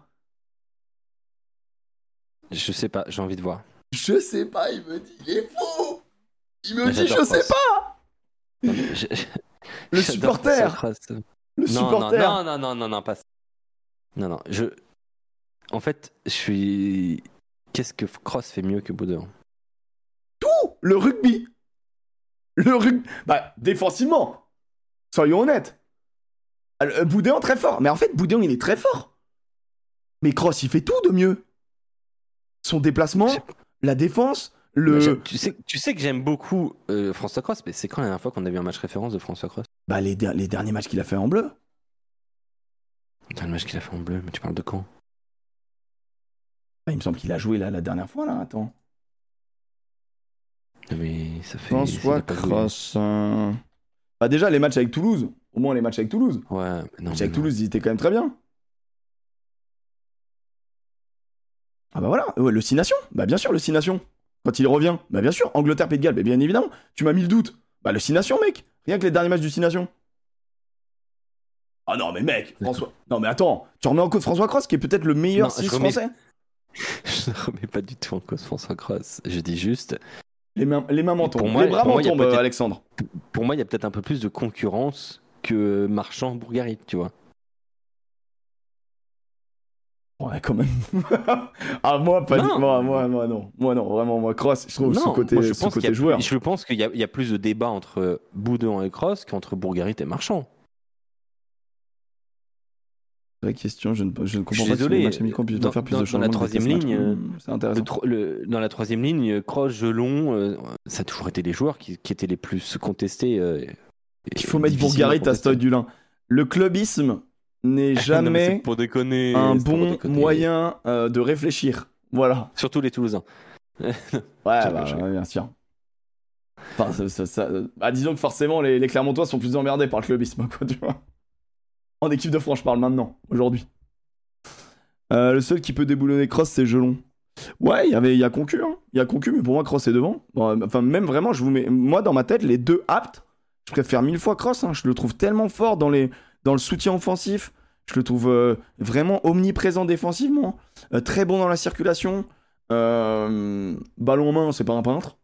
Je sais pas, j'ai envie de voir. Je sais pas, il me dit, il est fou Il me dit, je sais pas Le supporter Le supporter non, non, non, non, non, pas Non, non, je... En fait, je suis... Qu'est-ce que Cross fait mieux que Boudin? Tout Le rugby Le rugby Bah, défensivement Soyons honnêtes euh, Boudéan très fort. Mais en fait, Boudéan, il est très fort. Mais Cross, il fait tout de mieux. Son déplacement, la défense, le. Tu sais, tu sais que j'aime beaucoup euh, François Cross, mais c'est quand la dernière fois qu'on a vu un match référence de François Cross? Bah, les, les derniers matchs qu'il a fait en bleu. Le match qu'il a fait en bleu, mais tu parles de quand? Il me semble qu'il a joué là la dernière fois, là, attends. Mais ça fait. François Cross. Euh, bah, déjà, les matchs avec Toulouse, au moins les matchs avec Toulouse. Ouais, non. Les matchs avec Toulouse, ils étaient quand même très bien. Ah bah voilà, le 6 Nations Bah bien sûr, le 6 Nations. Quand il revient, bah bien sûr, Angleterre, Pays de Galles, bah bien évidemment. Tu m'as mis le doute. Bah le 6 Nations, mec. Rien que les derniers matchs du 6 Nations. Ah non, mais mec, François. Non, mais attends, tu remets en cause François Cross, qui est peut-être le meilleur 6 français Je ne remets pas du tout en cause François Cross. Je dis juste, les mains, les mains tombent. les bras tombent, Alexandre. Pour moi, il y a peut-être un peu plus de concurrence que Marchand Bourgarit, tu vois. Ouais, quand même. (laughs) ah, moi, pas moi, moi, moi, non. Moi, non, vraiment, moi, Cross, je trouve ce côté, je pense côté joueur. Je pense qu'il y, y, a plus de débat entre Boudin et Cross qu'entre Bourgarit et Marchand. Vraie question, je ne, je ne comprends pas désolé, si le puisse dans, faire plus dans, de Dans la troisième ligne. Le, dans la troisième ligne, Cross, Gelon, euh, ça a toujours été les joueurs qui, qui étaient les plus contestés. Euh, Il faut mettre Bourgarit à Stoy Dulin. Le clubisme n'est (laughs) jamais pour déconner, un bon moyen euh, de réfléchir. Voilà. Surtout les Toulousains. (laughs) ouais, bah, bien sûr. Enfin, ça, ça, bah, disons que forcément, les, les Clermontois sont plus emmerdés par le clubisme, quoi, tu vois. En équipe de France, je parle maintenant, aujourd'hui. Euh, le seul qui peut déboulonner Cross, c'est Gelon. Ouais, il y avait, il y a Concu, hein. Il y a Concu, mais pour moi, Cross est devant. enfin, même vraiment, je vous mets, moi, dans ma tête, les deux aptes, je préfère mille fois Cross. Hein. Je le trouve tellement fort dans les, dans le soutien offensif. Je le trouve euh, vraiment omniprésent défensivement, euh, très bon dans la circulation. ballon en main, c'est pas un peintre.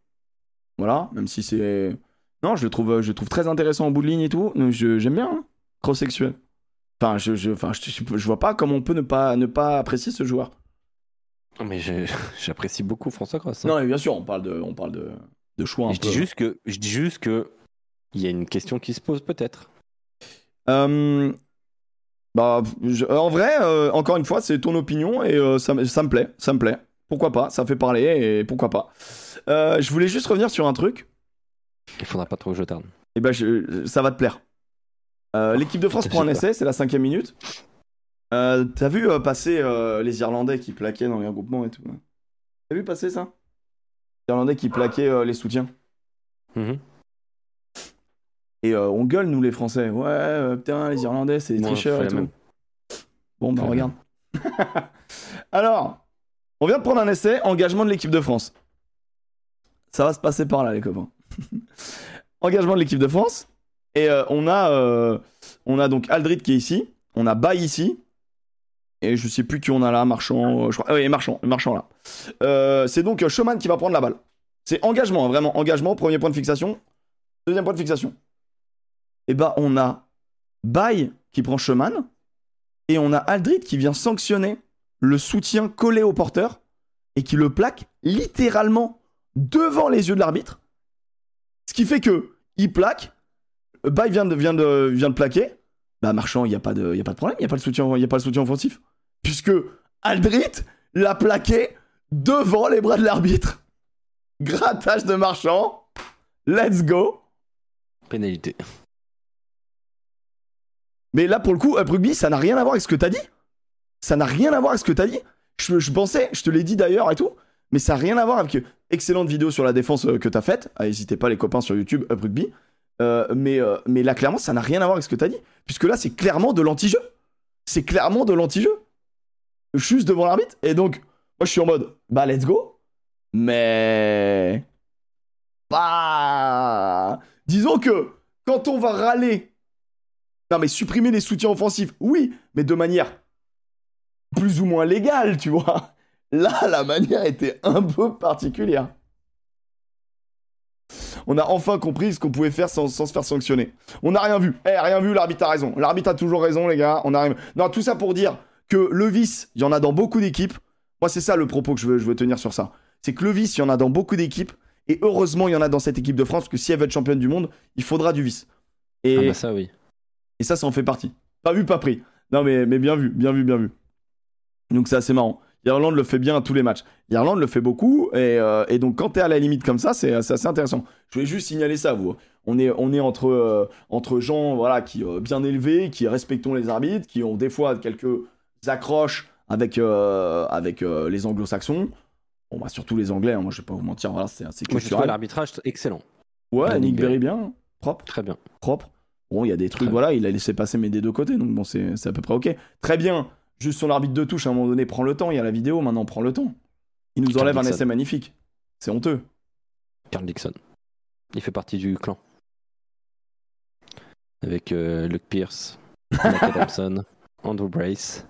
Voilà, même si c'est. Non, je le trouve, je trouve très intéressant en bout de ligne et tout. J'aime bien, hein. cross sexuel. Enfin, je, je, enfin, je, je, vois pas comment on peut ne pas, ne pas apprécier ce joueur. Mais (laughs) j'apprécie beaucoup François Cross. Hein. Non, mais bien sûr, on parle de, on parle de, de choix. Un je, Dis juste que, je dis juste que il y a une question qui se pose peut-être. Euh, bah, en vrai, euh, encore une fois, c'est ton opinion et euh, ça, ça, me plaît, ça me plaît. Pourquoi pas Ça fait parler et pourquoi pas. je voulais juste revenir sur un truc. Il faudra pas trop que je tarde. Et eh ben, ça va te plaire. Euh, l'équipe de France prend un essai, c'est la cinquième minute. Euh, t'as vu euh, passer les Irlandais qui plaquaient dans les regroupements et tout T'as vu passer ça? Les Irlandais qui plaquaient les soutiens. Mhm. Et on gueule, nous les Français. Ouais, putain, les Irlandais, c'est des tricheurs et tout. Bon, bah regarde. (laughs) Alors, on vient de prendre un essai, engagement de l'équipe de France. Ça va se passer par là, les copains. (laughs) engagement de l'équipe de France. Et euh, on, a, euh, on a donc Aldrit qui est ici. On a Bay ici. Et je sais plus qui on a là, Marchand. Euh, je crois. oui, Marchand, Marchand là. c'est donc Schumann qui va prendre la balle. C'est engagement, hein, vraiment engagement. Premier point de fixation. Deuxième point de fixation. Et bah, on a Bay qui prend Schumann. Et on a Aldrit qui vient sanctionner le soutien collé au porteur et qui le plaque littéralement devant les yeux de l'arbitre. Ce qui fait que il plaque, bah il vient de, vient de, vient de plaquer, bah Marchand, il n'y a, pas de, y a pas de problème, il n'y a, pas de soutien, y a pas le soutien offensif. Puisque Aldrit l'a plaqué devant les bras de l'arbitre. Grattage de Marchand. Let's go. Pénalité. Mais là, pour le coup, Up Rugby, ça n'a rien à voir avec ce que t'as dit. Ça n'a rien à voir avec ce que t'as dit. Je, je pensais, je te l'ai dit d'ailleurs et tout, mais ça n'a rien à voir avec. Excellente vidéo sur la défense euh, que t'as faite. Ah, n'hésitez pas, les copains sur YouTube, Up Rugby. Euh, mais, euh, mais là, clairement, ça n'a rien à voir avec ce que t'as dit. Puisque là, c'est clairement de l'anti-jeu. C'est clairement de l'anti-jeu. Juste devant l'arbitre. Et donc, moi, je suis en mode, bah, let's go. Mais. Bah. Disons que quand on va râler. Non, mais supprimer les soutiens offensifs, oui, mais de manière plus ou moins légale, tu vois. Là, la manière était un peu particulière. On a enfin compris ce qu'on pouvait faire sans, se faire sanctionner. On n'a rien vu. Eh, rien vu, l'arbitre a raison. L'arbitre a toujours raison, les gars. On a rien... Non, tout ça pour dire que le vice, il y en a dans beaucoup d'équipes. Moi, c'est ça le propos que je veux, je veux tenir sur ça. C'est que le vice, il y en a dans beaucoup d'équipes. Et heureusement, il y en a dans cette équipe de France, parce que si elle veut être championne du monde, il faudra du vice. Et, ah bah ça, oui. Et ça, ça en fait partie. Pas vu, pas pris. Non, mais, mais bien vu, bien vu, bien vu. Donc c'est assez marrant. Irlande le fait bien à tous les matchs. Irlande le fait beaucoup. Et, euh, et donc, quand t'es à la limite comme ça, c'est assez intéressant. Je voulais juste signaler ça, vous. On est, on est entre, euh, entre gens voilà, qui euh, bien élevés, qui respectons les arbitres, qui ont des fois quelques accroches avec, avec les anglo-saxons. Bon, bah, surtout les anglais, hein, moi je vais pas vous mentir, voilà, c'est assez trouve l'arbitrage excellent. Ouais, Nick Berry bien, propre. Très bien. Propre. Bon, il y a des trucs, voilà, il a laissé passer mes des deux côtés, donc bon, c'est à peu près ok. Très bien, juste son arbitre de touche, à un moment donné, prend le temps, il y a la vidéo, maintenant prend le temps. Il nous enlève un essai magnifique. C'est honteux. Carl Dixon. Il fait partie du clan. Avec euh, Luke Pierce, Mike Adamson, (laughs) Andrew Brace.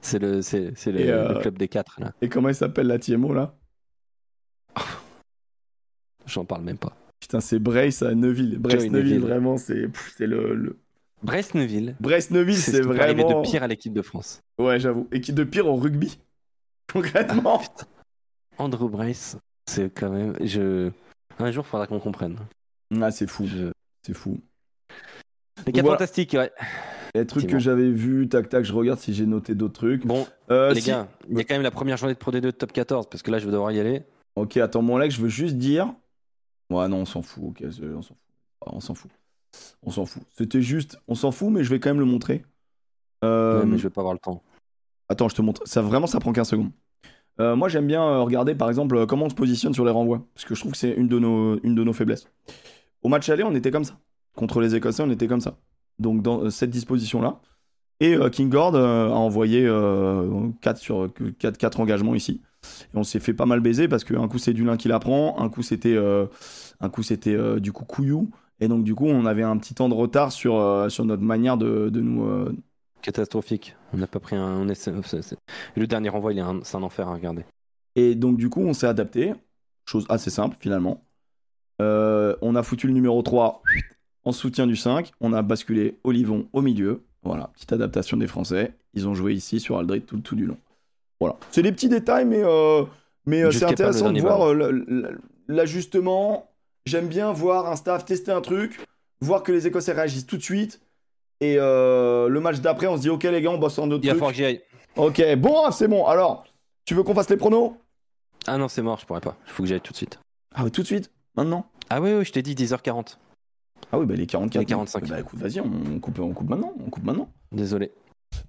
C'est le, c'est, le, euh, club des quatre, là. Et comment il s'appelle la TMO, là? J'en parle même pas. Putain, c'est Brace à Neuville. Brace Neuville, vraiment, c'est, c'est le, le... Brest-Neuville. Brest-Neuville, c'est, vraiment. de pire à l'équipe de France. Ouais, j'avoue. Équipe de pire au rugby. (laughs) Concrètement. Ah, Andrew Brace, c'est quand même. Je... Un jour, il faudra qu'on comprenne. Ah, c'est fou. C'est fou. Les fantastiques, ouais. Les trucs que j'avais vus, tac tac, je regarde si j'ai noté d'autres trucs. Bon, euh, les gars, il y a quand même la première journée de Pro D2 de top 14, parce que là, je vais devoir y aller. Ok, attends, mon leg, je veux juste dire. Ouais, non, on s'en fout, ok, on s'en fout. On s'en fout. On s'en fout. C'était juste, on s'en fout, mais je vais quand même le montrer. Euh... mais je vais pas avoir le temps. Attends, je te montre. Ça, vraiment, ça prend 15 secondes. Euh, moi, j'aime bien euh, regarder, par exemple, comment on se positionne sur les renvois. Parce que je trouve que c'est une, de nos, une de nos faiblesses. Au match aller, on était comme ça. Contre les Écossais, on était comme ça. Donc, dans euh, cette disposition-là. Et King Gord a envoyé 4 sur 4, 4 engagements ici. Et on s'est fait pas mal baiser parce qu'un coup, c'est Dulin qui la prend. Un coup, c'était un coup c'était du coup Couillou. Et donc, du coup, on avait un petit temps de retard sur, sur notre manière de, de nous catastrophique. On n'a pas pris un. Le dernier renvoi, est c'est un enfer à regarder. Et donc, du coup, on s'est adapté. Chose assez simple, finalement. Euh, on a foutu le numéro 3 en soutien du 5. On a basculé Olivon au milieu. Voilà, petite adaptation des Français. Ils ont joué ici sur Aldrit tout, tout du long. Voilà. C'est des petits détails, mais, euh, mais euh, c'est intéressant de voir l'ajustement. J'aime bien voir un staff tester un truc, voir que les Écossais réagissent tout de suite et euh, le match d'après, on se dit, ok les gars, on bosse en autre Il va falloir que j'y aille. Ok, bon, c'est bon. Alors, tu veux qu'on fasse les pronos? Ah non, c'est mort, je pourrais pas. Il faut que j'aille tout de suite. Ah oui, tout de suite? Maintenant? Ah oui, oui, je t'ai dit 10h40. Ah oui, bah les 44. Les 45. Bah écoute, vas-y, on coupe, on coupe maintenant. On coupe maintenant. Désolé.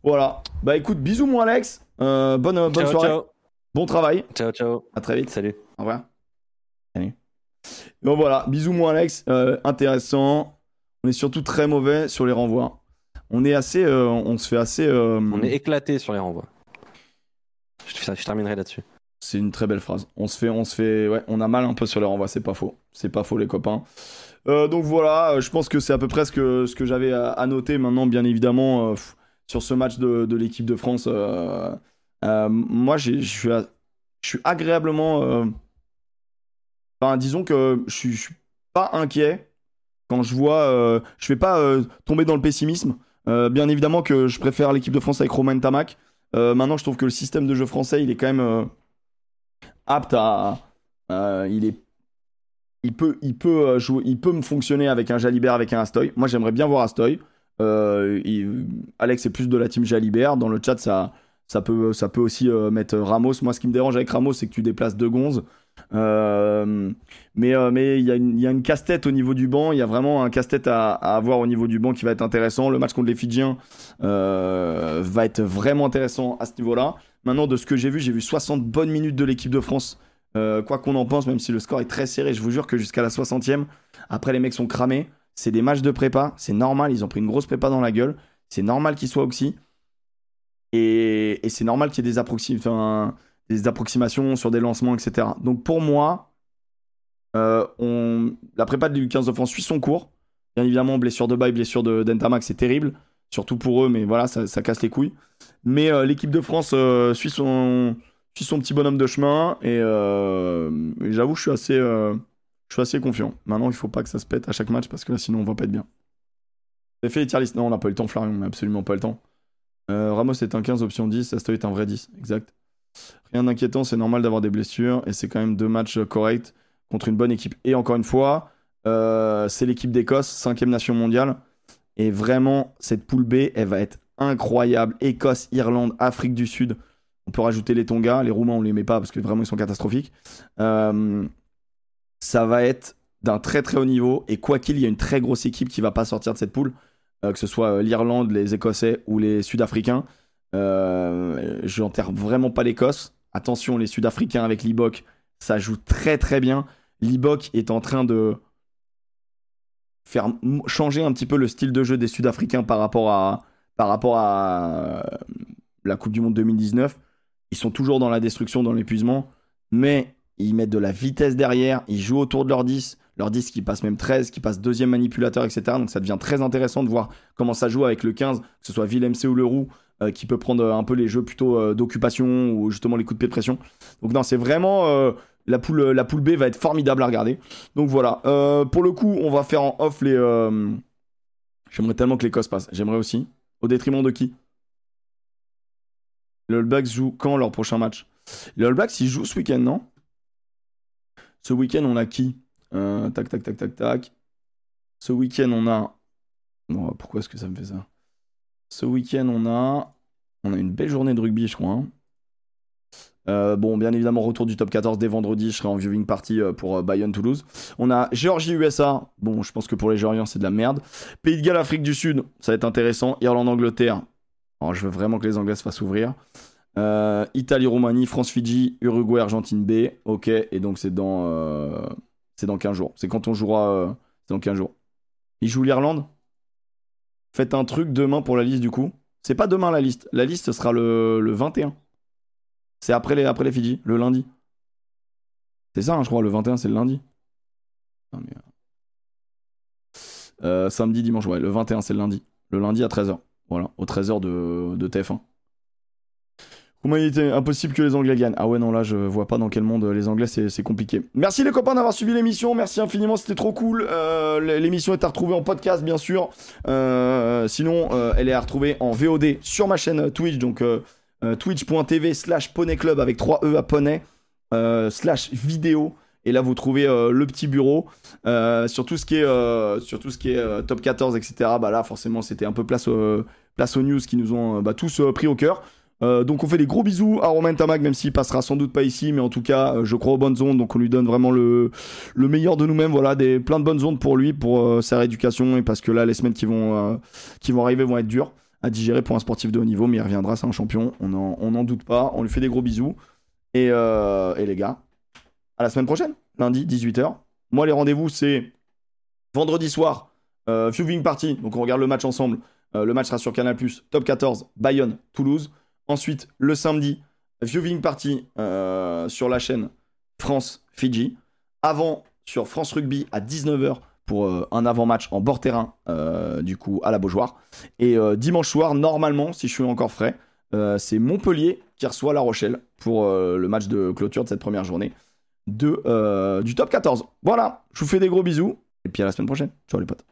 Voilà. Bah écoute, bisous mon Alex. Euh, bonne bonne soirée. Ciao. Bon travail. Ciao, ciao. À très vite. Salut. Au revoir. Salut. Bon voilà, bisous mon Alex. Euh, intéressant. On est surtout très mauvais sur les renvois. On est assez, euh, on se fait assez. Euh, on est éclaté sur les renvois. Je, je terminerai là-dessus. C'est une très belle phrase. On se fait, on se fait, ouais, on a mal un peu sur les renvois. C'est pas faux. C'est pas faux les copains. Donc voilà, je pense que c'est à peu près ce que, ce que j'avais à, noter maintenant, bien évidemment, sur ce match de, de l'équipe de France. moi, je suis agréablement. Enfin, disons que je suis pas inquiet quand je vois, euh, je vais pas euh, tomber dans le pessimisme bien évidemment que je préfère l'équipe de France avec Romain Tamac. maintenant, je trouve que le système de jeu français, il est quand même apte à. il est il peut, il peut jouer, il peut me fonctionner avec un Jalibert, avec un Astoy. Moi, j'aimerais bien voir Astoy. Alex est plus de la team Jalibert. Dans le chat, ça, ça peut, ça peut aussi euh, mettre Ramos. Moi, ce qui me dérange avec Ramos, c'est que tu déplaces deux gonzes. Euh, mais euh, mais il y, a une, casse-tête au niveau du banc. Il y a vraiment un casse-tête à, avoir au niveau du banc qui va être intéressant. Le match contre les Fidjiens va être vraiment intéressant à ce niveau-là. Maintenant, de ce que j'ai vu, j'ai vu 60 bonnes minutes de l'équipe de France. quoi qu'on en pense, même si le score est très serré, je vous jure que jusqu'à la 60e, après les mecs sont cramés. C'est des matchs de prépa, c'est normal, ils ont pris une grosse prépa dans la gueule. C'est normal qu'ils soient oxy. Et, c'est normal qu'il y ait des, des, approximations sur des lancements, etc. Donc pour moi, euh, on... la prépa du 15 de France suit son cours. Bien évidemment, blessure de bail, blessure de d'Entamax, c'est terrible. Surtout pour eux, mais voilà, ça, casse les couilles. Mais euh, l'équipe de France euh, suit, son, suit son petit bonhomme de chemin. Et, j'avoue, je suis assez. je suis assez confiant. Maintenant, il faut pas que ça se pète à chaque match parce que sinon, on va pas être bien. J'ai fait les tier Non, on n'a pas eu le temps, Florian. On n'a absolument pas le temps. Euh, Ramos est un 15, option 10. Astoy est un vrai 10. Exact. Rien d'inquiétant, c'est normal d'avoir des blessures. Et c'est quand même deux matchs corrects contre une bonne équipe. Et encore une fois, euh, c'est l'équipe d'Écosse, cinquième nation mondiale. Et vraiment, cette poule B, elle va être incroyable. Écosse, Irlande, Afrique du Sud. On peut rajouter les Tonga. Les Roumains, on les met pas parce que vraiment, ils sont catastrophiques. Euh, ça va être d'un très très haut niveau. Et quoi qu'il, y a une très grosse équipe qui va pas sortir de cette poule. Euh, que ce soit euh, l'Irlande, les Écossais ou les Sud-Africains. Euh, je n'enterre vraiment pas l'Écosse. Attention, les Sud-Africains avec l'Ibok, ça joue très très bien. L'Ibok est en train de faire changer un petit peu le style de jeu des Sud-Africains par rapport à, à la Coupe du Monde 2019. Ils sont toujours dans la destruction, dans l'épuisement, mais ils mettent de la vitesse derrière, ils jouent autour de leur 10 leur 10 qui passe même 13, qui passe deuxième manipulateur, etc. Donc ça devient très intéressant de voir comment ça joue avec le 15, que ce soit Villemc ou Leroux, euh, qui peut prendre un peu les jeux plutôt euh, d'occupation ou justement les coups de pied de pression. Donc non, c'est vraiment... Euh, la, poule, la poule B va être formidable à regarder. Donc voilà. pour le coup, on va faire en off les... J'aimerais tellement que l'Écosse passe. J'aimerais aussi. Au détriment de qui? Les All jouent quand leur prochain match? Les All ils jouent ce week-end, non? Ce week-end, on a qui? Euh, tac, tac, tac, tac, tac. Ce week-end, on a. pourquoi est-ce que ça me fait ça? Ce week-end, on a. On a une belle journée de rugby, je crois. Hein. Euh, bon, bien évidemment, retour du top 14 dès vendredi. Je serai en viewing party euh, pour Bayonne-Toulouse. On a Géorgie-USA. Bon, je pense que pour les Géorgiens, c'est de la merde. Pays de Galles, Afrique du Sud. Ça va être intéressant. Irlande-Angleterre. Oh, je veux vraiment que les Anglais se fassent ouvrir. Italie-Roumanie, France-Fidji, Uruguay-Argentine B. Ok, et donc c'est dans c'est dans 15 jours. C'est quand on jouera. Euh, c'est dans 15 jours. Il joue l'Irlande? Faites un truc demain pour la liste du coup. C'est pas demain la liste. La liste sera le, le 21. C'est après les, après Fidji, le lundi. C'est ça, hein, je crois, le 21 c'est le lundi. Ah, euh, samedi, dimanche, ouais, le 21 c'est le lundi. Le lundi à 13h. Voilà, au 13h de, de TF1. Comment il était impossible que les Anglais gagnent Ah ouais, non, là, je vois pas dans quel monde euh, les Anglais, c'est compliqué. Merci les copains d'avoir suivi l'émission. Merci infiniment, c'était trop cool. Euh, l'émission est à retrouver en podcast, bien sûr. Euh, sinon, elle est à retrouver en VOD sur ma chaîne Twitch, donc twitch.tv slash poneyclub avec 3 E à poney, slash vidéo. Et là, vous trouvez le petit bureau. sur tout ce qui est, ce qui est top 14, etc. Bah là, forcément, c'était un peu place, place aux news qui nous ont bah, tous pris au cœur. Euh, donc on fait des gros bisous à Romain Tamac, même s'il passera sans doute pas ici, mais en tout cas, euh, je crois aux bonnes ondes, donc on lui donne vraiment le, le meilleur de nous-mêmes. Voilà, des, plein de bonnes ondes pour lui, pour euh, sa rééducation, et parce que là, les semaines qui vont, qui vont arriver vont être dures à digérer pour un sportif de haut niveau, mais il reviendra, c'est un champion, on n'en doute pas. On lui fait des gros bisous. Et, et les gars, à la semaine prochaine, lundi, 18h. Moi, les rendez-vous, c'est vendredi soir, viewing party, donc on regarde le match ensemble. le match sera sur Canal+, top 14, Bayonne, Toulouse. Ensuite, le samedi, viewing party euh, sur la chaîne France-Fidji. Avant, sur France Rugby à 19h pour euh, un avant-match en bord terrain, euh, du coup, à la Beaujoire. Et dimanche soir, normalement, si je suis encore frais, c'est Montpellier qui reçoit La Rochelle pour le match de clôture de cette première journée du top 14. Voilà, je vous fais des gros bisous. Et puis à la semaine prochaine. Ciao les potes.